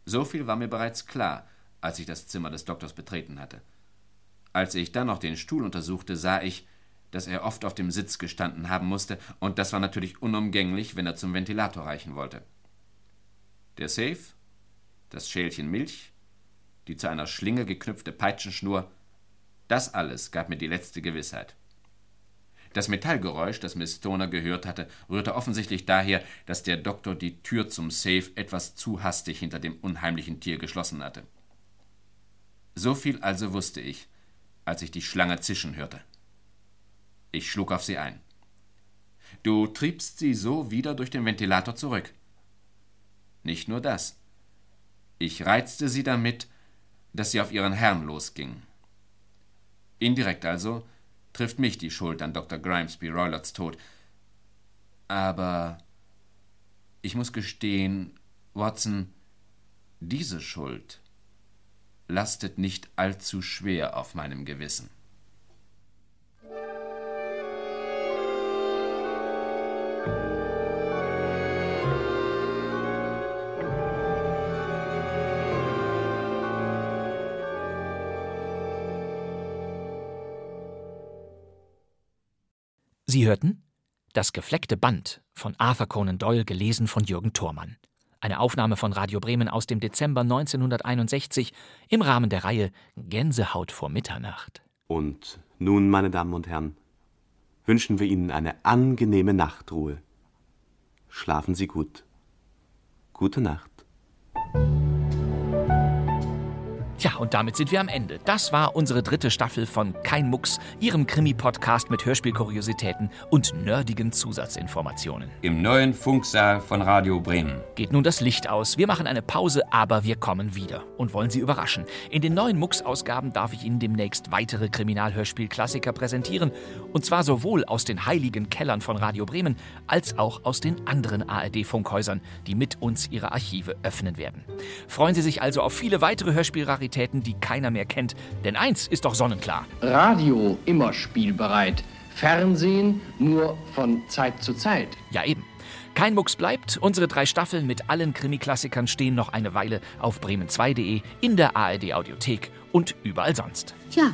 Speaker 69: So viel war mir bereits klar, als ich das Zimmer des Doktors betreten hatte. Als ich dann noch den Stuhl untersuchte, sah ich, dass er oft auf dem Sitz gestanden haben musste, und das war natürlich unumgänglich, wenn er zum Ventilator reichen wollte. Der Safe, das Schälchen Milch, die zu einer Schlinge geknüpfte Peitschenschnur, das alles gab mir die letzte Gewissheit. Das Metallgeräusch, das Miss Stoner gehört hatte, rührte offensichtlich daher, dass der Doktor die Tür zum Safe etwas zu hastig hinter dem unheimlichen Tier geschlossen hatte. So viel also wusste ich, als ich die Schlange zischen hörte. Ich schlug auf sie ein. Du triebst sie so wieder durch den Ventilator zurück. Nicht nur das. Ich reizte sie damit, dass sie auf ihren Herrn losging. Indirekt also trifft mich die Schuld an Dr. Grimesby Roylotts Tod. Aber ich muss gestehen, Watson, diese Schuld lastet nicht allzu schwer auf meinem Gewissen.
Speaker 7: Sie hörten Das gefleckte Band von Arthur Conan Doyle gelesen von Jürgen Thormann. Eine Aufnahme von Radio Bremen aus dem Dezember 1961 im Rahmen der Reihe Gänsehaut vor Mitternacht.
Speaker 70: Und nun, meine Damen und Herren, wünschen wir Ihnen eine angenehme Nachtruhe. Schlafen Sie gut. Gute Nacht.
Speaker 7: Tja, und damit sind wir am Ende. Das war unsere dritte Staffel von Kein Mucks, Ihrem Krimi-Podcast mit Hörspielkuriositäten und nerdigen Zusatzinformationen.
Speaker 71: Im neuen Funksaal von Radio Bremen.
Speaker 7: Geht nun das Licht aus. Wir machen eine Pause, aber wir kommen wieder und wollen Sie überraschen. In den neuen Mucks-Ausgaben darf ich Ihnen demnächst weitere Kriminalhörspiel-Klassiker präsentieren. Und zwar sowohl aus den heiligen Kellern von Radio Bremen als auch aus den anderen ARD-Funkhäusern, die mit uns ihre Archive öffnen werden. Freuen Sie sich also auf viele weitere Hörspielraritäten, die keiner mehr kennt. Denn eins ist doch sonnenklar.
Speaker 72: Radio immer spielbereit. Fernsehen nur von Zeit zu Zeit.
Speaker 7: Ja, eben. Kein Mucks bleibt. Unsere drei Staffeln mit allen Krimi-Klassikern stehen noch eine Weile auf bremen2.de, in der ARD-Audiothek und überall sonst.
Speaker 73: Tja,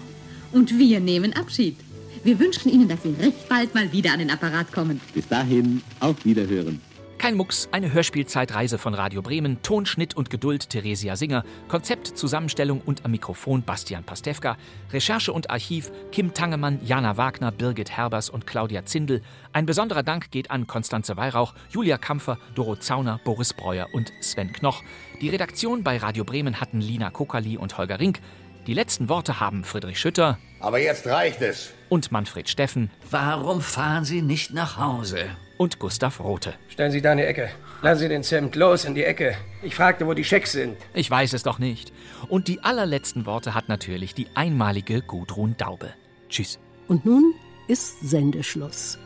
Speaker 73: und wir nehmen Abschied. Wir wünschen Ihnen, dass Sie recht bald mal wieder an den Apparat kommen.
Speaker 74: Bis dahin, auf Wiederhören.
Speaker 7: Kein Mucks, eine Hörspielzeitreise von Radio Bremen, Tonschnitt und Geduld Theresia Singer, Konzept, Zusammenstellung und am Mikrofon Bastian Pastewka, Recherche und Archiv Kim Tangemann, Jana Wagner, Birgit Herbers und Claudia Zindel. Ein besonderer Dank geht an Konstanze Weihrauch, Julia Kampfer, Doro Zauner, Boris Breuer und Sven Knoch. Die Redaktion bei Radio Bremen hatten Lina Kokali und Holger Rink. Die letzten Worte haben Friedrich Schütter
Speaker 75: Aber jetzt reicht es.
Speaker 7: und Manfred Steffen
Speaker 76: Warum fahren Sie nicht nach Hause?
Speaker 7: Und Gustav Rote.
Speaker 77: Stellen Sie da in die Ecke. Lassen Sie den Zimt los in die Ecke. Ich fragte, wo die Schecks sind.
Speaker 7: Ich weiß es doch nicht. Und die allerletzten Worte hat natürlich die einmalige Gudrun Daube. Tschüss.
Speaker 78: Und nun ist Sendeschluss.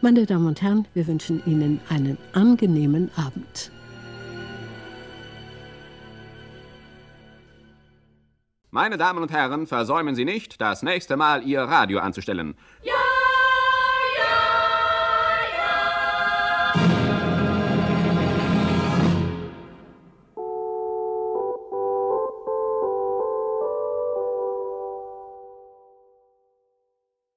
Speaker 78: Meine Damen und Herren, wir wünschen Ihnen einen angenehmen Abend.
Speaker 69: Meine Damen und Herren, versäumen Sie nicht, das nächste Mal Ihr Radio anzustellen.
Speaker 79: Ja!